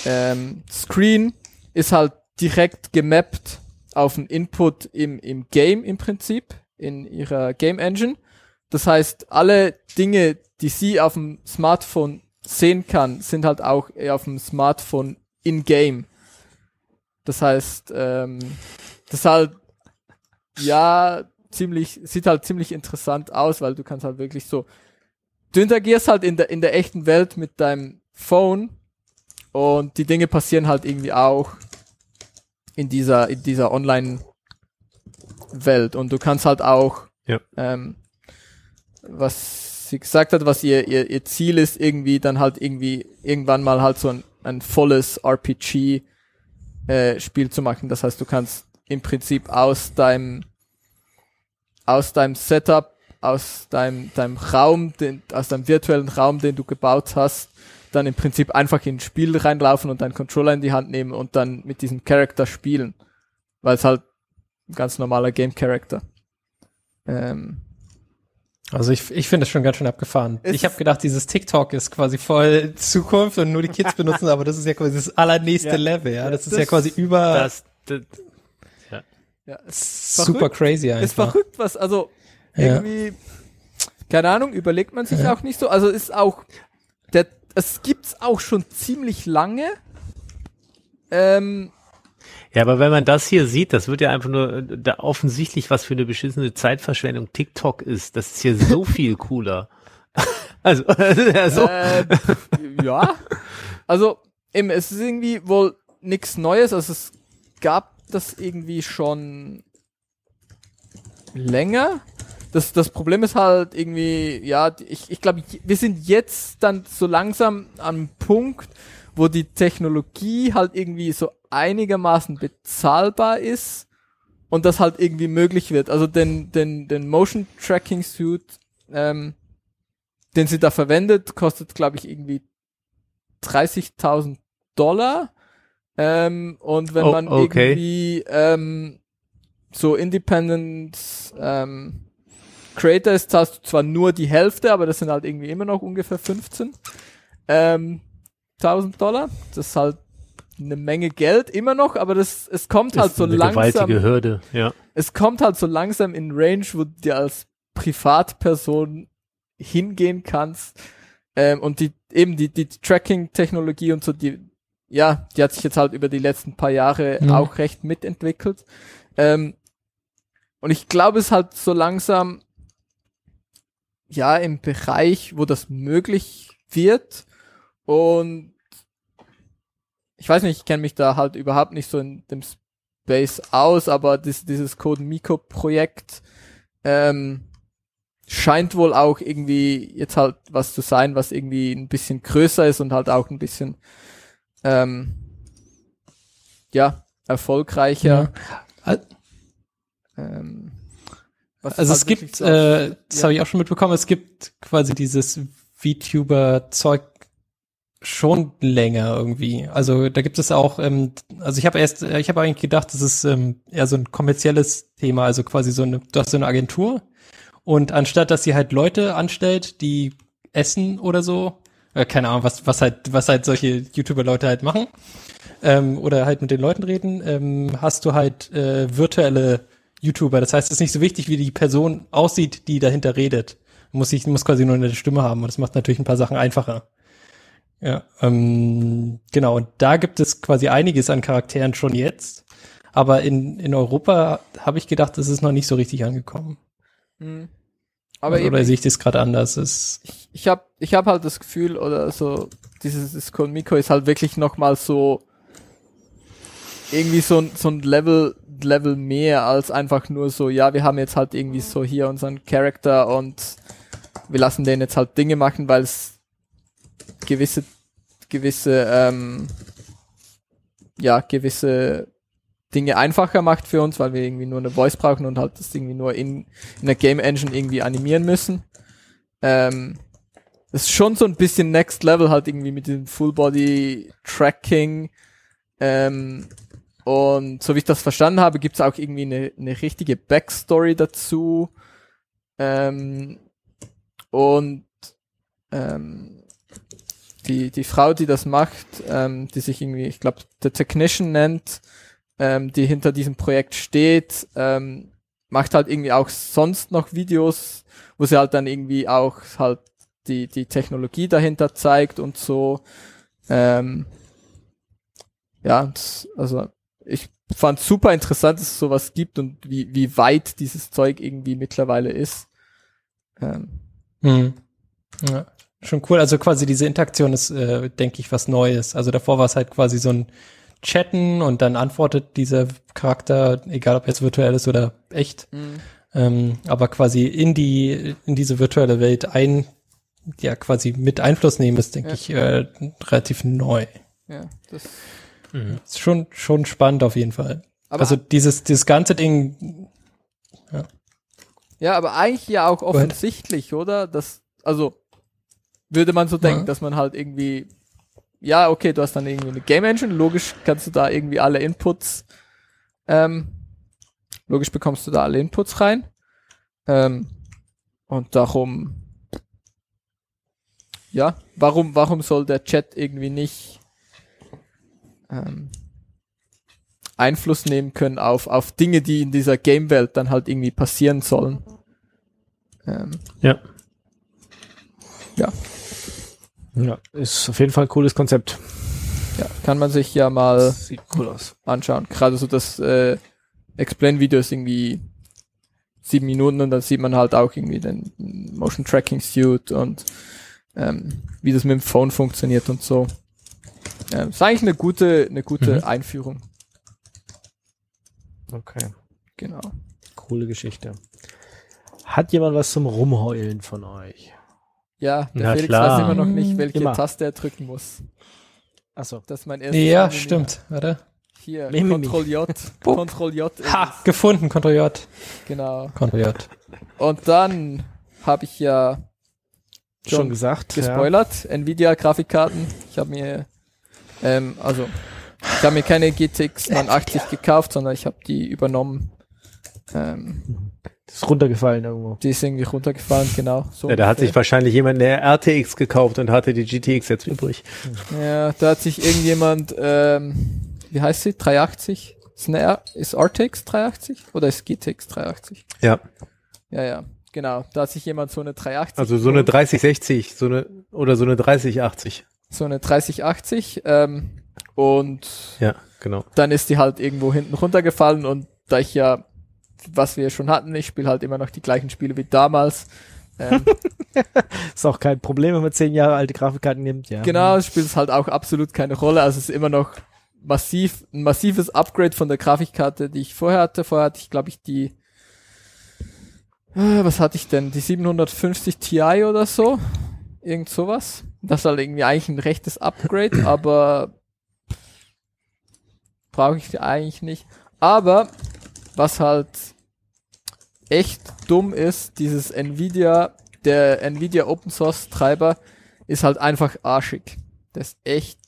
ähm, Screen ist halt direkt gemappt auf einen Input im, im Game im Prinzip, in ihrer Game Engine. Das heißt, alle Dinge, die sie auf dem Smartphone sehen kann, sind halt auch auf dem Smartphone in-game. Das heißt, ähm, das ist halt, ja, ziemlich, sieht halt ziemlich interessant aus, weil du kannst halt wirklich so, du interagierst halt in der, in der echten Welt mit deinem Phone und die Dinge passieren halt irgendwie auch in dieser, in dieser Online-Welt und du kannst halt auch, ja. ähm, was sie gesagt hat, was ihr, ihr, ihr Ziel ist, irgendwie dann halt irgendwie irgendwann mal halt so ein ein volles RPG äh, Spiel zu machen. Das heißt, du kannst im Prinzip aus deinem aus deinem Setup, aus deinem deinem Raum, den, aus deinem virtuellen Raum, den du gebaut hast, dann im Prinzip einfach ins Spiel reinlaufen und deinen Controller in die Hand nehmen und dann mit diesem Charakter spielen, weil es halt ein ganz normaler Game Character. Ähm, also ich, ich finde es schon ganz schön abgefahren. Es ich habe gedacht, dieses TikTok ist quasi voll Zukunft und nur die Kids benutzen, aber das ist ja quasi das allernächste ja, Level, ja. Das, das ist ja quasi über. Das, das, ja. ja super verrückt. crazy einfach. Ist verrückt, was, also irgendwie, ja. keine Ahnung, überlegt man sich ja. auch nicht so. Also ist auch, der, es gibt's auch schon ziemlich lange. Ähm, ja, aber wenn man das hier sieht, das wird ja einfach nur da offensichtlich, was für eine beschissene Zeitverschwendung TikTok ist. Das ist hier so viel cooler. also, also. Äh, ja. Also, eben, es ist irgendwie wohl nichts Neues. Also es gab das irgendwie schon länger. Das, das Problem ist halt irgendwie, ja, ich, ich glaube, wir sind jetzt dann so langsam am Punkt, wo die Technologie halt irgendwie so einigermaßen bezahlbar ist und das halt irgendwie möglich wird. Also den, den, den Motion Tracking Suit, ähm, den sie da verwendet, kostet, glaube ich, irgendwie 30.000 Dollar. Ähm, und wenn Oh, man okay. irgendwie ähm, so Independent ähm, Creator ist, zahlst du zwar nur die Hälfte, aber das sind halt irgendwie immer noch ungefähr 15 ähm, 1000 Dollar. Das ist halt eine Menge Geld immer noch, aber das es kommt halt ist so eine langsam gewaltige Hürde, ja. es kommt halt so langsam in Range, wo du dir als Privatperson hingehen kannst. Ähm, und die, eben die, die Tracking-Technologie und so, die, ja, die hat sich jetzt halt über die letzten paar Jahre Mhm. auch recht mitentwickelt. Ähm, und ich glaube, es ist halt so langsam, ja, im Bereich, wo das möglich wird. Und ich weiß nicht, ich kenne mich da halt überhaupt nicht so in dem Space aus, aber dies, dieses Code Miko Projekt ähm, scheint wohl auch irgendwie jetzt halt was zu sein, was irgendwie ein bisschen größer ist und halt auch ein bisschen ähm, ja erfolgreicher. Ja. Ähm, was Also es gibt, so- äh, das ja. habe ich auch schon mitbekommen, es gibt quasi dieses VTuber-Zeug schon länger irgendwie. Also da gibt es auch, ähm, also ich habe erst, äh, ich habe eigentlich gedacht, das ist ähm, eher so ein kommerzielles Thema, also quasi so eine, du hast so eine Agentur und anstatt, dass sie halt Leute anstellt, die essen oder so, äh, keine Ahnung, was, was halt, was halt solche YouTuber-Leute halt machen, ähm, oder halt mit den Leuten reden, ähm, hast du halt äh, virtuelle YouTuber. Das heißt, es ist nicht so wichtig, wie die Person aussieht, die dahinter redet. Muss ich muss quasi nur eine Stimme haben und das macht natürlich ein paar Sachen einfacher. Ja, ähm, genau. Und da gibt es quasi einiges an Charakteren schon jetzt. Aber in, in Europa habe ich gedacht, das ist noch nicht so richtig angekommen. Mhm. Aber oder eben, sehe ich das gerade anders? Es, ich, ich habe ich hab halt das Gefühl, oder so, dieses Discord Miko ist halt wirklich nochmal so irgendwie so, ein- so ein Level, Level mehr als einfach nur so, ja, wir haben jetzt halt irgendwie so hier unseren Charakter und wir lassen den jetzt halt Dinge machen, weil es gewisse, gewisse, ähm, ja, gewisse Dinge einfacher macht für uns, weil wir irgendwie nur eine Voice brauchen und halt das irgendwie nur in, in der Game Engine irgendwie animieren müssen. Ähm, ist schon so ein bisschen Next Level halt irgendwie mit dem Full Body Tracking. Ähm, und so wie ich das verstanden habe, gibt's auch irgendwie eine, eine richtige Backstory dazu. Ähm, und ähm, die, die Frau, die das macht, ähm, die sich irgendwie, ich glaube, The Technician nennt, ähm, die hinter diesem Projekt steht, ähm, macht halt irgendwie auch sonst noch Videos, wo sie halt dann irgendwie auch halt die, die Technologie dahinter zeigt und so. Ähm, ja, also ich fand super interessant, dass es sowas gibt und wie, wie weit dieses Zeug irgendwie mittlerweile ist. Ähm, hm. ja, schon cool. Also quasi diese Interaktion ist, äh, denke ich, was Neues. Also davor war es halt quasi so ein Chatten und dann antwortet dieser Charakter, egal ob jetzt virtuell ist oder echt. Ähm, aber quasi in die, in diese virtuelle Welt ein, ja, quasi mit Einfluss nehmen ist, denke Ja. ich, äh, relativ neu. ja, das, Ist schon, schon spannend auf jeden Fall. aber, also dieses, dieses ganze Ding, ja, aber eigentlich ja auch offensichtlich, oder? Das, also, würde man so denken, Ja. dass man halt irgendwie, ja, okay, du hast dann irgendwie eine Game Engine, logisch kannst du da irgendwie alle Inputs, ähm, logisch bekommst du da alle Inputs rein. Ähm, und darum, ja, warum, warum soll der Chat irgendwie nicht ähm, Einfluss nehmen können auf, auf Dinge, die in dieser Game-Welt dann halt irgendwie passieren sollen? Ähm, Ja. ja, Ja, ist auf jeden Fall ein cooles Konzept. ja, kann man sich ja mal Sieht cool aus. anschauen. Gerade so das äh, Explain-Video ist irgendwie sieben Minuten und dann sieht man halt auch irgendwie den Motion Tracking Suit und ähm, wie das mit dem Phone funktioniert und so. Ähm, ist eigentlich eine gute, eine gute Mhm. Einführung. Okay. Genau. Coole Geschichte. Hat jemand was zum Rumheulen von euch? Ja, der Na Felix klar. weiß immer noch nicht, welche Immer. Taste er drücken muss. Achso. Das ist mein erstes ja, Anliegen. stimmt, oder? Hier. Ctrl J. Ctrl J. Ha, gefunden, Ctrl J. Genau. Ctrl J. Und dann habe ich ja Schon, Schon gesagt. gespoilert, Nvidia Grafikkarten. Ich habe mir, ähm, also, ich habe mir keine GTX 980 gekauft, sondern ich habe die übernommen. Ähm. Das ist runtergefallen irgendwo. die ist irgendwie runtergefallen, genau. So Ja, da hat sich wahrscheinlich jemand eine RTX gekauft und hatte die GTX jetzt übrig. Ja, da hat sich irgendjemand, ähm, wie heißt sie? 380? Ist, eine R ist RTX 380 oder ist GTX 380? Ja. Ja, ja, genau. Da hat sich jemand so eine 380. Also so eine geholt. 3060, so eine, oder so eine 3080. so eine 3080 ähm, und Ja, genau. dann ist die halt irgendwo hinten runtergefallen und da ich ja, was wir schon hatten, ich spiele halt immer noch die gleichen Spiele wie damals. Ähm, Ist auch kein Problem, wenn man zehn Jahre alte Grafikkarten nimmt, ja. genau, spielt es halt auch absolut keine Rolle. Also es ist immer noch massiv, ein massives Upgrade von der Grafikkarte, die ich vorher hatte. Vorher hatte ich, glaube ich, die äh, was hatte ich denn? Die 750 Ti oder so? Irgend sowas. Das ist halt irgendwie eigentlich ein rechtes Upgrade, aber brauche ich eigentlich nicht. Aber was halt echt dumm ist, dieses Nvidia, der Nvidia Open Source Treiber ist halt einfach arschig. Das ist echt,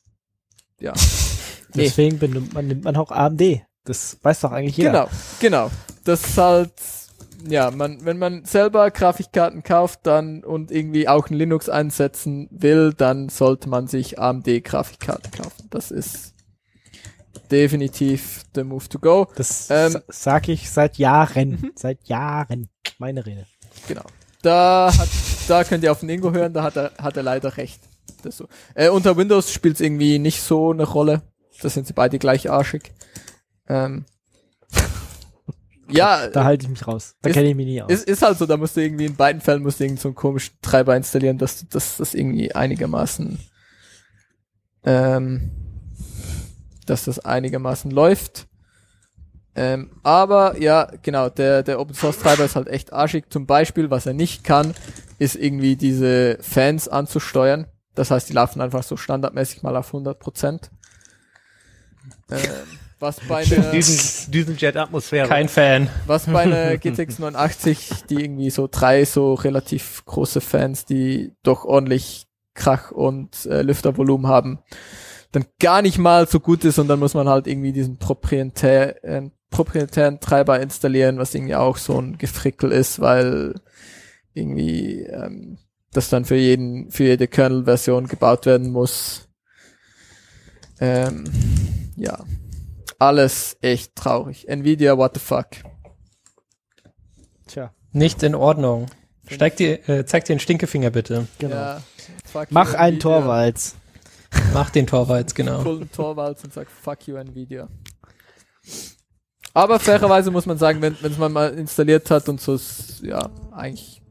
ja. Nee. Deswegen benimmt man, nimmt man auch AMD. Das weiß doch eigentlich jeder. Genau, genau. Das ist halt, ja, man, wenn man selber Grafikkarten kauft dann und irgendwie auch ein Linux einsetzen will, dann sollte man sich AMD Grafikkarten kaufen. Das ist definitiv the move to go. Das Ähm, sa- sag ich seit Jahren. Seit Jahren. Meine Rede. Genau. Da hat, da könnt ihr auf den Ingo hören, da hat er, hat er leider recht. Das so. Äh, unter Windows spielt es irgendwie nicht so eine Rolle. Da sind sie beide gleich arschig. Ähm, ja, Da halte ich mich raus. Da kenne ich mich nie aus. ist, ist halt so, da musst du irgendwie in beiden Fällen musst du irgend so einen komischen Treiber installieren, dass du- dass das irgendwie einigermaßen ähm, dass das einigermaßen läuft. Ähm, aber ja, genau, der, der Open Source Treiber ist halt echt arschig. Zum Beispiel, was er nicht kann, ist irgendwie diese Fans anzusteuern. Das heißt, die laufen einfach so standardmäßig mal auf 100 Prozent. Ähm, was bei einer, Düsen, Düsenjet-Atmosphäre. Kein Fan. was bei einer GTX 980, die irgendwie so drei so relativ große Fans, die doch ordentlich Krach und äh, Lüftervolumen haben, dann gar nicht mal so gut ist und dann muss man halt irgendwie diesen proprietär, äh, proprietären Treiber installieren, was irgendwie auch so ein Gefrickel ist, weil irgendwie ähm, das dann für jeden, für jede Kernel-Version gebaut werden muss. Ähm, ja. Alles echt traurig. Nvidia, what the fuck. Tja, Nicht in Ordnung. Steig dir, äh, zeig dir den Stinkefinger bitte. genau. Ja, Mach you, einen Nvidia. Torvalds. Mach den Torvalds, genau. Golden Torvalds und sag fuck you Nvidia. Aber fairerweise muss man sagen, wenn es man mal installiert hat und so ist, ja, eigentlich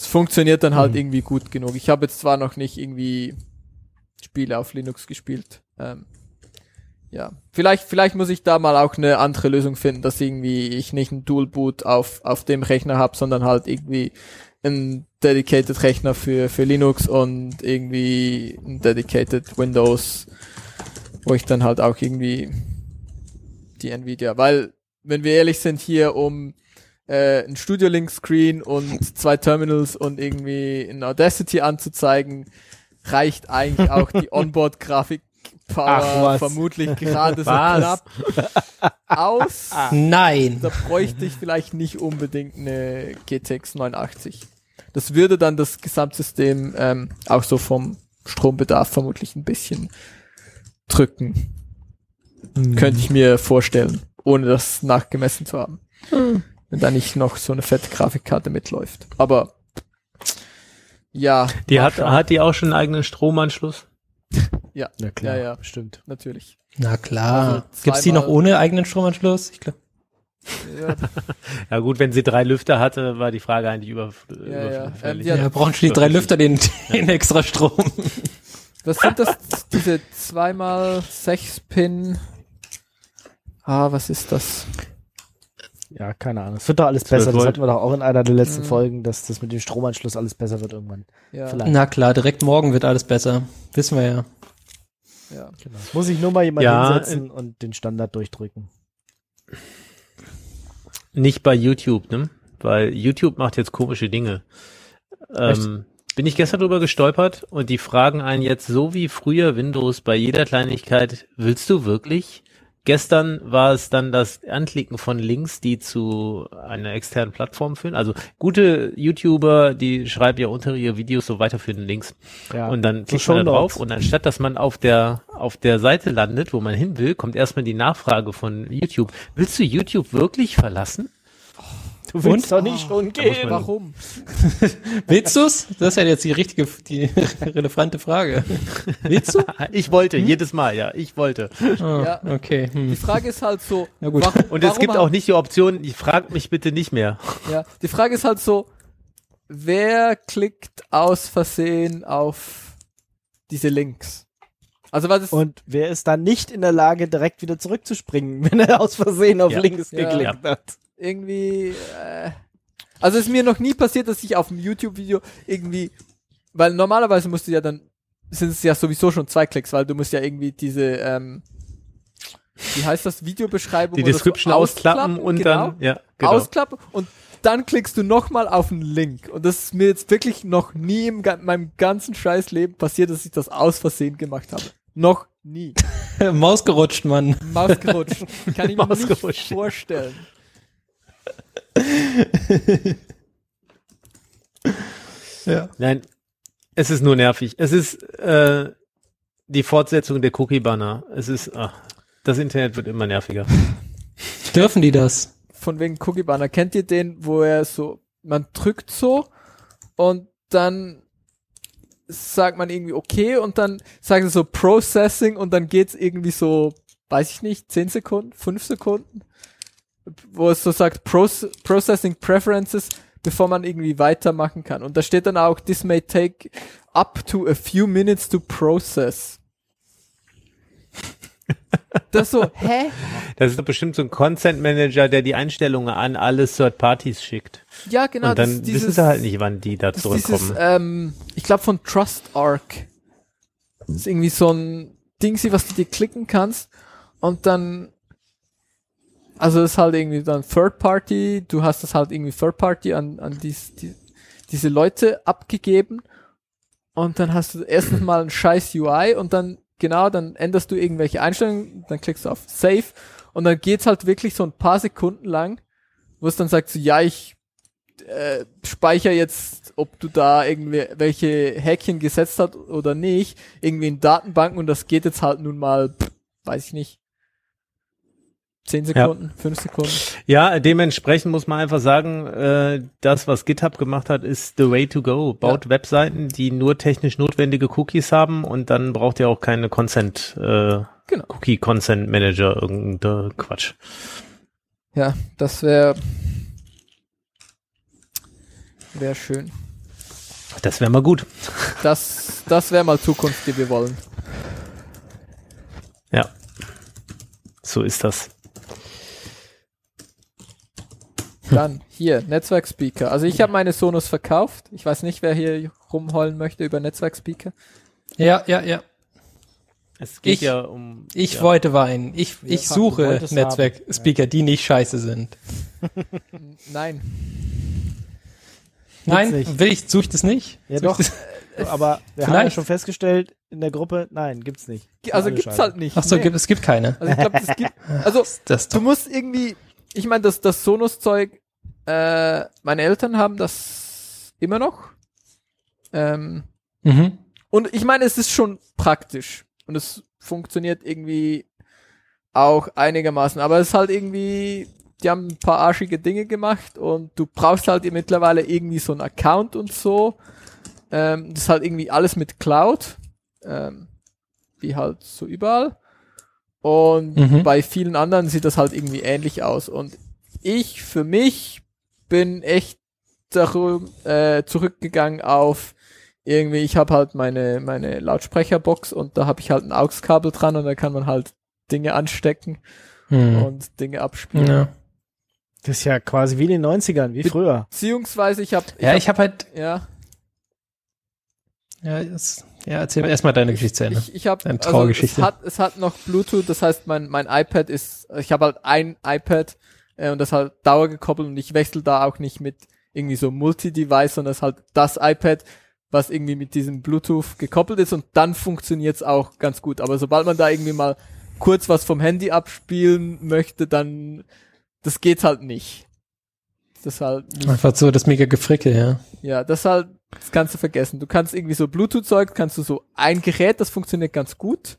es funktioniert dann halt irgendwie gut genug. Ich habe jetzt zwar noch nicht irgendwie Spiele auf Linux gespielt. Ähm, ja, vielleicht vielleicht muss ich da mal auch eine andere Lösung finden, dass irgendwie ich nicht einen Dual Boot auf auf dem Rechner habe, sondern halt irgendwie ein dedicated Rechner für für Linux und irgendwie ein dedicated Windows, wo ich dann halt auch irgendwie die Nvidia, weil wenn wir ehrlich sind hier um äh, ein Studio Link Screen und zwei Terminals und irgendwie ein Audacity anzuzeigen, reicht eigentlich auch die Onboard Grafik Power vermutlich gerade so knapp aus. Nein. Da bräuchte ich vielleicht nicht unbedingt eine GTX 980. Das würde dann das Gesamtsystem ähm, auch so vom Strombedarf vermutlich ein bisschen drücken. Könnte ich mir vorstellen, ohne das nachgemessen zu haben. Wenn da nicht noch so eine fette Grafikkarte mitläuft. Aber ja, Die hat, hat die auch schon einen eigenen Stromanschluss? ja, Na klar, Ja, ja. bestimmt. natürlich. Na klar. Also Gibt's die noch ohne eigenen Stromanschluss? Ich glaube. Ja, Ja gut, wenn sie drei Lüfter hatte, war die Frage eigentlich über, Ja, ja. überfällig. Ähm, Ja, brauchen schon die drei Lüfter den, den extra Strom. Was sind das? Diese zweimal sechs Pin. Ah, was ist das? Ja, keine Ahnung. Es wird doch alles besser. Das hatten wir doch auch in einer der letzten Mhm. Folgen, dass das mit dem Stromanschluss alles besser wird irgendwann. Ja. Vielleicht. Na klar, direkt morgen wird alles besser. Wissen wir ja. Ja. Genau. Muss ich nur mal jemand Ja, hinsetzen und den Standard durchdrücken. Nicht bei YouTube, ne? Weil YouTube macht jetzt komische Dinge. Ähm, bin ich gestern drüber gestolpert und die fragen einen jetzt so wie früher Windows bei jeder Kleinigkeit, willst du wirklich? Gestern war es dann das Anklicken von Links, die zu einer externen Plattform führen. Also gute YouTuber, die schreiben ja unter ihre Videos so weiterführende Links. Ja. Und dann So klickt man da drauf und anstatt, dass man auf der, auf der Seite landet, wo man hin will, kommt erstmal die Nachfrage von YouTube. Willst du YouTube wirklich verlassen? Du willst Und? doch nicht schon gehen. Warum? Willst du's? Das ist ja jetzt die richtige, die relevante Frage. Willst du? Ich wollte, jedes Mal, ja, ich wollte. Oh, Ja. Okay. Die Hm. Frage ist halt so, Na gut. warum, Und es warum gibt auch nicht die Option, ich frag mich bitte nicht mehr. Ja, die Frage ist halt so, wer klickt aus Versehen auf diese Links? Also was ist, Und wer ist dann nicht in der Lage, direkt wieder zurückzuspringen, wenn er aus Versehen auf Ja. links Ja. geklickt hat? Irgendwie, äh, also es ist mir noch nie passiert, dass ich auf einem YouTube-Video irgendwie, weil normalerweise musst du ja dann, sind es ja sowieso schon zwei Klicks, weil du musst ja irgendwie diese, ähm, wie heißt das, Videobeschreibung Die Description so ausklappen und genau, dann, ja, genau. ausklappen und dann klickst du nochmal auf einen Link. Und das ist mir jetzt wirklich noch nie in meinem ganzen scheiß Leben passiert, dass ich das aus Versehen gemacht habe. Noch nie. Maus gerutscht, Mann. Maus gerutscht. Kann ich mir nicht vorstellen. Ja. Nein, es ist nur nervig. Es ist äh, die Fortsetzung der Cookie-Banner. Es ist, ach, das Internet wird immer nerviger. Dürfen die das? Von wegen Cookie Banner. Kennt ihr den, wo er so, man drückt so und dann sagt man irgendwie okay und dann sagt er so Processing und dann geht's irgendwie so, weiß ich nicht, 10 Sekunden, 5 Sekunden, wo es so sagt Proce Processing Preferences, bevor man irgendwie weitermachen kann. Und da steht dann auch, this may take up to a few minutes to process. Das so, hä? Das ist doch bestimmt so ein Consent Manager, der die Einstellungen an alle Third Parties schickt. Ja, genau. und dann das, dieses, wissen sie halt nicht, wann die da Das ist dieses, zurückkommen. ähm, ich glaube von Trust Arc. Das ist irgendwie so ein Ding, was du dir klicken kannst und dann, also ist halt irgendwie dann Third Party, du hast das halt irgendwie Third Party an, an dies, die, diese Leute abgegeben. Und dann hast du erstens mal ein scheiß UI und dann, genau, dann änderst du irgendwelche Einstellungen, dann klickst du auf Save. Und dann geht's halt wirklich so ein paar Sekunden lang, wo es dann sagt so, ja, ich äh, speicher jetzt, ob du da irgendwie welche Häkchen gesetzt hast oder nicht, irgendwie in Datenbanken und das geht jetzt halt nun mal, pff, weiß ich nicht, 10 Sekunden, 5 Sekunden. Ja, dementsprechend muss man einfach sagen, äh, das, was GitHub gemacht hat, ist the way to go. Baut Webseiten, die nur technisch notwendige Cookies haben und dann braucht ihr auch keine Consent, äh, Genau. Cookie Consent Manager, irgendein Quatsch. Ja, das wäre wäre schön. Das wäre mal gut. Das, das wäre mal Zukunft, die wir wollen. Ja. So ist das. Dann hier, Netzwerkspeaker. Also ich habe meine Sonos verkauft. Ich weiß nicht, wer hier rumheulen möchte über Netzwerkspeaker. Ja, ja, ja. Es geht Ich- ja um. Ich ja. wollte Wein. Ich, ich suche Netzwerk-Speaker, die nicht scheiße sind. Nein. Nein, nicht. will ich, suche ich das nicht? Ja, Such doch. das- Aber wir haben ja Vielleicht. schon festgestellt in der Gruppe, nein, gibt's nicht. Also gibt's scheiße. halt nicht. Ach so, Nee. gibt, es gibt keine. Also ich glaube, es gibt. Also Das du musst irgendwie. Ich meine, das, das Sonos-Zeug. Äh, meine Eltern haben das immer noch. Ähm, Mhm. und ich meine, es ist schon praktisch und es funktioniert irgendwie auch einigermaßen. Aber es ist halt irgendwie. Die haben ein paar arschige Dinge gemacht und du brauchst halt mittlerweile irgendwie so einen Account und so. Ähm, das ist halt irgendwie alles mit Cloud. Ähm, wie halt so überall. Und Mhm. bei vielen anderen sieht das halt irgendwie ähnlich aus. Und ich für mich bin echt darum, äh, zurückgegangen auf irgendwie, ich habe halt meine, meine Lautsprecherbox und da habe ich halt ein AUX-Kabel dran und da kann man halt Dinge anstecken Hm. und Dinge abspielen. Ja, Das ist ja quasi wie in den 90ern, wie früher. Beziehungsweise ich habe ja ich habe halt, ja, ja, das, Ja, erzähl erstmal deine Geschichte Ende. Ich, ich habe Deine Trauergeschichte. Also es, hat, es hat noch Bluetooth, das heißt, mein, mein iPad ist, ich habe halt ein iPad äh, und das halt dauergekoppelt und ich wechsle da auch nicht mit irgendwie so Multi-Device, sondern es ist halt das iPad, was irgendwie mit diesem Bluetooth gekoppelt ist und dann funktioniert's auch ganz gut. Aber sobald man da irgendwie mal kurz was vom Handy abspielen möchte, dann das geht halt nicht. Das halt nicht. Einfach so das mega Gefrickel, ja. Ja, das halt, das kannst du vergessen. Du kannst irgendwie so Bluetooth-Zeug, kannst du so ein Gerät, das funktioniert ganz gut.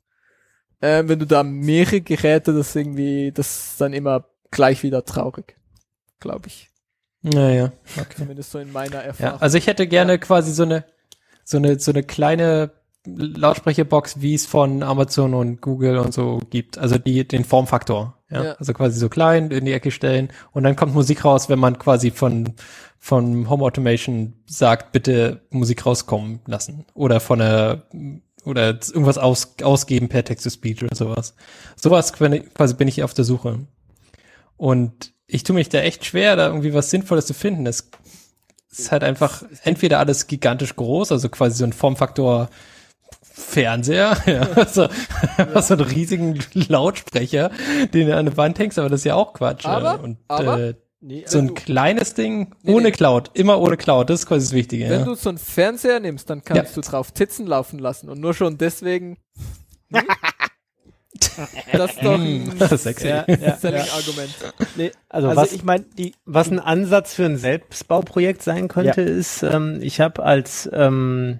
Ähm, wenn du da mehrere Geräte, das irgendwie, das ist dann immer gleich wieder traurig. Glaube ich. Naja, okay. Zumindest so in meiner Erfahrung. Ja, also ich hätte gerne ja. quasi so eine, so eine, so eine kleine Lautsprecherbox, wie es von Amazon und Google und so gibt. Also die, den Formfaktor. Ja? ja? Also quasi so klein in die Ecke stellen und dann kommt Musik raus, wenn man quasi von, von Home Automation sagt, bitte Musik rauskommen lassen. Oder von einer, oder irgendwas aus, ausgeben per Text-to-Speech oder sowas. Sowas quasi bin ich auf der Suche. Und ich tue mich da echt schwer, da irgendwie was Sinnvolles zu finden. Es ist halt einfach entweder alles gigantisch groß, also quasi so ein Formfaktor Fernseher, ja, also, ja. so einen riesigen Lautsprecher, den du an der Wand hängst, aber das ist ja auch Quatsch. Aber, und, aber äh, nee, so ein du, kleines Ding nee, ohne nee. Cloud, immer ohne Cloud, das ist quasi das Wichtige. Wenn ja. du so einen Fernseher nimmst, dann kannst ja. du drauf Titzen laufen lassen und nur schon deswegen. Hm? Das ist doch ein sexy. Ja, ja, Selling-Argument. Nee, also, also was, ich meine, die was ein Ansatz für ein Selbstbauprojekt sein könnte, ja. ist, ähm, ich habe als ähm,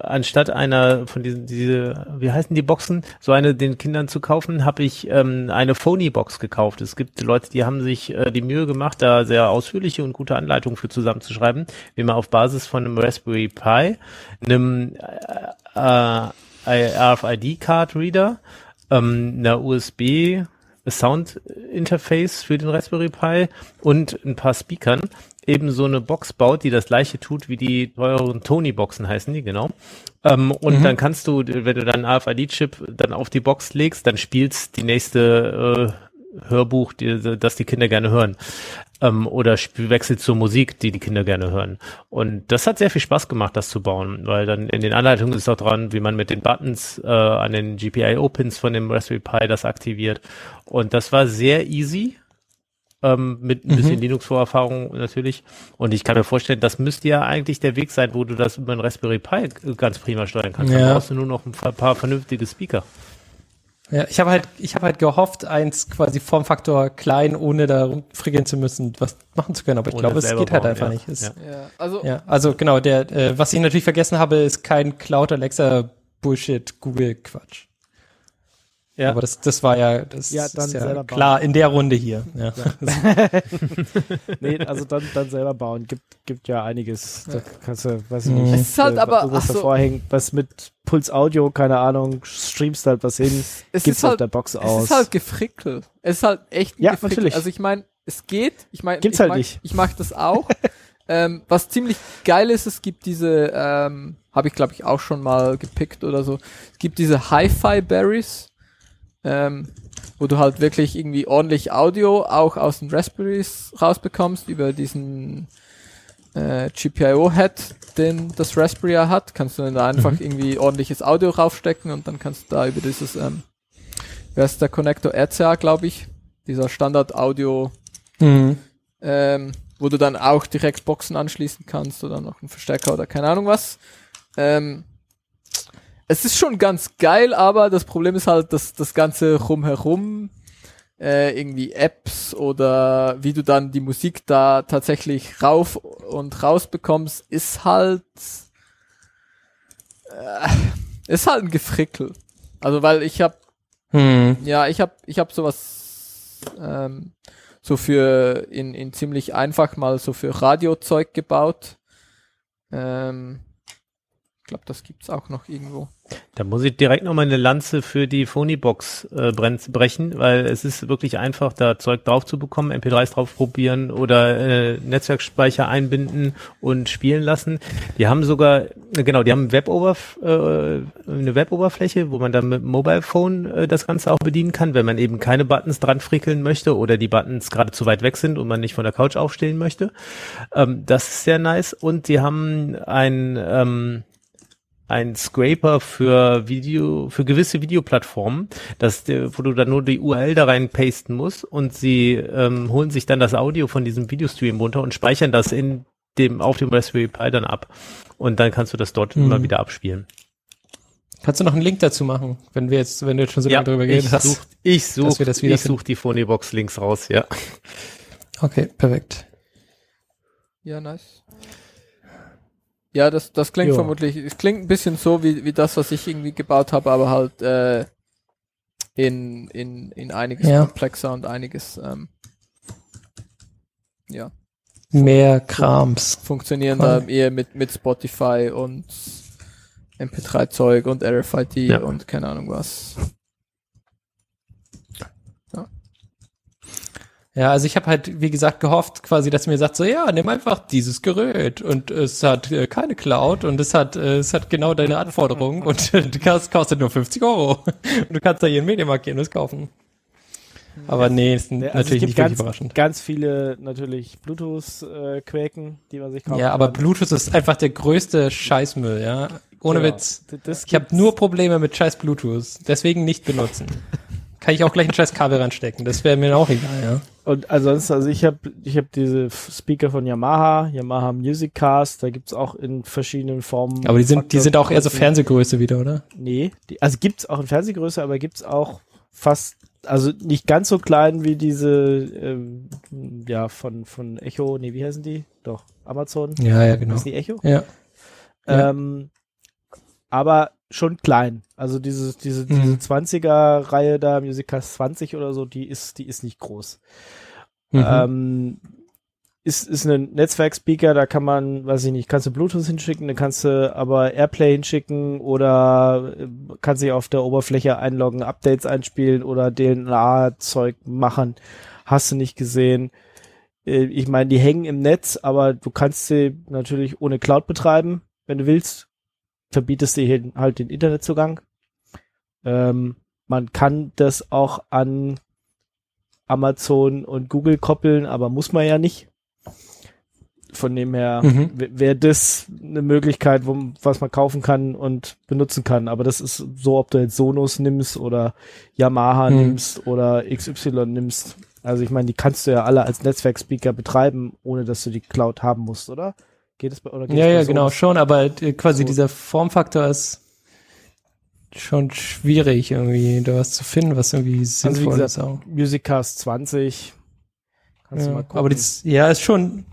anstatt einer von diesen, diese, wie heißen die Boxen, so eine den Kindern zu kaufen, habe ich ähm, eine Phony-Box gekauft. Es gibt Leute, die haben sich äh, die Mühe gemacht, da sehr ausführliche und gute Anleitungen für zusammenzuschreiben, wie man auf Basis von einem Raspberry Pi, einem äh, äh, RFID-Card-Reader ähm, einer USB Sound Interface für den Raspberry Pi und ein paar Speakern eben so eine Box baut, die das gleiche tut wie die teuren Tony Boxen heißen die, genau. Ähm, und mhm. dann kannst du, wenn du deinen AFID-Chip dann auf die Box legst, dann spielst die nächste äh, Hörbuch, die, das die Kinder gerne hören. Ähm, oder wechselt zur Musik, die die Kinder gerne hören. Und das hat sehr viel Spaß gemacht, das zu bauen, weil dann in den Anleitungen ist auch dran, wie man mit den Buttons äh, an den GPIO-Pins von dem Raspberry Pi das aktiviert. Und das war sehr easy. Ähm, mit ein bisschen mhm. Linux-Vorerfahrung natürlich. Und ich kann mir vorstellen, das müsste ja eigentlich der Weg sein, wo du das über ein Raspberry Pi ganz prima steuern kannst. Ja. Dann brauchst du nur noch ein paar vernünftige Speaker. Ja, ich habe halt, ich habe halt gehofft, eins quasi Formfaktor klein, ohne da frickeln zu müssen, was machen zu können. Aber ich Oder glaube, es geht halt bauen, einfach ja. nicht. Es, ja. also, ja, also genau, der, äh, was ich natürlich vergessen habe, ist kein Cloud Alexa Bullshit Google Quatsch. Ja. Aber das, das war ja, das ja, dann ist ja selber klar bauen. in der Runde hier. Ja. nee, also dann, dann selber bauen. Gibt, gibt ja einiges. Da kannst du, weiß ich nicht, es ist halt äh, aber, was davor so. hängt, was mit Puls Audio, keine Ahnung, streamst halt was hin, es gibt's halt, auf der Box aus. Es ist halt gefrickelt. Es ist halt echt ja, gefrickelt. Natürlich. Also ich meine, es geht. Ich meine, gibt's ich halt mag, nicht. Ich mag das auch. ähm, was ziemlich geil ist, es gibt diese, ähm, habe ich glaube ich auch schon mal gepickt oder so. Es gibt diese Hi-Fi Berries ähm, wo du halt wirklich irgendwie ordentlich Audio auch aus den Raspberries rausbekommst über diesen äh, GPIO-Head, den das Raspberry hat, kannst du dann da einfach mhm. irgendwie ordentliches Audio raufstecken und dann kannst du da über dieses, ähm, wer ist der Connector RCA, glaube ich, dieser Standard-Audio, mhm. ähm, wo du dann auch direkt Boxen anschließen kannst oder noch einen Verstärker oder keine Ahnung was. Ähm, es ist schon ganz geil, aber das Problem ist halt, dass das Ganze rumherum, äh, irgendwie Apps oder wie du dann die Musik da tatsächlich rauf und raus bekommst, ist halt, äh, ist halt ein Gefrickel. Also weil ich hab, hm. ja, ich hab, ich hab sowas, ähm, so für in, in ziemlich einfach mal so für Radiozeug gebaut. Ähm, glaube, das gibt's auch noch irgendwo. Da muss ich direkt nochmal eine Lanze für die Phonybox äh, brechen, weil es ist wirklich einfach, da Zeug drauf zu bekommen, MP3s drauf probieren oder äh, Netzwerkspeicher einbinden und spielen lassen. Die haben sogar, äh, genau, die haben Weboberf äh, eine Weboberfläche, wo man dann mit Mobile Phone äh, das Ganze auch bedienen kann, wenn man eben keine Buttons dran frickeln möchte oder die Buttons gerade zu weit weg sind und man nicht von der Couch aufstehen möchte. Ähm, das ist sehr nice. Und die haben ein ähm, ein Scraper für Video, für gewisse Videoplattformen, dass, wo du dann nur die URL da rein pasten musst und sie ähm, holen sich dann das Audio von diesem Videostream runter und speichern das in dem, auf dem Raspberry Pi dann ab. Und dann kannst du das dort mhm. immer wieder abspielen. Kannst du noch einen Link dazu machen, wenn wir jetzt, wenn du jetzt schon so ja, lange drüber geredet hast? Such, ich suche ich such die Phonybox Links raus, ja. Okay, perfekt. Ja, nice. Ja, das, das klingt jo. vermutlich, es klingt ein bisschen so wie, wie das, was ich irgendwie gebaut habe, aber halt äh, in, in, in einiges ja. komplexer und einiges ähm, ja. Mehr Krams. Funktionieren da eher mit, mit Spotify und MP3-Zeug und RFID ja. und keine Ahnung was. Ja, also ich habe halt, wie gesagt, gehofft quasi, dass mir sagt so, ja, nimm einfach dieses Gerät und es hat äh, keine Cloud und es hat, äh, es hat genau deine Anforderungen und äh, das kostet nur 50 Euro und du kannst da hier in Mediamarkt gehen und es kaufen. Aber nee, ist also natürlich nicht ganz, überraschend. Ganz viele natürlich Bluetooth-Quäken, äh, die man sich kaufen Ja, aber kann. Bluetooth ist einfach der größte Scheißmüll, ja. Ohne genau. Witz. Das ich habe nur Probleme mit scheiß Bluetooth. Deswegen nicht benutzen. Kann ich auch gleich ein scheiß Kabel reinstecken. Das wäre mir auch egal, ja. Und ansonsten, also ich habe ich hab diese Speaker von Yamaha, Yamaha Music Cast, da gibt's auch in verschiedenen Formen. Aber die sind, die sind auch eher so Fernsehgröße wieder, oder? Nee, die, also gibt's auch in Fernsehgröße, aber gibt's auch fast, also nicht ganz so klein wie diese, ähm, ja, von, von Echo, nee, wie heißen die? Doch, Amazon. Ja, ja, genau. Ist die Echo? Ja. Ähm, aber schon klein. Also diese, diese, mhm. diese 20er-Reihe da, Musicast 20 oder so, die ist, die ist nicht groß. Mhm. Ähm, ist, ist ein Netzwerkspeaker, da kann man, weiß ich nicht, kannst du Bluetooth hinschicken, dann kannst du aber Airplay hinschicken oder äh, kannst dich auf der Oberfläche einloggen, Updates einspielen oder DNA-Zeug machen. Hast du nicht gesehen. Äh, ich meine, die hängen im Netz, aber du kannst sie natürlich ohne Cloud betreiben, wenn du willst verbietest du halt den Internetzugang. Ähm, man kann das auch an Amazon und Google koppeln, aber muss man ja nicht. Von dem her mhm. wäre das eine Möglichkeit, wo, was man kaufen kann und benutzen kann. Aber das ist so, ob du jetzt Sonos nimmst oder Yamaha mhm. nimmst oder XY nimmst. Also ich meine, die kannst du ja alle als Netzwerkspeaker betreiben, ohne dass du die Cloud haben musst, oder? Geht es bei, oder geht ja, es ja, genau, schon, aber äh, quasi so. dieser Formfaktor ist schon schwierig, irgendwie da was zu finden, was irgendwie also sinnvoll also gesagt, ist auch. Musiccast 20. Kannst ja, du mal gucken. Aber das, ja, ist schon,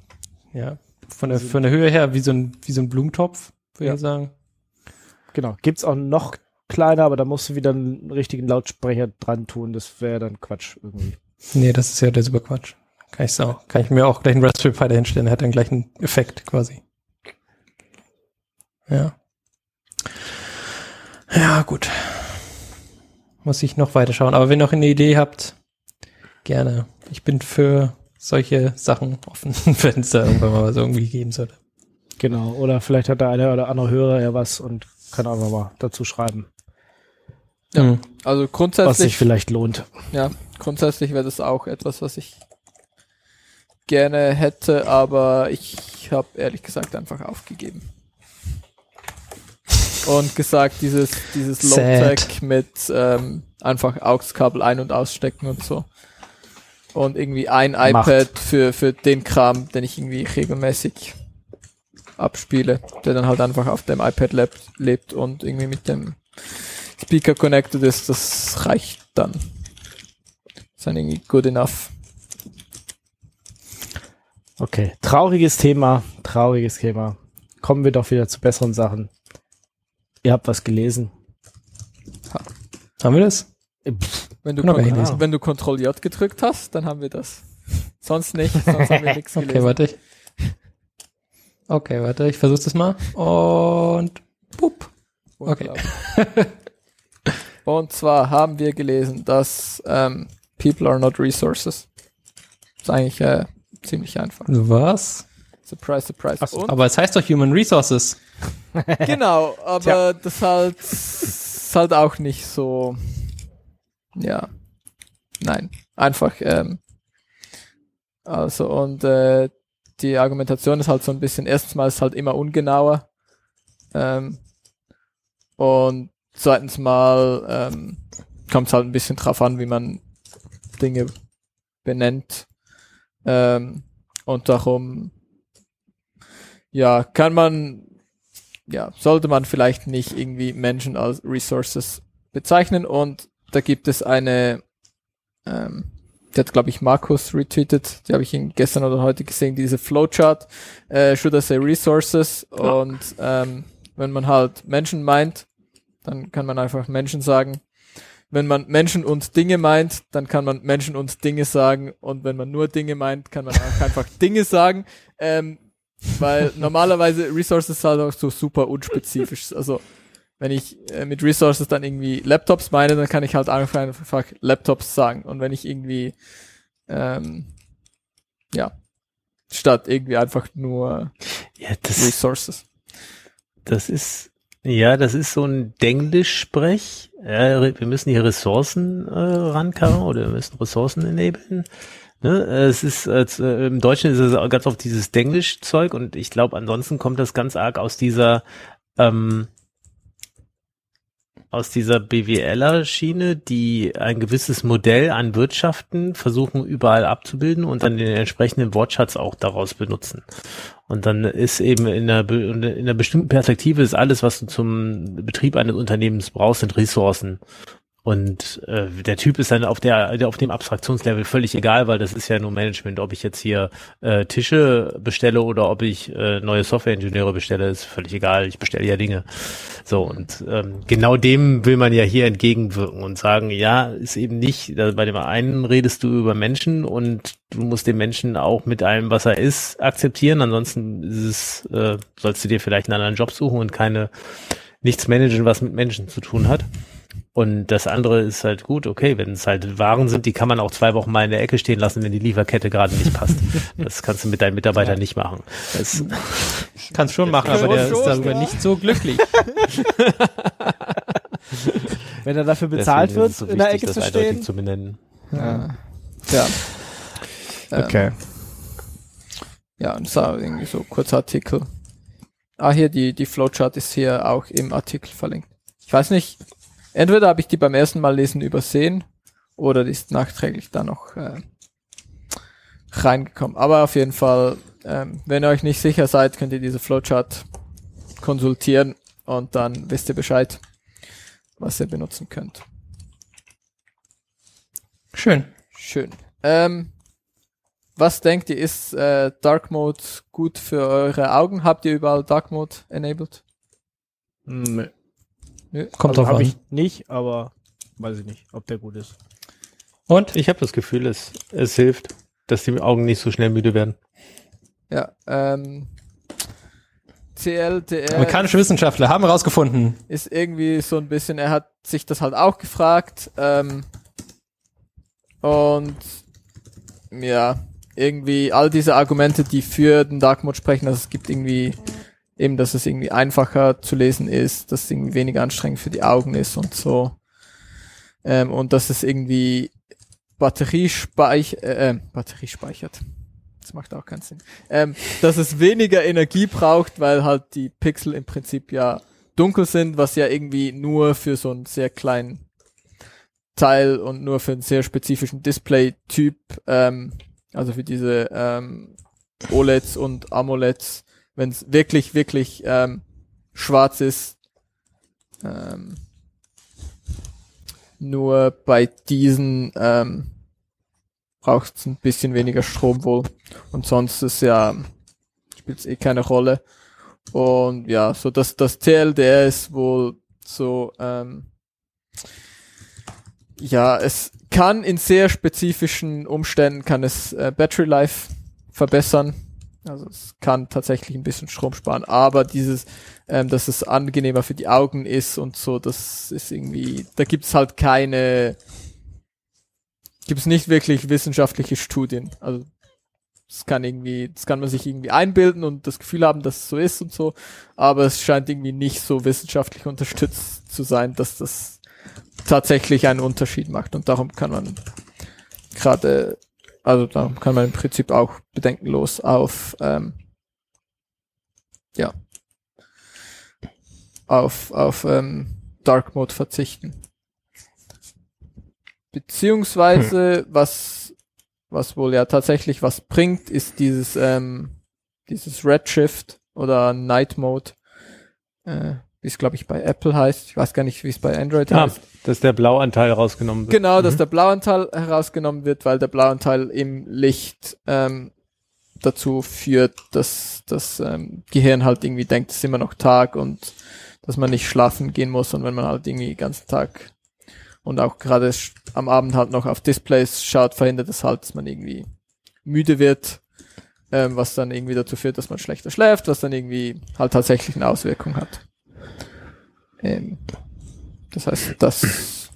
ja, von der, also, von der Höhe her wie so ein, wie so ein Blumentopf, würde ja. ich sagen. Genau. Gibt's auch noch kleiner, aber da musst du wieder einen richtigen Lautsprecher dran tun. Das wäre dann Quatsch irgendwie. Nee, das ist ja der super Quatsch. Kann ich auch, kann ich mir auch gleich einen Raspberry Pi dahinstellen, der hat dann gleich einen Effekt quasi. Ja. Ja, gut. Muss ich noch weiter schauen. Aber wenn ihr noch eine Idee habt, gerne. Ich bin für solche Sachen offen, wenn es da irgendwann mal was irgendwie geben sollte. Genau. Oder vielleicht hat der eine oder andere Hörer ja was und kann auch mal dazu schreiben. Ja, mhm. also grundsätzlich. Was sich vielleicht lohnt. Ja, grundsätzlich wäre das auch etwas, was ich gerne hätte, aber ich habe ehrlich gesagt einfach aufgegeben. Und gesagt, dieses, dieses Low-Tech mit ähm, einfach AUX-Kabel ein- und ausstecken und so. Und irgendwie ein Macht. iPad für, für den Kram, den ich irgendwie regelmäßig abspiele, der dann halt einfach auf dem iPad lebt, lebt und irgendwie mit dem Speaker connected ist, das reicht dann. Das ist dann irgendwie good enough. Okay, trauriges Thema, trauriges Thema. Kommen wir doch wieder zu besseren Sachen. Ihr habt was gelesen. Ha. Haben wir das? Wenn du, Kon wenn du Ctrl J gedrückt hast, dann haben wir das. Sonst nicht, sonst haben wir nichts gelesen. Okay, warte. Ich. Okay, warte, ich versuch's das mal. Und pup. Okay. Und zwar haben wir gelesen, dass ähm, People are not resources. Das ist eigentlich äh, ziemlich einfach. Was? Surprise, surprise. So, aber es heißt doch Human Resources. genau, aber Tja. das halt, ist halt auch nicht so. Ja. Nein. Einfach, ähm, also und äh, die Argumentation ist halt so ein bisschen, erstens mal ist halt immer ungenauer. Ähm, Und zweitens mal ähm, kommt es halt ein bisschen drauf an, wie man Dinge benennt. Ähm, und darum, ja, kann man, ja, sollte man vielleicht nicht irgendwie Menschen als Resources bezeichnen. Und da gibt es eine, ähm, die hat, glaube ich, Markus retweetet, die habe ich ihn gestern oder heute gesehen, diese Flowchart, äh, should I say Resources. Ja. Und ähm, wenn man halt Menschen meint, dann kann man einfach Menschen sagen. Wenn man Menschen und Dinge meint, dann kann man Menschen und Dinge sagen. Und wenn man nur Dinge meint, kann man auch einfach Dinge sagen. Ähm, weil normalerweise Resources halt auch so super unspezifisch. Also wenn ich äh, mit Resources dann irgendwie Laptops meine, dann kann ich halt einfach, einfach Laptops sagen. Und wenn ich irgendwie, ähm, ja, statt irgendwie einfach nur ja, das, Resources. Das ist, ja, das ist so ein Denglisch-Sprech. Ja, wir müssen hier Ressourcen äh, rankarren oder wir müssen Ressourcen enablen. Ne? Es ist äh, im Deutschen ist es ganz oft dieses Denglisch-Zeug und ich glaube, ansonsten kommt das ganz arg aus dieser ähm, aus dieser BWLer-Schiene, die ein gewisses Modell an Wirtschaften versuchen überall abzubilden und dann den entsprechenden Wortschatz auch daraus benutzen. Und dann ist eben in einer, in einer bestimmten Perspektive ist alles, was du zum Betrieb eines Unternehmens brauchst, sind Ressourcen. Und äh, der Typ ist dann auf der, auf dem Abstraktionslevel völlig egal, weil das ist ja nur Management. Ob ich jetzt hier äh, Tische bestelle oder ob ich äh, neue Softwareingenieure bestelle, ist völlig egal. Ich bestelle ja Dinge. So und ähm, genau dem will man ja hier entgegenwirken und sagen, ja, ist eben nicht. Bei dem einen redest du über Menschen und du musst den Menschen auch mit allem, was er ist, akzeptieren. Ansonsten ist es, äh, sollst du dir vielleicht einen anderen Job suchen und keine nichts managen, was mit Menschen zu tun hat. Und das andere ist halt gut, okay, wenn es halt Waren sind, die kann man auch zwei Wochen mal in der Ecke stehen lassen, wenn die Lieferkette gerade nicht passt. Das kannst du mit deinen Mitarbeitern ja. nicht machen. Das kannst schon machen, aber der ist darüber ja. nicht so glücklich. wenn er dafür bezahlt wird, so in der Ecke zu stehen. Zu benennen. Ja. ja. Okay. Ähm, ja, und so irgendwie so kurzer Artikel. Ah, hier, die, die Flowchart ist hier auch im Artikel verlinkt. Ich weiß nicht, Entweder habe ich die beim ersten Mal lesen übersehen oder die ist nachträglich da noch äh, reingekommen. Aber auf jeden Fall, ähm, wenn ihr euch nicht sicher seid, könnt ihr diese Flowchart konsultieren und dann wisst ihr Bescheid, was ihr benutzen könnt. Schön. Schön. Ähm, was denkt ihr, ist äh, Dark Mode gut für eure Augen? Habt ihr überall Dark Mode enabled? Nee. Nö, Kommt also drauf an. ich nicht, aber weiß ich nicht, ob der gut ist. Und? Ich habe das Gefühl, es, es hilft, dass die Augen nicht so schnell müde werden. Ja, ähm, CLDR. Amerikanische Wissenschaftler haben herausgefunden. Ist irgendwie so ein bisschen, er hat sich das halt auch gefragt. Ähm, und ja, irgendwie all diese Argumente, die für den Dark Mode sprechen, also es gibt irgendwie eben, dass es irgendwie einfacher zu lesen ist, dass es irgendwie weniger anstrengend für die Augen ist und so. Ähm, und dass es irgendwie Batterie speich äh, äh, Batterie speichert. Das macht auch keinen Sinn. Ähm, dass es weniger Energie braucht, weil halt die Pixel im Prinzip ja dunkel sind, was ja irgendwie nur für so einen sehr kleinen Teil und nur für einen sehr spezifischen Display-Typ, ähm, also für diese ähm, OLEDs und AMOLEDs wenn es wirklich, wirklich ähm, schwarz ist. Ähm, nur bei diesen ähm, braucht es ein bisschen weniger Strom wohl. Und sonst ist ja, spielt es eh keine Rolle. Und ja, so dass das TLDR ist wohl so, ähm, ja, es kann in sehr spezifischen Umständen kann es äh, Battery Life verbessern. Also es kann tatsächlich ein bisschen Strom sparen, aber dieses, ähm, dass es angenehmer für die Augen ist und so, das ist irgendwie, da gibt's halt keine, gibt's nicht wirklich wissenschaftliche Studien. Also das kann irgendwie, das kann man sich irgendwie einbilden und das Gefühl haben, dass es so ist und so, aber es scheint irgendwie nicht so wissenschaftlich unterstützt zu sein, dass das tatsächlich einen Unterschied macht und darum kann man gerade also da kann man im Prinzip auch bedenkenlos auf ähm, ja auf, auf ähm, Dark Mode verzichten. Beziehungsweise, hm. was, was wohl ja tatsächlich was bringt, ist dieses, ähm, dieses Redshift oder Night Mode, äh, wie es glaube ich bei Apple heißt. Ich weiß gar nicht, wie es bei Android ah, heißt. Dass der Blauanteil rausgenommen wird. Genau, mhm. dass der Blauanteil herausgenommen wird, weil der Blauanteil im Licht ähm, dazu führt, dass das ähm, Gehirn halt irgendwie denkt, es ist immer noch Tag und dass man nicht schlafen gehen muss und wenn man halt irgendwie den ganzen Tag und auch gerade am Abend halt noch auf Displays schaut, verhindert es halt, dass man irgendwie müde wird, ähm, was dann irgendwie dazu führt, dass man schlechter schläft, was dann irgendwie halt tatsächlich eine Auswirkung hat. Ähm, das heißt, das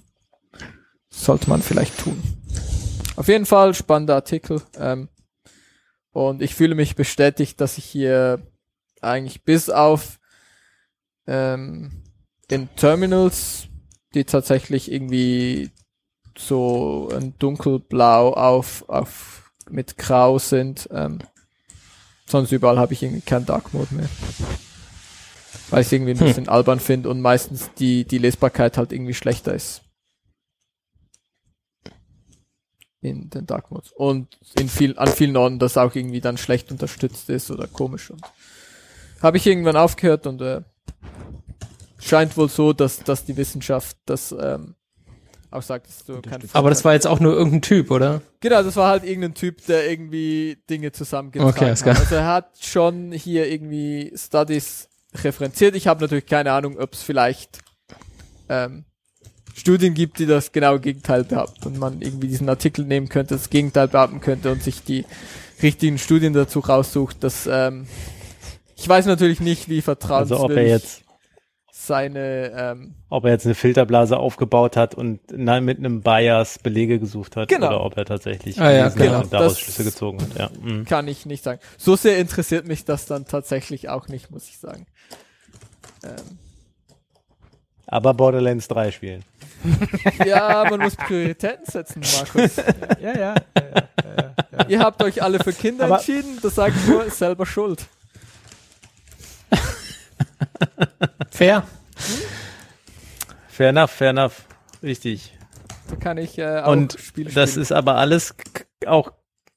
sollte man vielleicht tun. Auf jeden Fall spannender Artikel. Ähm, und ich fühle mich bestätigt, dass ich hier eigentlich bis auf ähm, in Terminals die tatsächlich irgendwie so ein dunkelblau auf, auf mit grau sind. Ähm, sonst überall habe ich irgendwie keinen Dark Mode mehr. Weil ich es irgendwie ein hm. bisschen hm. albern finde und meistens die, die Lesbarkeit halt irgendwie schlechter ist. In den Dark Modes. Und in viel, an vielen Orten das auch irgendwie dann schlecht unterstützt ist oder komisch. Und habe ich irgendwann aufgehört und äh, scheint wohl so, dass, dass die Wissenschaft das ähm, auch sagt, dass du kein Aber das war jetzt auch nur irgendein Typ, oder? Genau, das war halt irgendein Typ, der irgendwie Dinge zusammengetragen okay, hat. Also er hat schon hier irgendwie Studies referenziert. Ich habe natürlich keine Ahnung, ob es vielleicht ähm, Studien gibt, die das genau Gegenteil behaupten und man irgendwie diesen Artikel nehmen könnte, das Gegenteil behaupten könnte und sich die richtigen Studien dazu raussucht. Das ähm, ich weiß natürlich nicht, wie vertrauenswürdig also ob er jetzt seine ähm, ob er jetzt eine Filterblase aufgebaut hat und na, mit einem Bias Belege gesucht hat genau. oder ob er tatsächlich ah, ja, genau. und daraus das Schlüsse gezogen hat. Ja. Mhm. Kann ich nicht sagen. So sehr interessiert mich das dann tatsächlich auch nicht, muss ich sagen. Ähm. Aber Borderlands 3 spielen. ja, man muss Prioritäten setzen, Markus. ja, ja. ja, ja, ja Ihr habt euch alle für Kinder Aber entschieden, das sage ich nur, ist selber schuld. Fair. Fair enough, fair enough. Richtig. Da kann ich äh, auch Und Spiele das spielen. ist aber alles auch,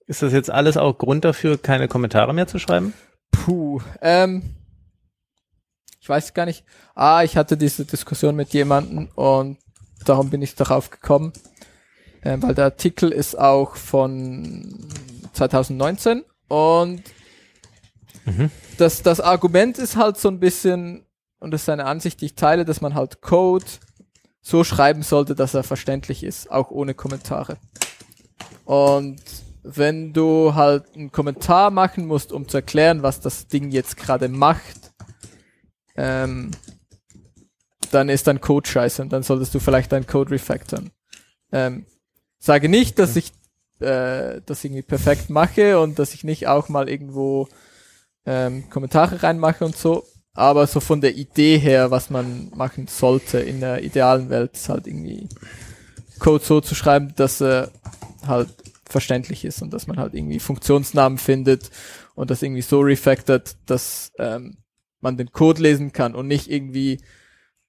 ist das jetzt alles auch Grund dafür, keine Kommentare mehr zu schreiben? Puh, ähm, ich weiß gar nicht. Ah, ich hatte diese Diskussion mit jemandem und darum bin ich darauf gekommen, äh, weil der Artikel ist auch von 2019 und mhm. das, das Argument ist halt so ein bisschen, und das ist eine Ansicht, die ich teile, dass man halt Code so schreiben sollte, dass er verständlich ist, auch ohne Kommentare. Und wenn du halt einen Kommentar machen musst, um zu erklären, was das Ding jetzt gerade macht, ähm, dann ist dein Code scheiße und dann solltest du vielleicht deinen Code refactoren. Ähm, sage nicht, dass ich äh, das irgendwie perfekt mache und dass ich nicht auch mal irgendwo ähm, Kommentare reinmache und so, aber so von der Idee her, was man machen sollte in der idealen Welt, ist halt irgendwie Code so zu schreiben, dass er halt verständlich ist und dass man halt irgendwie Funktionsnamen findet und das irgendwie so refactored, dass ähm, man den Code lesen kann und nicht irgendwie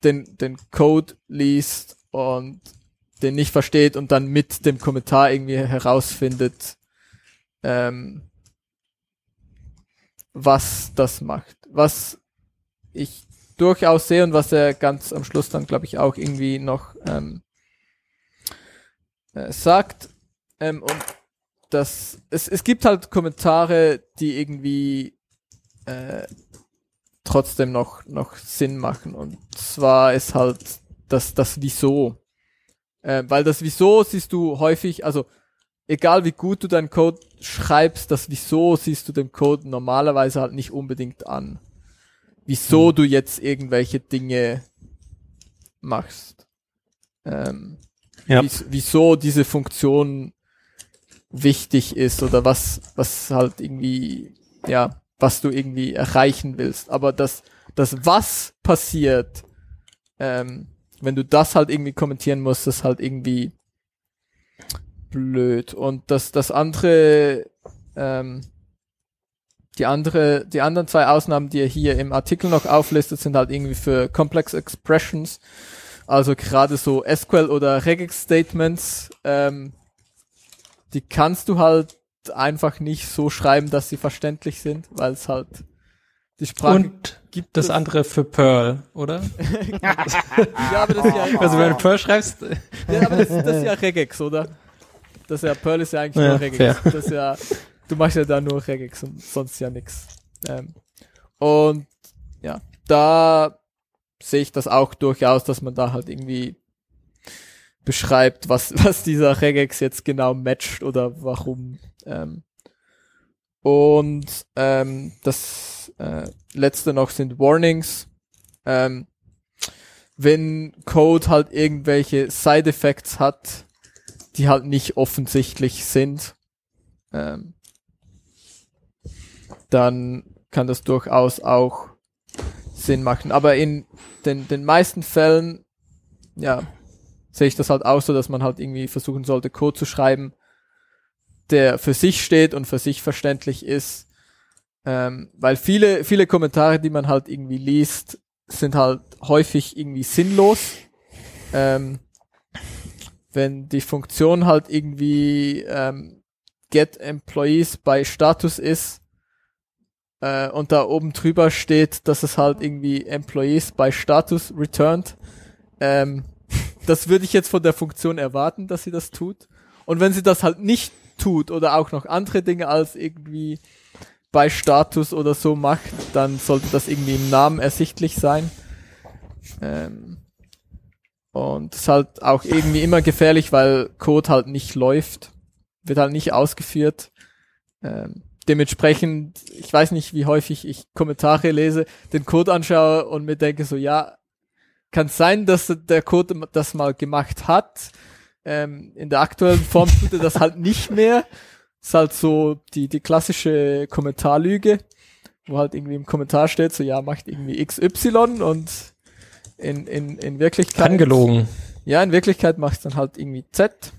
den, den Code liest und den nicht versteht und dann mit dem Kommentar irgendwie herausfindet, ähm, was das macht. Was ich durchaus sehe und was er ganz am Schluss dann, glaube ich, auch irgendwie noch ähm, äh, sagt. Ähm, und das, es, es gibt halt Kommentare, die irgendwie äh, trotzdem noch, noch Sinn machen. Und zwar ist halt das, das Wieso. Äh, weil das Wieso siehst du häufig, also egal wie gut du deinen Code schreibst, das Wieso siehst du dem Code normalerweise halt nicht unbedingt an wieso mhm. du jetzt irgendwelche Dinge machst. Ähm, ja. wieso diese Funktion wichtig ist oder was, was halt irgendwie, ja, was du irgendwie erreichen willst. Aber das, das was passiert, ähm, wenn du das halt irgendwie kommentieren musst, ist halt irgendwie blöd. Und das, das andere, ähm, die andere, die anderen zwei Ausnahmen, die er hier im Artikel noch auflistet, sind halt irgendwie für Complex Expressions, also gerade so SQL oder Regex Statements, ähm, die kannst du halt einfach nicht so schreiben, dass sie verständlich sind, weil es halt die Sprache Und gibt das andere für Perl, oder? ja, aber das ist ja, also wenn du Perl schreibst, ja, aber das, das ist ja Regex, oder? Das ist ja Perl ist ja eigentlich Ja, nur Regex. fair. Das ist ja, du machst ja da nur Regex und sonst ja nix. Ähm, und ja, da sehe ich das auch durchaus, dass man da halt irgendwie beschreibt, was, was dieser Regex jetzt genau matcht oder warum. Ähm, und ähm, das äh, letzte noch sind Warnings. Ähm, wenn Code halt irgendwelche Side Effects hat, die halt nicht offensichtlich sind, ähm, dann kann das durchaus auch Sinn machen. Aber in den, den meisten Fällen, ja, sehe ich das halt auch so, dass man halt irgendwie versuchen sollte, Code zu schreiben, der für sich steht und für sich verständlich ist. Ähm, weil viele, viele Kommentare, die man halt irgendwie liest, sind halt häufig irgendwie sinnlos. Ähm, wenn die Funktion halt irgendwie ähm, get employees bei Status ist äh, und da oben drüber steht, dass es halt irgendwie employees bei Status returned, ähm, das würde ich jetzt von der Funktion erwarten, dass sie das tut. Und wenn sie das halt nicht tut oder auch noch andere Dinge als irgendwie bei Status oder so macht, dann sollte das irgendwie im Namen ersichtlich sein. Ähm, und es ist halt auch irgendwie immer gefährlich, weil Code halt nicht läuft, wird halt nicht ausgeführt. Ähm, dementsprechend, ich weiß nicht, wie häufig ich Kommentare lese, den Code anschaue und mir denke so, ja, kann sein, dass der Code das mal gemacht hat. Ähm, in der aktuellen Form tut er das halt nicht mehr. Ist halt so die, die klassische Kommentarlüge, wo halt irgendwie im Kommentar steht, so ja, macht irgendwie XY und in, in, in Wirklichkeit. angelogen. Ja, in Wirklichkeit macht es dann halt irgendwie Z.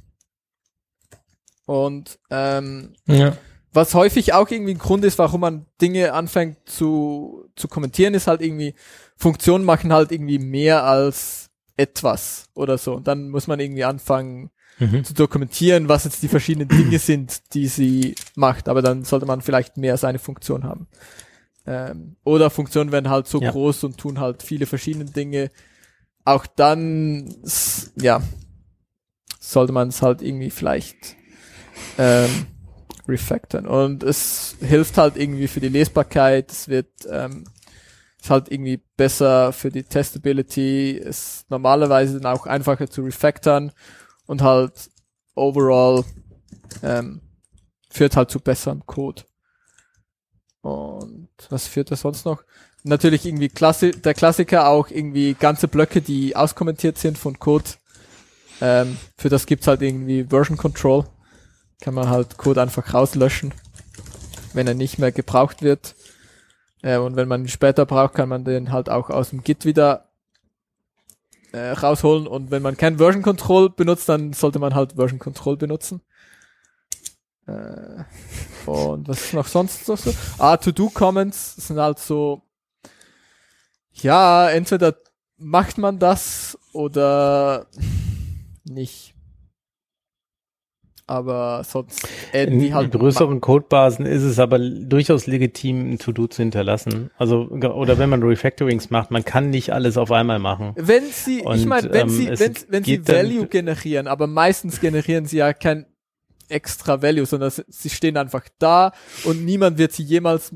Und ähm, Ja. Was häufig auch irgendwie ein Grund ist, warum man Dinge anfängt zu, zu kommentieren, ist halt irgendwie, Funktionen machen halt irgendwie mehr als etwas oder so. Und dann muss man irgendwie anfangen Mhm. zu dokumentieren, was jetzt die verschiedenen Dinge sind, die sie macht. Aber dann sollte man vielleicht mehr als eine Funktion haben. Ähm, oder Funktionen werden halt so Ja. groß und tun halt viele verschiedene Dinge. Auch dann, ja, sollte man es halt irgendwie vielleicht ähm, refactoren. Und es hilft halt irgendwie für die Lesbarkeit, es wird ähm, ist halt irgendwie besser für die Testability, ist normalerweise dann auch einfacher zu refactoren und halt overall ähm, führt halt zu besserem Code. Und was führt das sonst noch? Natürlich irgendwie Klassi der Klassiker auch irgendwie ganze Blöcke, die auskommentiert sind von Code. Ähm, für das gibt's halt irgendwie Version Control. Kann man halt Code einfach rauslöschen, wenn er nicht mehr gebraucht wird. Äh, und wenn man ihn später braucht, kann man den halt auch aus dem Git wieder äh, rausholen. Und wenn man kein Version Control benutzt, dann sollte man halt Version Control benutzen. Äh, und was ist noch sonst noch so? Ah, To-Do-Comments sind halt so, ja, entweder macht man das oder nicht. Aber sonst enden In halt größeren Codebasen ist es aber durchaus legitim, ein To-Do zu hinterlassen. Also, oder wenn man Refactorings macht, man kann nicht alles auf einmal machen. Wenn sie, ich Und, meine, wenn ähm, sie, wenn, wenn sie Value generieren, aber meistens generieren sie ja kein extra Value, sondern sie stehen einfach da und niemand wird sie jemals,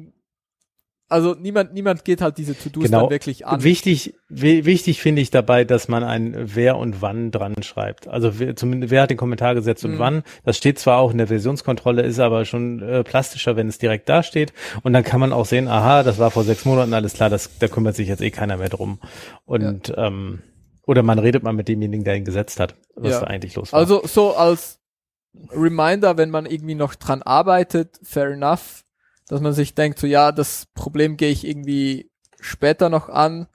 also niemand, niemand geht halt diese To-Dos Genau. dann wirklich an. Wichtig, wi- wichtig finde ich dabei, dass man ein Wer und Wann dran schreibt. Also wer, zumindest wer hat den Kommentar gesetzt und Mhm. wann. Das steht zwar auch in der Versionskontrolle, ist aber schon äh, plastischer, wenn es direkt da steht. Und dann kann man auch sehen, aha, das war vor sechs Monaten, alles klar, das, da kümmert sich jetzt eh keiner mehr drum. Und ähm, oder man redet mal mit demjenigen, der ihn gesetzt hat, was Ja. da eigentlich los war. Also so als Reminder, wenn man irgendwie noch dran arbeitet, fair enough, dass man sich denkt, so ja, das Problem gehe ich irgendwie später noch an.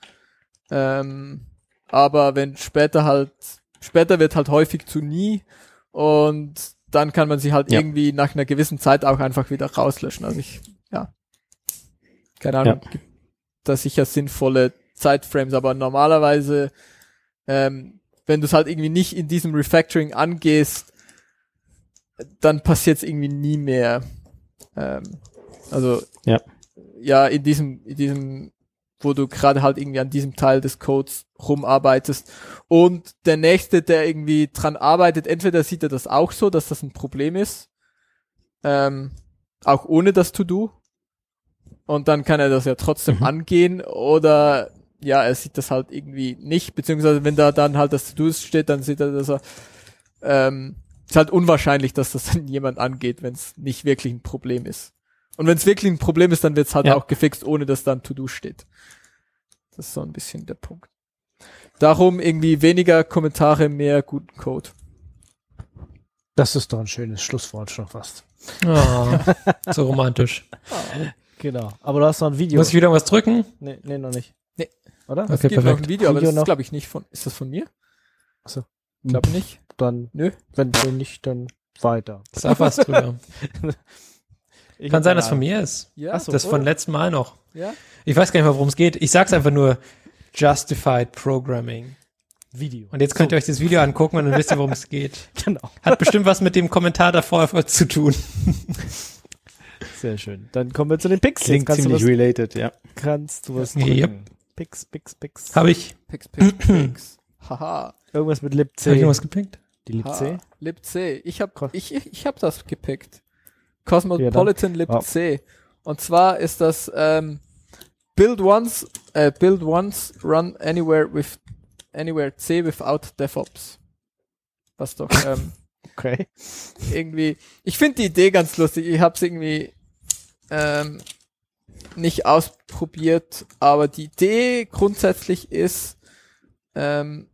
Ähm, aber wenn später halt, später wird halt häufig zu nie und dann kann man sie halt Ja. irgendwie nach einer gewissen Zeit auch einfach wieder rauslöschen. Also ich, ja, keine Ahnung, Ja. gibt da sicher sinnvolle Zeitframes, aber normalerweise, ähm, wenn du es halt irgendwie nicht in diesem Refactoring angehst, dann passiert es irgendwie nie mehr. Ähm, also Ja. ja, in diesem, in diesem, wo du gerade halt irgendwie an diesem Teil des Codes rumarbeitest. Und der nächste, der irgendwie dran arbeitet, entweder sieht er das auch so, dass das ein Problem ist, ähm, auch ohne das To-Do. Und dann kann er das ja trotzdem Mhm. angehen oder ja, er sieht das halt irgendwie nicht, beziehungsweise wenn da dann halt das To-Do steht, dann sieht er, dass er ähm, ist halt unwahrscheinlich, dass das dann jemand angeht, wenn es nicht wirklich ein Problem ist. Und wenn es wirklich ein Problem ist, dann wird es halt Ja. auch gefixt, ohne dass da ein To-Do steht. Das ist so ein bisschen der Punkt. Darum irgendwie weniger Kommentare, mehr guten Code. Das ist doch ein schönes Schlusswort schon fast. Oh, so romantisch. Genau. Aber du hast noch ein Video. Muss ich wieder was drücken? nee, nee, noch nicht. Nee. Oder? Okay, es gibt noch perfekt. ein Video, aber Video das ist noch? glaube ich nicht von, ist das von mir? Ach so. Ich glaube nicht. Dann, Nö. wenn wenn nicht, dann weiter. Sag was drüber. Ich Kann hab sein, dass von mir ist. Ja, Ach so. Das von letztem Mal noch. ja. Ich weiß gar nicht mehr, worum es geht. Ich sag's einfach nur Justified Programming. Video. Und jetzt könnt ihr euch das Video angucken und dann wisst ihr, worum es geht. Genau. Hat bestimmt was mit dem Kommentar davor zu tun. Sehr schön. Dann kommen wir zu den Picks. Klingt kannst du ziemlich was, related, ja. kannst du was Yep. Picks, Picks, Picks. Habe ich, Pix, Pix, Pix. Haha. Irgendwas mit Lib hab ich C. noch was gepinkt? Die Lib Ha. C. Lib C. Ich hab, ich, ich, ich hab das gepickt. Cosmopolitan Lib Ja. C. Und zwar ist das ähm, Build once, äh, build once, run anywhere with anywhere C without DevOps. Was doch ähm, Okay. irgendwie. Ich finde die Idee ganz lustig. Ich habe es irgendwie ähm, nicht ausprobiert, aber die Idee grundsätzlich ist, ähm,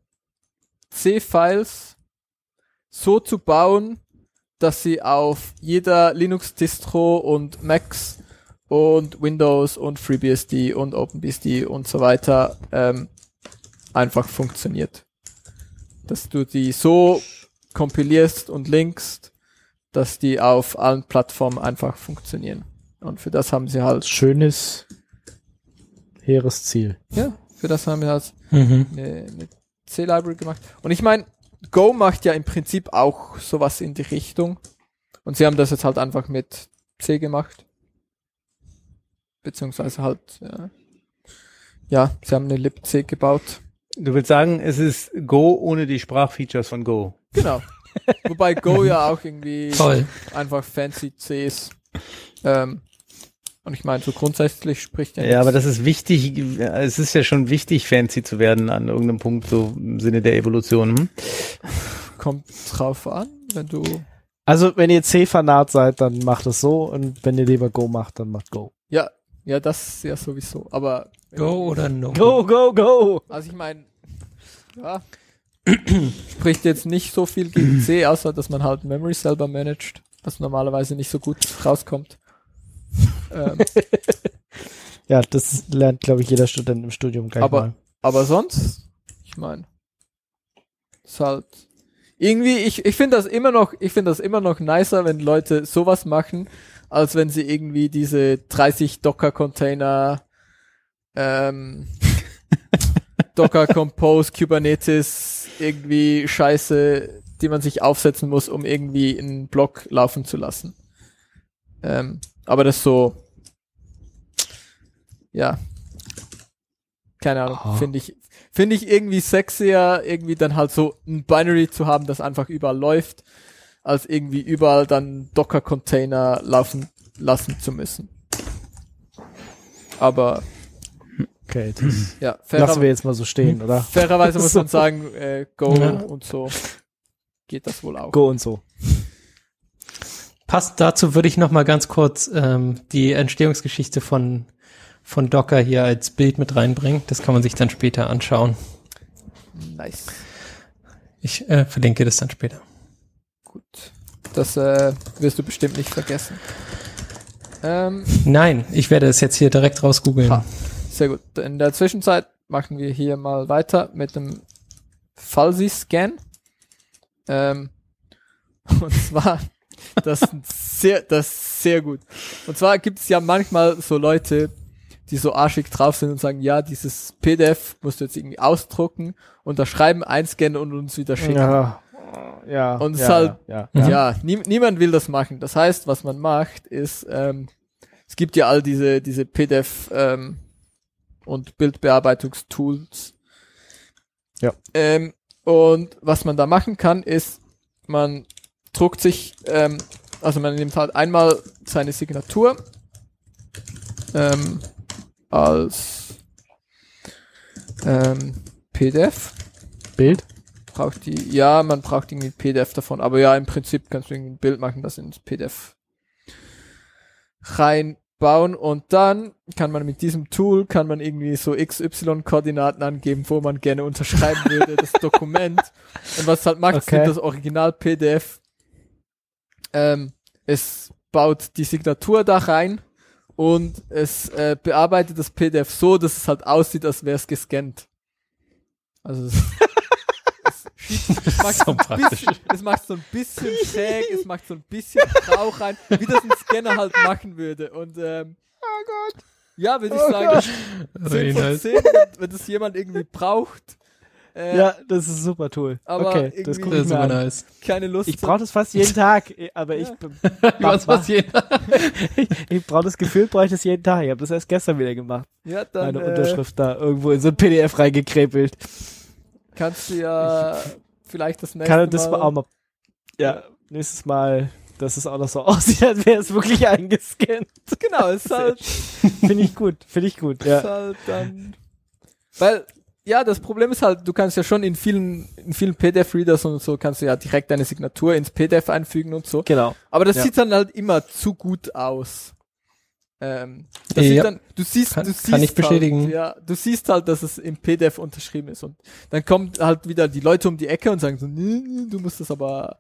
C-Files so zu bauen, dass sie auf jeder Linux-Distro und Macs und Windows und FreeBSD und OpenBSD und so weiter ähm, einfach funktioniert. Dass du die so kompilierst und linkst, dass die auf allen Plattformen einfach funktionieren. Und für das haben sie halt, Schönes, hehres Ziel. ja, für das haben wir halt Mhm. eine, eine C-Library gemacht. Und ich meine, Go macht ja im Prinzip auch sowas in die Richtung. Und sie haben das jetzt halt einfach mit C gemacht. Beziehungsweise halt, ja, ja sie haben eine libc gebaut. Du willst sagen, es ist Go ohne die Sprachfeatures von Go. Genau. Wobei Go ja auch irgendwie Toll. einfach fancy C ist. Ähm, und ich meine, so grundsätzlich spricht ja, Ja, nichts. aber das ist wichtig. Es ist ja schon wichtig, fancy zu werden an irgendeinem Punkt, so im Sinne der Evolution. Hm? kommt drauf an, wenn du Also, wenn ihr C-Fanat seid, dann macht es so. Und wenn ihr lieber Go macht, dann macht Go. ja, ja, das ja sowieso. Aber Go oder no? Go, go, go! Also ich meine, ja, spricht jetzt nicht so viel gegen C, außer dass man halt Memory selber managt, was normalerweise nicht so gut rauskommt. Ähm, Ja, das lernt, glaube ich, jeder Student im Studium gleich Aber- mal. aber sonst, ich meine, ist halt irgendwie, ich, ich finde das immer noch, ich finde das immer noch nicer, wenn Leute sowas machen, als wenn sie irgendwie diese 30 Docker-Container, ähm, Docker Compose, Kubernetes, irgendwie Scheiße, die man sich aufsetzen muss, um irgendwie einen Block laufen zu lassen. Ähm, aber das so, ja, keine Ahnung, Ah. finde ich, finde ich irgendwie sexier, irgendwie dann halt so ein Binary zu haben, das einfach überall läuft, als irgendwie überall dann Docker-Container laufen lassen zu müssen. Aber Okay, das ja, lassen wir jetzt mal so stehen, oder? fairerweise muss man sagen, äh, Go Ja. und so geht das wohl auch. Go und so. Passt dazu würde ich noch mal ganz kurz ähm, die Entstehungsgeschichte von von Docker hier als Bild mit reinbringen. Das kann man sich dann später anschauen. Nice. Ich äh, verlinke das dann später. Gut. Das äh, wirst du bestimmt nicht vergessen. Ähm, Nein, ich werde es jetzt hier direkt rausgoogeln. Ha. sehr gut. In der Zwischenzeit machen wir hier mal weiter mit dem Falsi-Scan. Ähm, und zwar, das ist sehr, das ist sehr gut. Und zwar gibt es ja manchmal so Leute, die so arschig drauf sind und sagen, ja, dieses PDF musst du jetzt irgendwie ausdrucken, unterschreiben, einscannen und uns wieder schicken. Ja. Ja. Und es ja, ist halt, ja, ja, ja. nie, niemand will das machen. Das heißt, was man macht, ist, ähm, es gibt ja all diese, diese PDF ähm, und Bildbearbeitungstools. Ja. Ähm, und was man da machen kann, ist, man druckt sich, ähm, also man nimmt halt einmal seine Signatur ähm, als ähm, PDF. Bild. Braucht die, ja, man braucht irgendwie ein PDF davon, aber ja, im Prinzip kannst du irgendwie ein Bild machen, das ins PDF reinbauen und dann kann man mit diesem Tool, kann man irgendwie so XY-Koordinaten angeben, wo man gerne unterschreiben würde, das Dokument. Und was halt macht, Okay. das Original-PDF. Ähm, es baut die Signatur da rein und es äh, bearbeitet das PDF so, dass es halt aussieht, als wäre es gescannt. Also es, macht So bisschen, es macht so ein bisschen schräg, es macht so ein bisschen Rauch rein, wie das ein Scanner halt machen würde. Und ähm, oh Gott. Ja, würde ich Oh sagen, Also 10 von nice. 10, wenn, wenn das jemand irgendwie braucht. Äh, Ja, das ist super Tool. aber okay, das gucke Das ich ist mir super an. nice. keine Lust. Ich brauche das fast jeden Tag, eh, aber ich, Was mach- passiert? ich brauche das Gefühl, brauche ich das jeden Tag. Ich habe das erst gestern wieder gemacht. ja, dann Meine äh, Unterschrift da irgendwo in so ein PDF reingekrepelt. kannst du ja vielleicht das nächste Kann das Mal. auch mal. Ja, nächstes Mal, dass es auch noch so aussieht, als wäre es wirklich eingescannt. Genau, ist halt, Finde ich gut, finde ich gut, ist ja. halt dann. Weil, ja, das Problem ist halt, du kannst ja schon in vielen, in vielen PDF-Readers und so kannst du ja direkt deine Signatur ins PDF einfügen und so. Genau. Aber das Ja. sieht dann halt immer zu gut aus. Ähm, das Ja. sieht dann, du siehst, Kann- du kann siehst ich bestätigen. Halt, ja, du siehst halt, dass es im PDF unterschrieben ist und dann kommen halt wieder die Leute um die Ecke und sagen so, nee, nee, du musst das aber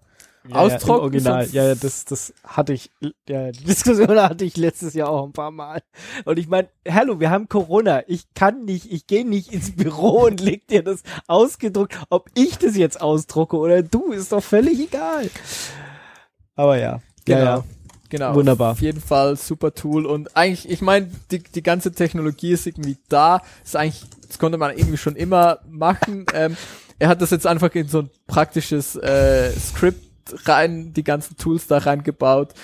Ja, ja, austrocknen. Original. sonst- Ja, ja, das, das hatte ich, ja, die Diskussion hatte ich letztes Jahr auch ein paar Mal. Und ich meine, hallo, wir haben Corona. Ich kann nicht, ich gehe nicht ins Büro und leg dir das ausgedruckt. Ob ich das jetzt ausdrucke oder du, ist doch völlig egal. Aber ja. Genau. Ja, ja. Genau. Wunderbar. Auf jeden Fall super Tool und eigentlich, ich meine, die, die ganze Technologie ist irgendwie da. Ist eigentlich, das konnte man irgendwie schon immer machen. Ähm, er hat das jetzt einfach in so ein praktisches äh, Skript rein, die ganzen Tools da reingebaut,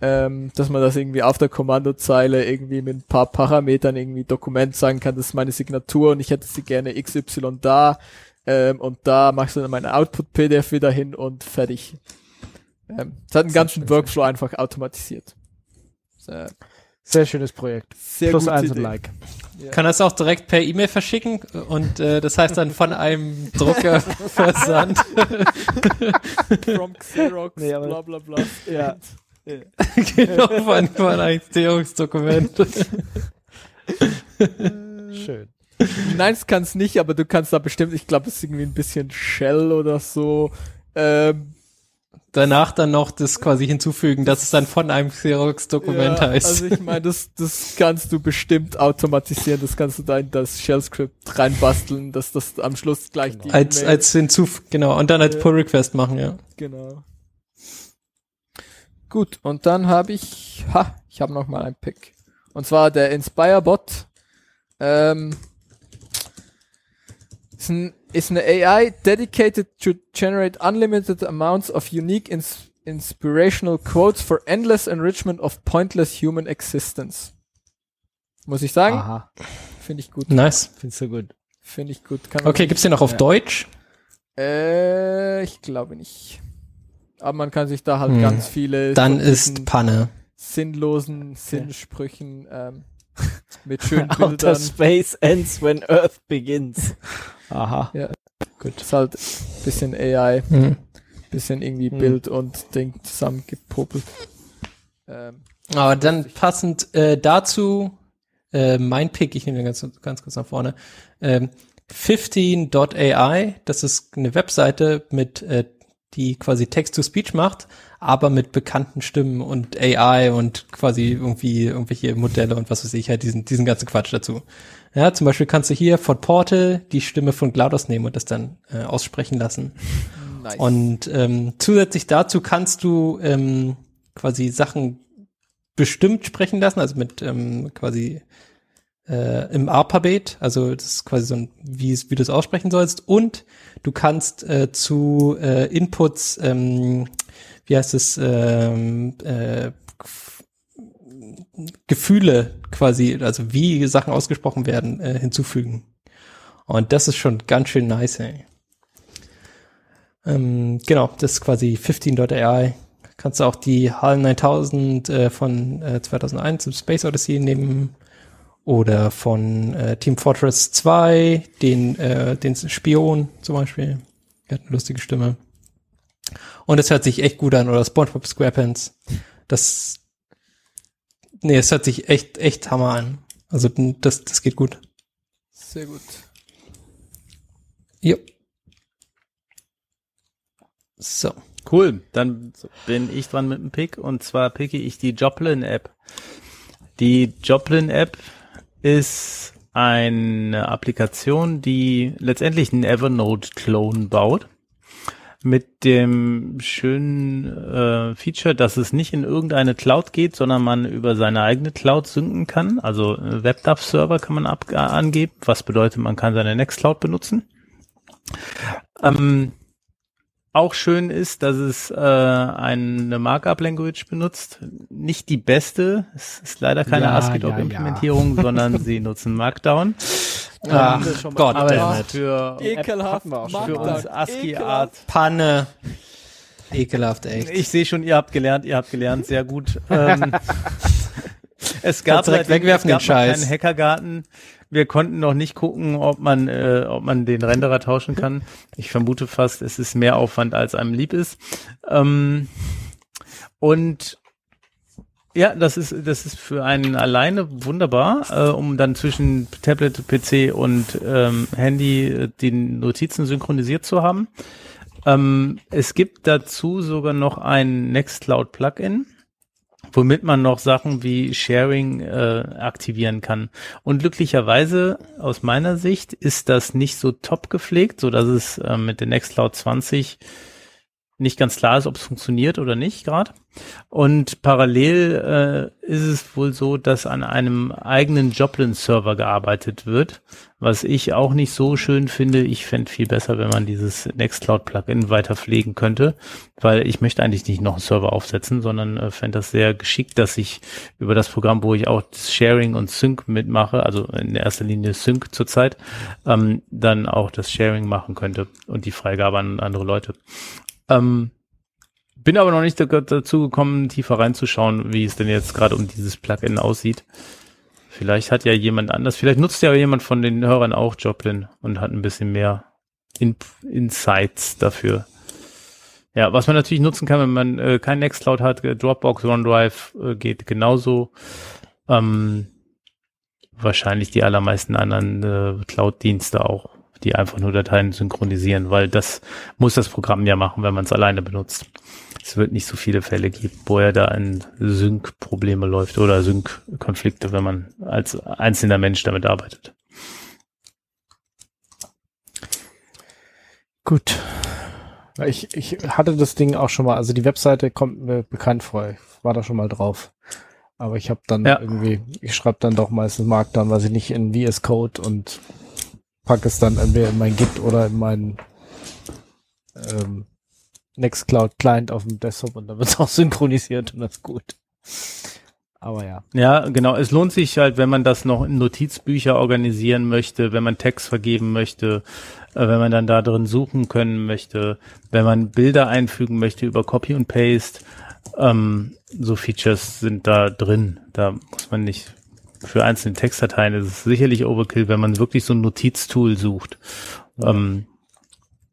ähm, dass man das irgendwie auf der Kommandozeile irgendwie mit ein paar Parametern irgendwie Dokument sagen kann, das ist meine Signatur und ich hätte sie gerne XY da ähm, und da machst du dann meine Output-PDF wieder hin und fertig. Ähm, es hat einen ganzen Workflow einfach automatisiert. Sehr, Sehr schönes Projekt. sehr Plus eins und. Like. Ja. Kann das auch direkt per E-Mail verschicken und äh, das heißt dann von einem Drucker versandt. From Xerox, Nee, aber- bla bla bla. Ja. genau, von, von einem Störungsdokument. Schön. Nein, es kann es nicht, aber du kannst da bestimmt, ich glaube, es ist irgendwie ein bisschen Shell oder so. Ähm, Danach dann noch das quasi hinzufügen, dass es dann von einem Xerox-Dokument ja, heißt. Also ich meine, das, das kannst du bestimmt automatisieren, das kannst du da in das Shell-Script reinbasteln, dass das am Schluss gleich die als, als hinzuf genau, und dann als. Pull-Request machen, ja. Genau. Gut, und dann habe ich, ha, ich habe noch mal ein Pick. Und zwar der Inspire-Bot. Ähm, ist, ein, ist eine AI dedicated to generate unlimited amounts of unique ins inspirational quotes for endless enrichment of pointless human existence. Muss ich sagen, Aha. finde ich gut. Nice. Findest du gut. Finde ich gut. Kann Okay, gibt's den noch auf Ja. Deutsch? Äh, ich glaube nicht. Aber man kann sich da halt Hm. ganz viele Dann ist Panne. sinnlosen Sinnsprüchen ähm, mit schönen Outer Bildern. space ends when Earth begins. Aha. Gut. Ist halt bisschen AI, Hm. bisschen irgendwie Hm. Bild und Ding zusammengepopelt. Ähm, Aber dann passend äh, dazu äh, mein Pick, ich nehme den ganz, ganz kurz nach vorne. Ähm, 15.ai, das ist eine Webseite mit, äh, die quasi Text-to-Speech macht, aber mit bekannten Stimmen und AI und quasi irgendwie irgendwelche Modelle und was weiß ich, halt diesen, diesen ganzen Quatsch dazu. Ja, zum Beispiel kannst du hier von Portal die Stimme von GLaDOS nehmen und das dann äh, aussprechen lassen. nice. Und ähm, zusätzlich dazu kannst du ähm, quasi Sachen bestimmt sprechen lassen, also mit ähm, quasi äh, im Alphabet, also das ist quasi so ein, wie, wie du es aussprechen sollst. Und du kannst äh, zu äh, Inputs, ähm, wie heißt es, ähm, äh, Gefühle quasi, also wie Sachen ausgesprochen werden, äh, hinzufügen. Und das ist schon ganz schön nice, ey. Ähm, genau, das ist quasi 15.ai. Kannst du auch die HAL 9000 äh, von äh, 2001 im Space Odyssey nehmen oder von äh, Team Fortress 2, den, äh, den Spion zum Beispiel. Der hat eine lustige Stimme. Und es hört sich echt gut an. Oder SpongeBob SquarePants. Das, nee, es hört sich echt, echt Hammer an. Also das, das geht gut. Sehr gut. Ja. So. Cool, dann bin ich dran mit dem Pick und zwar picke ich die Joplin App. Die Joplin App ist eine Applikation, die letztendlich einen Evernote-Clone baut. Mit dem schönen äh, Feature, dass es nicht in irgendeine Cloud geht, sondern man über seine eigene Cloud synken kann. Also äh, WebDAV-Server kann man ab, äh, angeben, was bedeutet, man kann seine Nextcloud benutzen. Ähm, auch schön ist, dass es äh, eine Markup-Language benutzt. Nicht die beste, es ist leider keine Ja, ASCII-Implementierung, ja, sondern sie nutzen Markdown. Ach schon mal- Gott, Aber damn it. für, Ekelhaft. für uns ASCII-Art Ekelhaft. Panne. Ekelhaft, echt. Ich sehe schon, ihr habt gelernt, ihr habt gelernt, sehr gut. Ähm, es gab direkt wegwerfen, es gab den Scheiß. keinen Hackergarten. Wir konnten noch nicht gucken, ob man, äh, ob man den Renderer tauschen kann. Ich vermute fast, es ist mehr Aufwand, als einem lieb ist. Ähm, und ja, das ist, das ist für einen alleine wunderbar, äh, um dann zwischen Tablet, PC und ähm, Handy äh, die Notizen synchronisiert zu haben. Ähm, es gibt dazu sogar noch ein Nextcloud Plugin, womit man noch Sachen wie Sharing äh, aktivieren kann. Und glücklicherweise aus meiner Sicht ist das nicht so top gepflegt, so dass es äh, mit der Nextcloud 20 nicht ganz klar ist, ob es funktioniert oder nicht gerade. Und parallel äh, ist es wohl so, dass an einem eigenen Joplin-Server gearbeitet wird, was ich auch nicht so schön finde. Ich fände viel besser, wenn man dieses Nextcloud-Plugin weiter pflegen könnte, weil ich möchte eigentlich nicht noch einen Server aufsetzen, sondern äh, fände das sehr geschickt, dass ich über das Programm, wo ich auch Sharing und Sync mitmache, also in erster Linie Sync zurzeit, ähm, dann auch das Sharing machen könnte und die Freigabe an andere Leute. Ähm, bin aber noch nicht da- dazu gekommen, tiefer reinzuschauen, wie es denn jetzt gerade um dieses Plugin aussieht. Vielleicht hat ja jemand anders, vielleicht nutzt ja jemand von den Hörern auch Joplin und hat ein bisschen mehr In Insights dafür. Ja, was man natürlich nutzen kann, wenn man äh, kein Nextcloud hat, äh, Dropbox, OneDrive äh, geht genauso. Ähm, wahrscheinlich die allermeisten anderen äh, Cloud-Dienste auch, die einfach nur Dateien synchronisieren, weil das muss das Programm ja machen, wenn man es alleine benutzt. Es wird nicht so viele Fälle geben, wo er da in Sync-Probleme läuft oder Sync-Konflikte, wenn man als einzelner Mensch damit arbeitet. Gut. Ich, ich hatte das Ding auch schon mal, also die Webseite kommt mir bekannt vor. Ich war da schon mal drauf. Aber ich habe dann Ja. irgendwie, ich schreibe dann doch meistens Markdown, weiß ich nicht, in VS Code und packe es dann entweder in mein Git oder in meinen ähm, Nextcloud Client auf dem Desktop und dann wird es auch synchronisiert und das ist gut. Aber ja. Ja, genau. Es lohnt sich halt, wenn man das noch in Notizbücher organisieren möchte, wenn man Text vergeben möchte, äh, wenn man dann da drin suchen können möchte, wenn man Bilder einfügen möchte über Copy und Paste. Ähm, so Features sind da drin. Da muss man nicht für einzelne Textdateien ist es sicherlich Overkill, wenn man wirklich so ein Notiztool sucht. Ähm,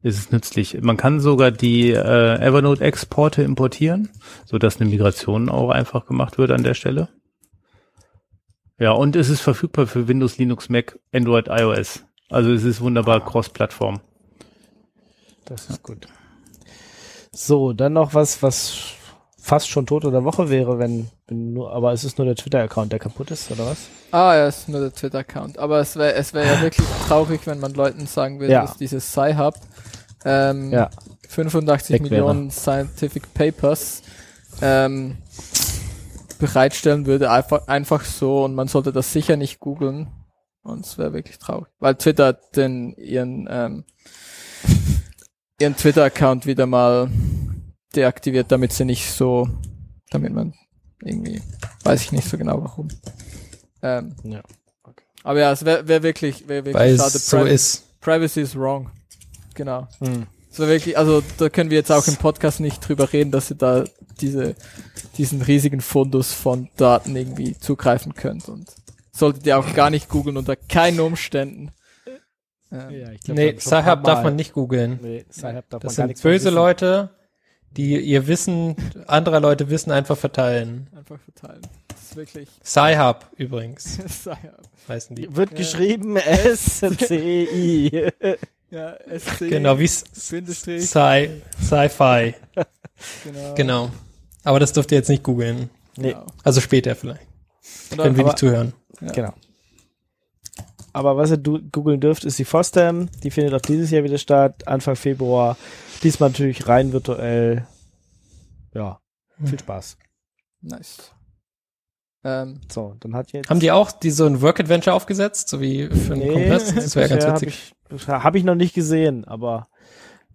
ist es nützlich. Man kann sogar die äh, Evernote-Exporte importieren, so dass eine Migration auch einfach gemacht wird an der Stelle. Ja, und es ist verfügbar für Windows, Linux, Mac, Android, iOS. Also es ist wunderbar Cross-Plattform. Das ist gut. So, dann noch was, was fast schon Tote der Woche wäre, wenn, wenn nur, aber es ist nur der Twitter-Account, der kaputt ist, oder was? Ah, ja, ist nur der Twitter-Account. Aber es wäre es wär ja wirklich traurig, wenn man Leuten sagen würde, Ja. dass dieses Sci-Hub ähm, Ja. 85 Weg wäre. Millionen Scientific Papers ähm, bereitstellen würde, einfach, einfach so und man sollte das sicher nicht googeln. Und es wäre wirklich traurig. Weil Twitter den ihren, ähm, ihren Twitter-Account wieder mal deaktiviert, damit sie nicht so, damit man irgendwie, weiß ich nicht so genau warum. Ähm, Ja. aber ja, es wäre wär wirklich, wäre wirklich Weil schade. so Privacy- ist. Privacy is wrong. Genau. Hm. Es war wirklich, also da können wir jetzt auch im Podcast nicht drüber reden, dass ihr da diese, diesen riesigen Fundus von Daten irgendwie zugreifen könnt und solltet ihr auch gar nicht googeln unter keinen Umständen. Ähm, Ja, ich glaub, Nee, paar darf man nicht googeln. Nee, Sci-Hub darf Das man gar sind nichts böse wissen. Leute, die ihr Wissen, anderer Leute Wissen einfach verteilen. Einfach verteilen. Das ist wirklich. Sci-Hub übrigens, ja, heißen die. Wird Ja. geschrieben S-C-I. ja SC, Genau, wie S- Bindestrich, Sci, Sci-Fi. genau. Genau. Aber das dürft ihr jetzt nicht googeln. Nee, Genau. Also später vielleicht, Und wenn wir aber- nicht zuhören. ja. genau. Aber was ihr googeln dürft, ist die FOSDEM. Die findet auch dieses Jahr wieder statt, Anfang Februar. Diesmal natürlich rein virtuell. Ja, Hm. viel Spaß. Nice. Ähm, So, dann hat jetzt... Haben die auch die so ein Work-Adventure aufgesetzt, so wie für einen Kongress? Das wäre ganz Habe witzig. ich, hab ich noch nicht gesehen, aber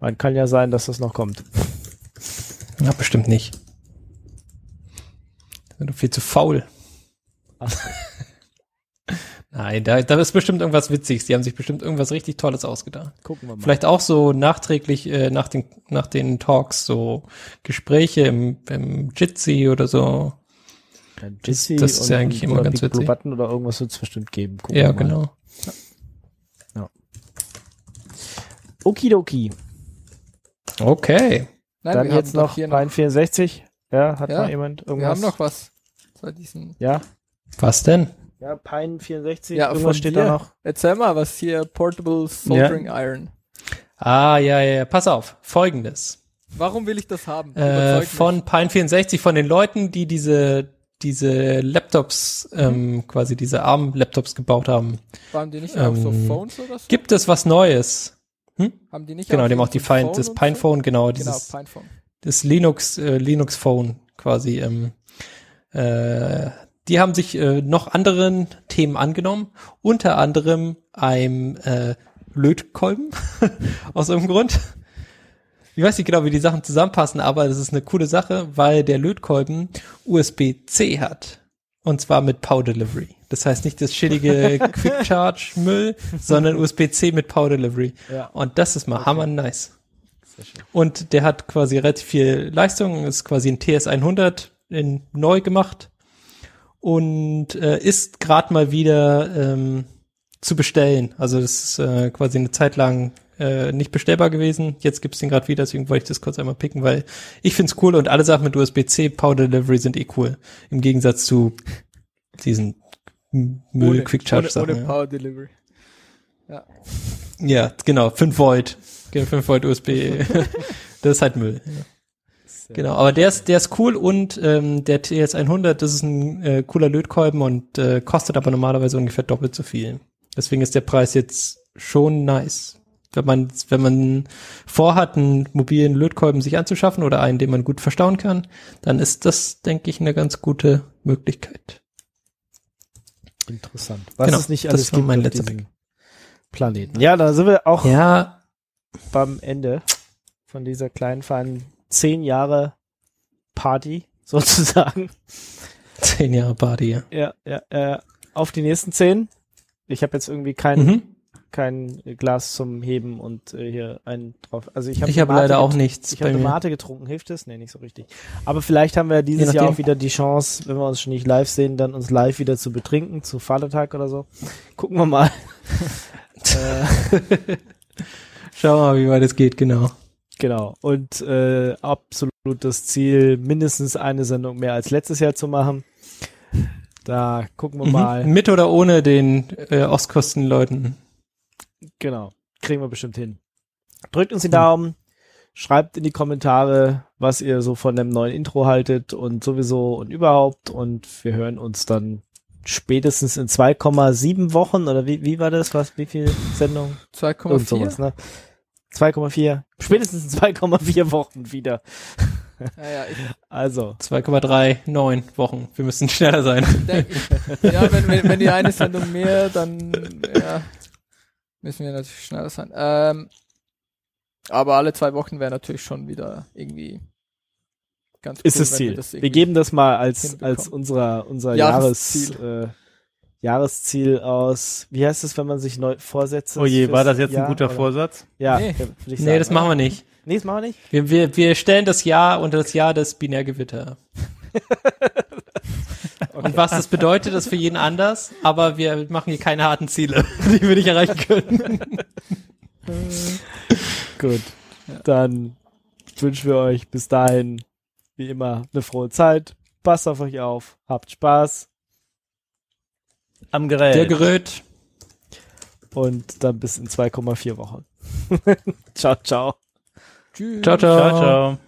man kann ja sein, dass das noch kommt. Ja, bestimmt nicht. Sind doch viel zu faul. Ach, Nein, da, da ist bestimmt irgendwas Witziges. Die haben sich bestimmt irgendwas richtig Tolles ausgedacht. gucken wir mal. Vielleicht auch so nachträglich äh, nach, den, nach den Talks so Gespräche im, im Jitsi oder so. Ja, Jitsi das ist ja eigentlich immer ganz Big Blue witzig. Button oder irgendwas wird es bestimmt geben. Gucken Ja, wir mal. genau. Okidoki. Okay. nein, Dann wir jetzt noch hier Rhein 64. Ja, hat Ja, mal jemand irgendwas? Wir haben noch was. Bei diesen. Ja, Was denn? Ja, Pine 64. Ja, irgendwas von steht dir. da noch. Erzähl mal, was hier Portable Soldering Iron. Ah, ja, ja, ja. Pass auf. Folgendes. Warum will ich das haben? Äh, von Pine 64, von den Leuten, die diese, diese Laptops, ähm, quasi diese ARM-Laptops gebaut haben, Waren die nicht auch so ähm, Phones oder so? gibt es was Neues. Haben die nicht Genau, auch dem so auch die Phone das Pinephone, genau, So? dieses Genau, Pinephone. das Linux, äh, Linux Phone quasi. Ähm, äh, die haben sich äh, noch anderen Themen angenommen, unter anderem einem äh, Lötkolben aus irgendeinem Grund. Ich weiß nicht genau, wie die Sachen zusammenpassen, aber das ist eine coole Sache, weil der Lötkolben USB-C hat. Und zwar mit Power Delivery. Das heißt nicht das schädige Quick Charge Müll, sondern USB-C mit Power Delivery. Ja. Und das ist mal hammer nice. Und der hat quasi relativ viel Leistung, ist quasi ein TS100 in neu gemacht und äh, ist gerade mal wieder ähm, zu bestellen. Also das ist äh, quasi eine Zeit lang äh, nicht bestellbar gewesen. Jetzt gibt's den gerade wieder, deswegen wollte ich das kurz einmal picken, weil ich find's cool und alle Sachen mit USB-C Power Delivery sind eh cool. Im Gegensatz zu diesen Müll Ohne- Quick Charge ohne, Sachen. ohne ja. Power Delivery. Ja. Ja, genau, 5 Volt. Genau, 5 Volt USB. das ist halt Müll. Ja. Genau, aber der ist, der ist cool und ähm, der TS100, das ist ein äh, cooler Lötkolben und äh, kostet aber normalerweise ungefähr doppelt so viel. Deswegen ist der Preis jetzt schon nice. Wenn man, wenn man vorhat, einen mobilen Lötkolben sich anzuschaffen oder einen, den man gut verstauen kann, dann ist das, denke ich, eine ganz gute Möglichkeit. Interessant. Was Genau, es nicht das alles war gibt mein letzter diesem Planeten. Ja, da sind wir auch Ja, beim Ende von dieser kleinen, feinen zehn Jahre Party sozusagen. zehn Jahre Party, ja. Ja, ja, äh, auf die nächsten zehn. Ich habe jetzt irgendwie kein, Mhm. kein Glas zum Heben und äh, hier einen drauf. Also ich habe Ich habe leider auch nichts Ich habe. Mate getrunken, hilft es? Nee, nicht so richtig. Aber vielleicht haben wir dieses Jahr auch wieder die Chance, wenn wir uns schon nicht live sehen, dann uns live wieder zu betrinken, zu Vatertag oder so. Gucken wir mal. äh, Schau mal, wie weit es geht, genau. Genau. Und äh, absolut das Ziel, mindestens eine Sendung mehr als letztes Jahr zu machen. Da gucken wir Mhm. mal. Mit oder ohne den äh, Ostkostenleuten. Genau. Kriegen wir bestimmt hin. Drückt uns die Daumen. Schreibt in die Kommentare, was ihr so von dem neuen Intro haltet und sowieso und überhaupt. Und wir hören uns dann spätestens in 2,7 Wochen oder wie, wie war das? Was? Wie viel Sendung? Irgend 2,4. sowas, ne? 2,4. Spätestens in 2,4 Wochen wieder. Ja, ja, ich, Also, 2,39 Wochen. Wir müssen schneller sein. denk, ja wenn, wenn, wenn die eine Sendung mehr, dann ja, müssen wir natürlich schneller sein. Ähm, aber alle zwei Wochen wäre natürlich schon wieder irgendwie ganz cool, ist das Ziel. das Wir, geben das mal als, als unserer, unser Jahres, Jahresziel. äh, Jahresziel aus. Wie heißt es, wenn man sich neu Vorsätze Oh je, war das jetzt ein Jahr, guter oder? Vorsatz? Ja, Nee. Nee, sagen, das machen wir nicht. Nee, das machen wir nicht. Wir, wir, wir stellen das Jahr unter das Jahr des Binärgewitter. Und was das bedeutet, ist für jeden anders, aber wir machen hier keine harten Ziele, die wir nicht erreichen können. Gut. Dann wünschen wir euch bis dahin, wie immer, eine frohe Zeit. Passt auf euch auf. Habt Spaß. Am Gerät. Der Gerät. Und dann bis in 2,4 Wochen. ciao, ciao. Tschüss. Ciao, ciao. ciao, ciao.